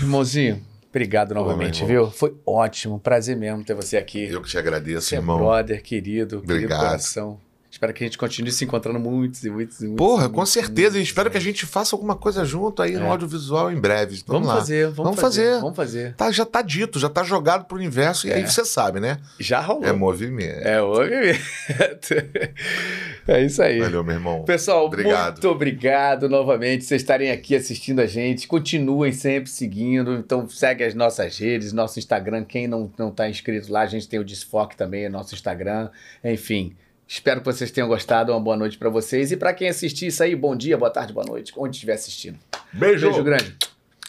Irmãozinho, obrigado novamente, viu? Foi ótimo. Prazer mesmo ter você aqui. Eu que te agradeço, Você é irmão. brother, querido, querido Obrigado. coração. Espero que a gente continue se encontrando muitos e muitos e muitos. Porra, e com muitos, certeza. Muitos, espero que a muitos. gente faça alguma coisa junto aí no É. audiovisual em breve. Vamos, Vamos lá. fazer, vamos, Vamos fazer, fazer. Vamos fazer. Tá, já tá dito, já tá jogado pro universo. E aí É. você sabe, né? Já rolou. É movimento. É movimento. É isso aí. Valeu, meu irmão. Pessoal, Obrigado. muito obrigado novamente vocês estarem aqui assistindo a gente. Continuem sempre seguindo. Então, segue as nossas redes, nosso Instagram. Quem não está inscrito lá, a gente tem o Desfoque também, é nosso Instagram. Enfim, espero que vocês tenham gostado. Uma boa noite para vocês. E para quem assistir isso aí, bom dia, boa tarde, boa noite, onde estiver assistindo. Beijo. Beijo grande.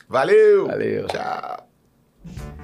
Valeu. Valeu. Tchau.